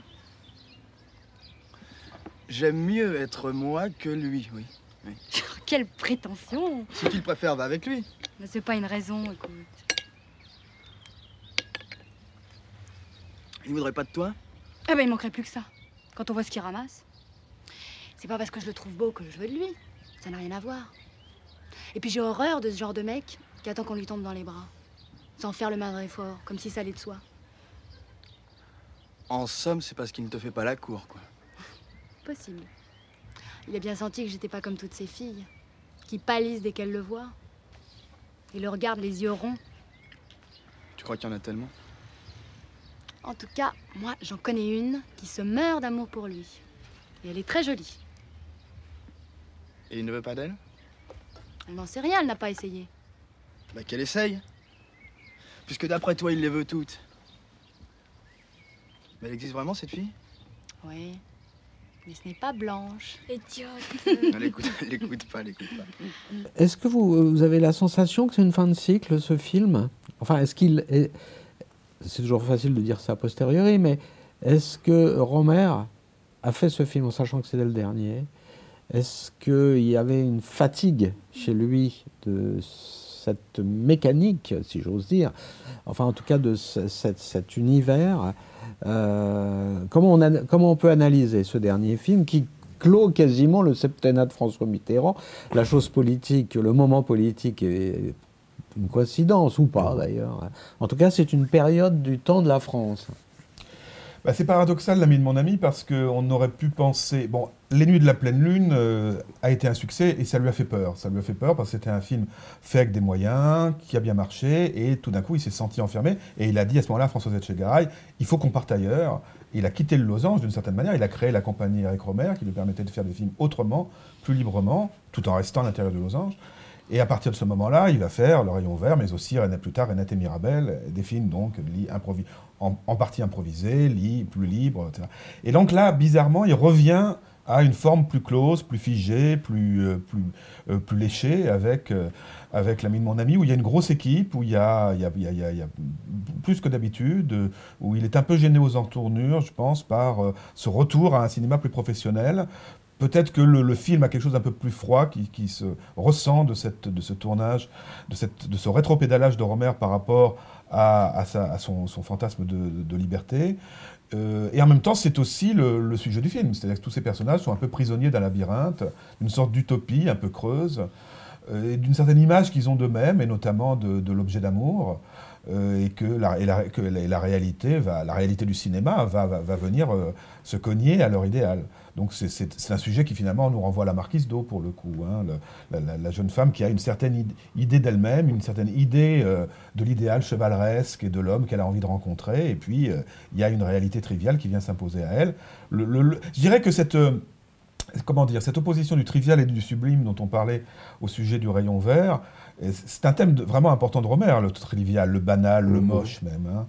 J'aime mieux être moi que lui, oui. oui. Quelle prétention Si tu le préfères, va avec lui. Mais c'est pas une raison, écoute. Il voudrait pas de toi? Eh ben, il manquerait plus que ça. Quand on voit ce qu'il ramasse. C'est pas parce que je le trouve beau que je veux de lui. Ça n'a rien à voir. Et puis j'ai horreur de ce genre de mec qui attend qu'on lui tombe dans les bras. Sans faire le moindre effort, comme si ça allait de soi. En somme, c'est parce qu'il ne te fait pas la cour, quoi. Possible. Il a bien senti que j'étais pas comme toutes ces filles, qui pâlissent dès qu'elles le voient. Et le regardent les yeux ronds. Tu crois qu'il y en a tellement? En tout cas, moi, j'en connais une qui se meurt d'amour pour lui. Et elle est très jolie. Et il ne veut pas d'elle Elle n'en sait rien, elle n'a pas essayé. Bah qu'elle essaye. Puisque d'après toi, il les veut toutes. Mais elle existe vraiment, cette fille? Oui. Mais ce n'est pas Blanche. Elle l'écoute, elle l'écoute pas, elle l'écoute pas. Est-ce que vous, vous avez la sensation que c'est une fin de cycle, ce film? Enfin, est-ce qu'il est... C'est toujours facile de dire ça a posteriori, mais est-ce que Romer a fait ce film en sachant que c'était le dernier? Est-ce qu'il y avait une fatigue chez lui de cette mécanique, si j'ose dire, enfin en tout cas de ce- cet, univers Euh, comment, on ana- comment on peut analyser ce dernier film qui clôt quasiment le septennat de François Mitterrand? La chose politique, le moment politique est une coïncidence ou pas d'ailleurs. En tout cas, c'est une période du temps de la France. Bah, c'est paradoxal l'ami de mon ami parce qu'on aurait pu penser. Bon, Les Nuits de la pleine lune euh, a été un succès et ça lui a fait peur. Ça lui a fait peur parce que c'était un film fait avec des moyens, qui a bien marché et tout d'un coup il s'est senti enfermé et il a dit à ce moment-là à François Etchegaray il faut qu'on parte ailleurs. Il a quitté le losange d'une certaine manière. Il a créé la compagnie Eric Romer qui lui permettait de faire des films autrement, plus librement, tout en restant à l'intérieur de losange. Et à partir de ce moment-là, il va faire Le Rayon Vert, mais aussi René plus tard, Renate et Mirabel, des films donc li- improvi- en, en partie improvisés, li- plus libres, etc. Et donc là, bizarrement, il revient à une forme plus close, plus figée, plus, euh, plus, euh, plus léchée, avec, euh, avec l'ami de mon ami, où il y a une grosse équipe, où il y a, y a, y a- y a- plus que d'habitude, où il est un peu gêné aux entournures, je pense, par ce retour à un cinéma plus professionnel. Peut-être que le, film a quelque chose d'un peu plus froid qui, qui se ressent de, cette, de ce tournage, de, cette, de ce rétropédalage de Romer par rapport à, à sa- à son, son fantasme de liberté. Euh, et en même temps, c'est aussi le, sujet du film. C'est-à-dire que tous ces personnages sont un peu prisonniers d'un labyrinthe, d'une sorte d'utopie un peu creuse, euh, et d'une certaine image qu'ils ont d'eux-mêmes, et notamment de, l'objet d'amour. euh, et que, la, réalité, du cinéma va, venir se cogner à leur idéal. Donc c'est- un sujet qui finalement nous renvoie à la marquise d'eau pour le coup. hein, le- la, jeune femme qui a une certaine id- idée d'elle-même, une certaine idée euh, de l'idéal chevaleresque et de l'homme qu'elle a envie de rencontrer. Et puis euh, il y a une réalité triviale qui vient s'imposer à elle. Le- le- le- je dirais que cette... euh, Comment dire, cette opposition du trivial et du sublime dont on parlait au sujet du rayon vert, c'est un thème de- vraiment important de Romer, le trivial, le banal, le moche même. hein.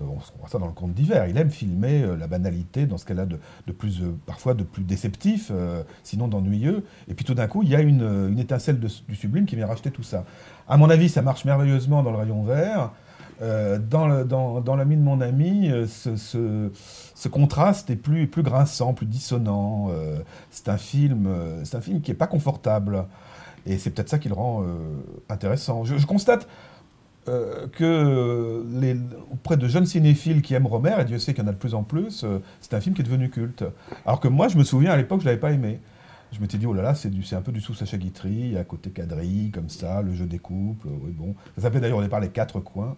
Euh, on voit ça dans le conte d'hiver. Il aime filmer euh, la banalité dans ce qu'elle a de, plus, euh, parfois de plus déceptif, sinon d'ennuyeux. Et puis tout d'un coup, il y a une, étincelle du sublime qui vient racheter tout ça. À mon avis, ça marche merveilleusement dans le rayon vert. Dans, le, l'ami de mon ami, ce, contraste est plus, plus grinçant, plus dissonant. C'est un film, c'est un film qui est pas confortable, et c'est peut-être ça qui le rend intéressant. Je constate euh, que les, auprès de jeunes cinéphiles qui aiment Romer, et Dieu sait qu'il y en a de plus en plus, euh, c'est un film qui est devenu culte. Alors que moi, je me souviens à l'époque, je l'avais pas aimé. Je m'étais dit, oh là là, c'est, un peu du sous Sacha Guitry, à côté quadrille, comme ça, le jeu des couples. Oui, bon. Ça s'appelait d'ailleurs au départ Les Quatre Coins.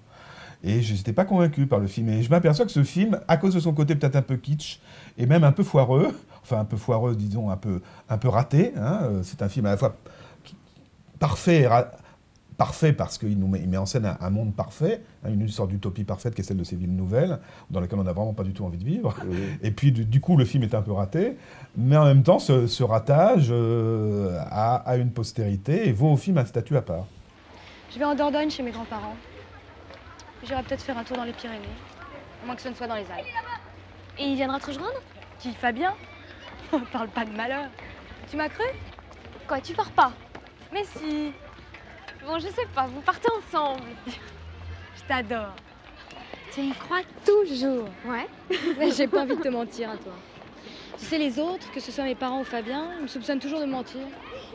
Et je n'étais pas convaincu par le film. Et je m'aperçois que ce film, à cause de son côté peut-être un peu kitsch, et même un peu foireux, enfin un peu foireux, disons, un peu, un peu raté, hein, euh, c'est un film à la fois parfait, et ra- parfait parce qu'il nous met, il met en scène un, un monde parfait, hein, une sorte d'utopie parfaite qui est celle de ces villes nouvelles, dans lesquelles on n'a vraiment pas du tout envie de vivre. Et puis du, du coup, le film est un peu raté, mais en même temps, ce, ce ratage euh, a, a une postérité et vaut au film un statut à part. Je vais en Dordogne chez mes grands-parents. J'irai peut-être faire un tour dans les Pyrénées. À moins que ce ne soit dans les Alpes. Et il viendra te rejoindre Qui Fabien Parle pas de malheur. Tu m'as cru? Quoi, tu pars pas? Mais si. Bon, je sais pas, vous partez ensemble. Je t'adore. Tu me crois toujours Ouais. Mais j'ai pas envie de te mentir à toi. Tu sais, les autres, que ce soit mes parents ou Fabien, ils me soupçonnent toujours de mentir.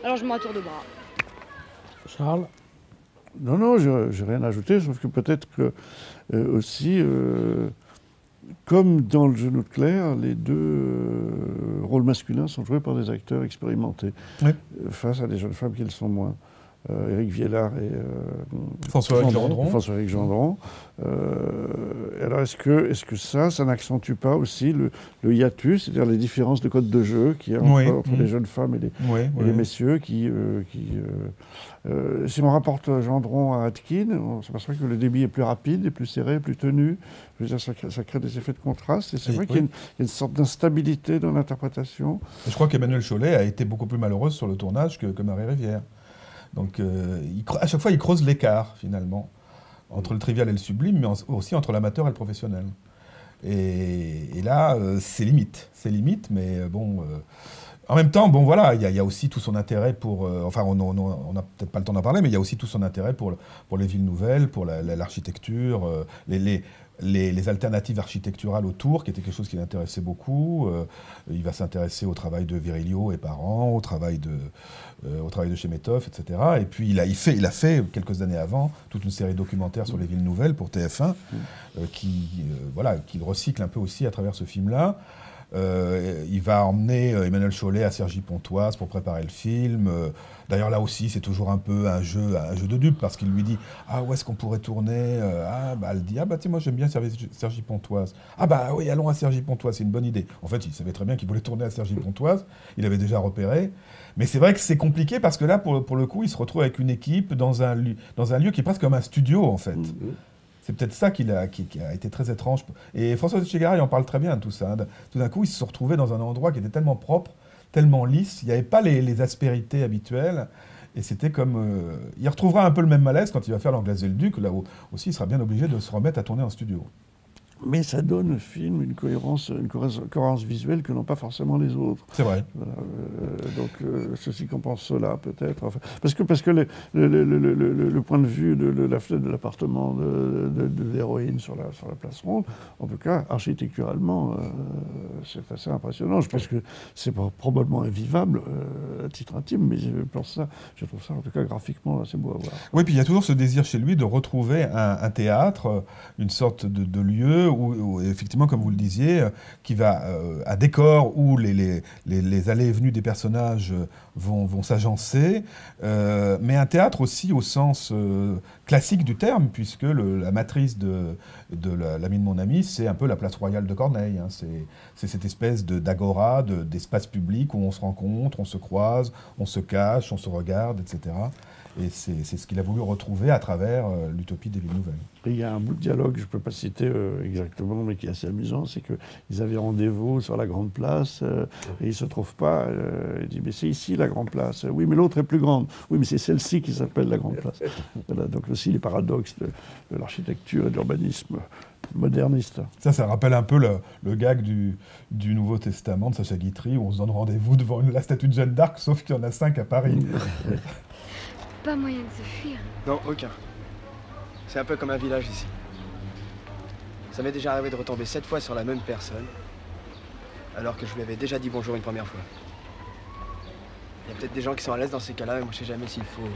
Alors je un tour de bras. Charles? Non, non, je n'ai rien ajouté, sauf que peut-être que euh, aussi, euh, comme dans le genou de Claire, les deux euh, rôles masculins sont joués par des acteurs expérimentés, Oui. euh, face à des jeunes femmes qui le sont moins. Euh, Éric Viellard et euh, François-Éric Gendron. Gendron. Euh, alors est-ce que, est que ça, ça n'accentue pas aussi le, le hiatus, c'est-à-dire les différences de code de jeu qu'il y a entre, Oui. entre les jeunes femmes et les, Oui, et oui, les oui. messieurs qui... qui si on rapporte Gendron à Atkin, on s'aperçoit que le débit est plus rapide, est plus serré, plus tenu. Je veux dire, ça, crée- ça crée des effets de contraste. Et c'est vrai qu'il y, a une- il y a une sorte d'instabilité dans l'interprétation. Je crois qu'Emmanuel Chollet a été beaucoup plus malheureuse sur le tournage que, que Marie Rivière. Donc euh, à chaque fois, il creuse l'écart, finalement, entre le trivial et le sublime, mais aussi entre l'amateur et le professionnel. Et, là, euh, c'est limite. C'est limite, mais euh, bon. en même temps, bon voilà, il y, a- aussi tout son intérêt pour. enfin, on n'a peut-être pas le temps d'en parler, mais il y a aussi tout son intérêt pour, pour les villes nouvelles, pour la- la- l'architecture, les, les- alternatives architecturales autour, qui était quelque chose qui l'intéressait beaucoup. Euh, il va s'intéresser au travail de Virilio et Parent, au travail de, euh, au travail de Chemetov, etc. Et puis il a, il, fait, il a fait, quelques années avant, toute une série de documentaires sur les villes nouvelles pour TF1, euh, qui, voilà, qu'il recycle un peu aussi à travers ce film-là. Euh, il va emmener euh, Emmanuel Chollet à Cergy-Pontoise pour préparer le film. Euh, D'ailleurs, là aussi, c'est toujours un peu un jeu, un jeu de dupe parce qu'il lui dit Ah, où est-ce qu'on pourrait tourner Ah, bah, elle dit Ah, bah, sais, moi, j'aime bien Cergy- Cergy-Pontoise. Ah, bah, oui, allons à Cergy-Pontoise, c'est une bonne idée. En fait, il savait très bien qu'il voulait tourner à Cergy-Pontoise. Il avait déjà repéré. Mais c'est vrai que c'est compliqué parce que là, pour, pour le coup, il se retrouve avec une équipe dans un, dans un lieu qui est presque comme un studio, en fait. C'est peut-être ça qu'il a, qui, qui a été très étrange. Et François Etchegaray en parle très bien tout ça. hein. Tout d'un coup, il se retrouvait dans un endroit qui était tellement propre, tellement lisse, il n'y avait pas les, les aspérités habituelles. Et c'était comme. euh, il retrouvera un peu le même malaise quand il va faire l'Anglaise et le Duc, là où aussi il sera bien obligé de se remettre à tourner en studio. Mais ça donne au film une cohérence, une cohérence, cohérence visuelle que n'ont pas forcément les autres. C'est vrai. Voilà, euh, donc euh, ceci compense cela peut-être. Enfin, parce que, parce que le, point de vue de, de la fenêtre de l'appartement de, de- de l'héroïne sur la, sur la place ronde, en tout cas architecturalement, euh, c'est assez impressionnant. Je pense que c'est probablement invivable à titre intime, mais je pense ça, je trouve ça en tout cas graphiquement assez beau à voir. Oui, puis il y a toujours ce désir chez lui de retrouver un, un théâtre, une sorte de lieu où, effectivement, comme vous le disiez, euh, qui va euh, à décor où les, allées et venues des personnages euh, vont, s'agencer, mais un théâtre aussi au sens classique du terme, puisque la matrice de, de la- l'ami de mon ami, c'est un peu la place royale de Corneille. hein. C'est cette espèce d'agora, de- d'espace public où on se rencontre, on se croise, on se cache, on se regarde, etc. Et c'est ce qu'il a voulu retrouver à travers euh, l'utopie des villes nouvelles. Et il y a un bout de dialogue, je ne peux pas citer euh, exactement, mais qui est assez amusant, c'est qu'ils avaient rendez-vous sur la grande place euh, et ils ne se trouvent pas. euh, il dit, mais c'est ici la grande place. Oui, mais l'autre est plus grande. Oui, mais c'est celle-ci qui s'appelle la grande place. Voilà, donc aussi les paradoxes de, de l'architecture et de l'urbanisme moderniste. Ça, ça rappelle un peu le, le gag du, du Nouveau Testament de Sacha Guitry, où on se donne rendez-vous devant la statue de Jeanne d'Arc, sauf qu'il y en a cinq à Paris. Pas moyen de se fuir. Non, aucun. C'est un peu comme un village ici. Ça m'est déjà arrivé de retomber sept fois sur la même personne, alors que je lui avais déjà dit bonjour une première fois. Il y a peut-être des gens qui sont à l'aise dans ces cas-là, mais moi je sais jamais s'il faut.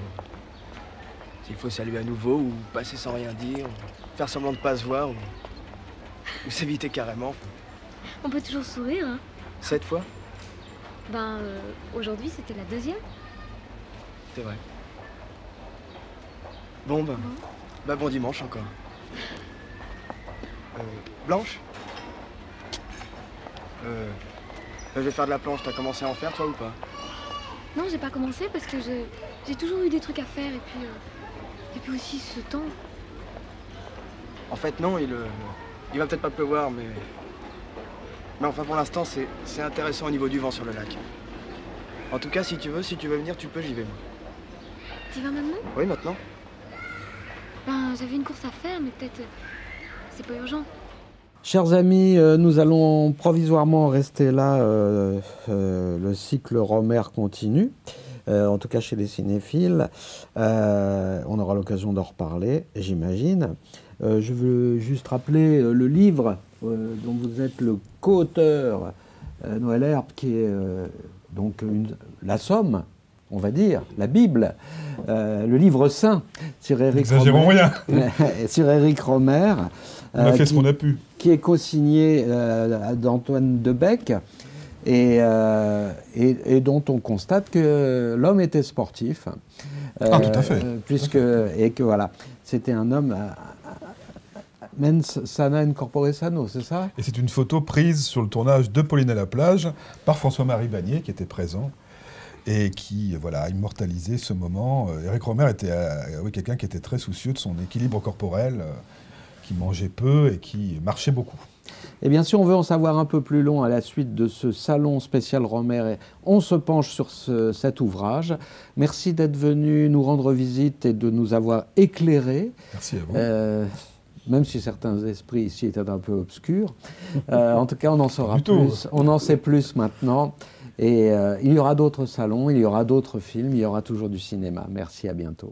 S'il faut saluer à nouveau, ou passer sans rien dire, ou faire semblant de pas se voir, ou, ou s'éviter carrément. On peut toujours sourire, hein. Sept fois? Ben, euh, aujourd'hui, c'était la deuxième. C'est vrai. Bon, bah, bah bon dimanche encore. Euh, Blanche euh, bah, Je vais faire de la planche, t'as commencé à en faire toi ou pas? Non, j'ai pas commencé parce que je- j'ai toujours eu des trucs à faire et puis, euh, et puis aussi ce temps. En fait non, il, euh, il va peut-être pas pleuvoir, mais... Mais enfin pour l'instant c'est c'est intéressant au niveau du vent sur le lac. En tout cas si tu veux, si tu veux venir, tu peux, j'y vais moi. Tu vas maintenant? Oui maintenant Ben, j'avais une course à faire, mais peut-être. euh, c'est pas urgent. Chers amis, euh, nous allons provisoirement rester là. euh, le cycle Romer continue, en tout cas chez les cinéphiles. On aura l'occasion d'en reparler, j'imagine. Je veux juste rappeler le livre dont vous êtes le co-auteur, Noël Herbe, qui est donc la Somme, on va dire, la Bible, euh, le livre saint sur Éric N'exagérons Romer. sur Éric Romer. On a fait ce qui- qu'on a pu. Qui est co-signé euh, d'Antoine Debec et, euh, et, et dont on constate que l'homme était sportif. Ah, tout à fait. puisque, et que voilà, c'était un homme. mens sana in corpore sano, c'est ça? Et c'est une photo prise sur le tournage de Pauline à la plage par François-Marie Bagné, qui était présent et qui voilà, a immortalisé ce moment. Euh, Eric Romer était euh, oui, quelqu'un qui était très soucieux de son équilibre corporel, euh, qui mangeait peu et qui marchait beaucoup. Eh bien, si on veut en savoir un peu plus long à la suite de ce salon spécial Romer, on se penche sur ce- cet ouvrage. Merci d'être venu nous rendre visite et de nous avoir éclairés. Merci à vous. Euh, même si certains esprits ici étaient un peu obscurs. En tout cas, on en saura plus. On en sait plus maintenant. Et euh, il y aura d'autres salons, il y aura d'autres films, il y aura toujours du cinéma. Merci, à bientôt.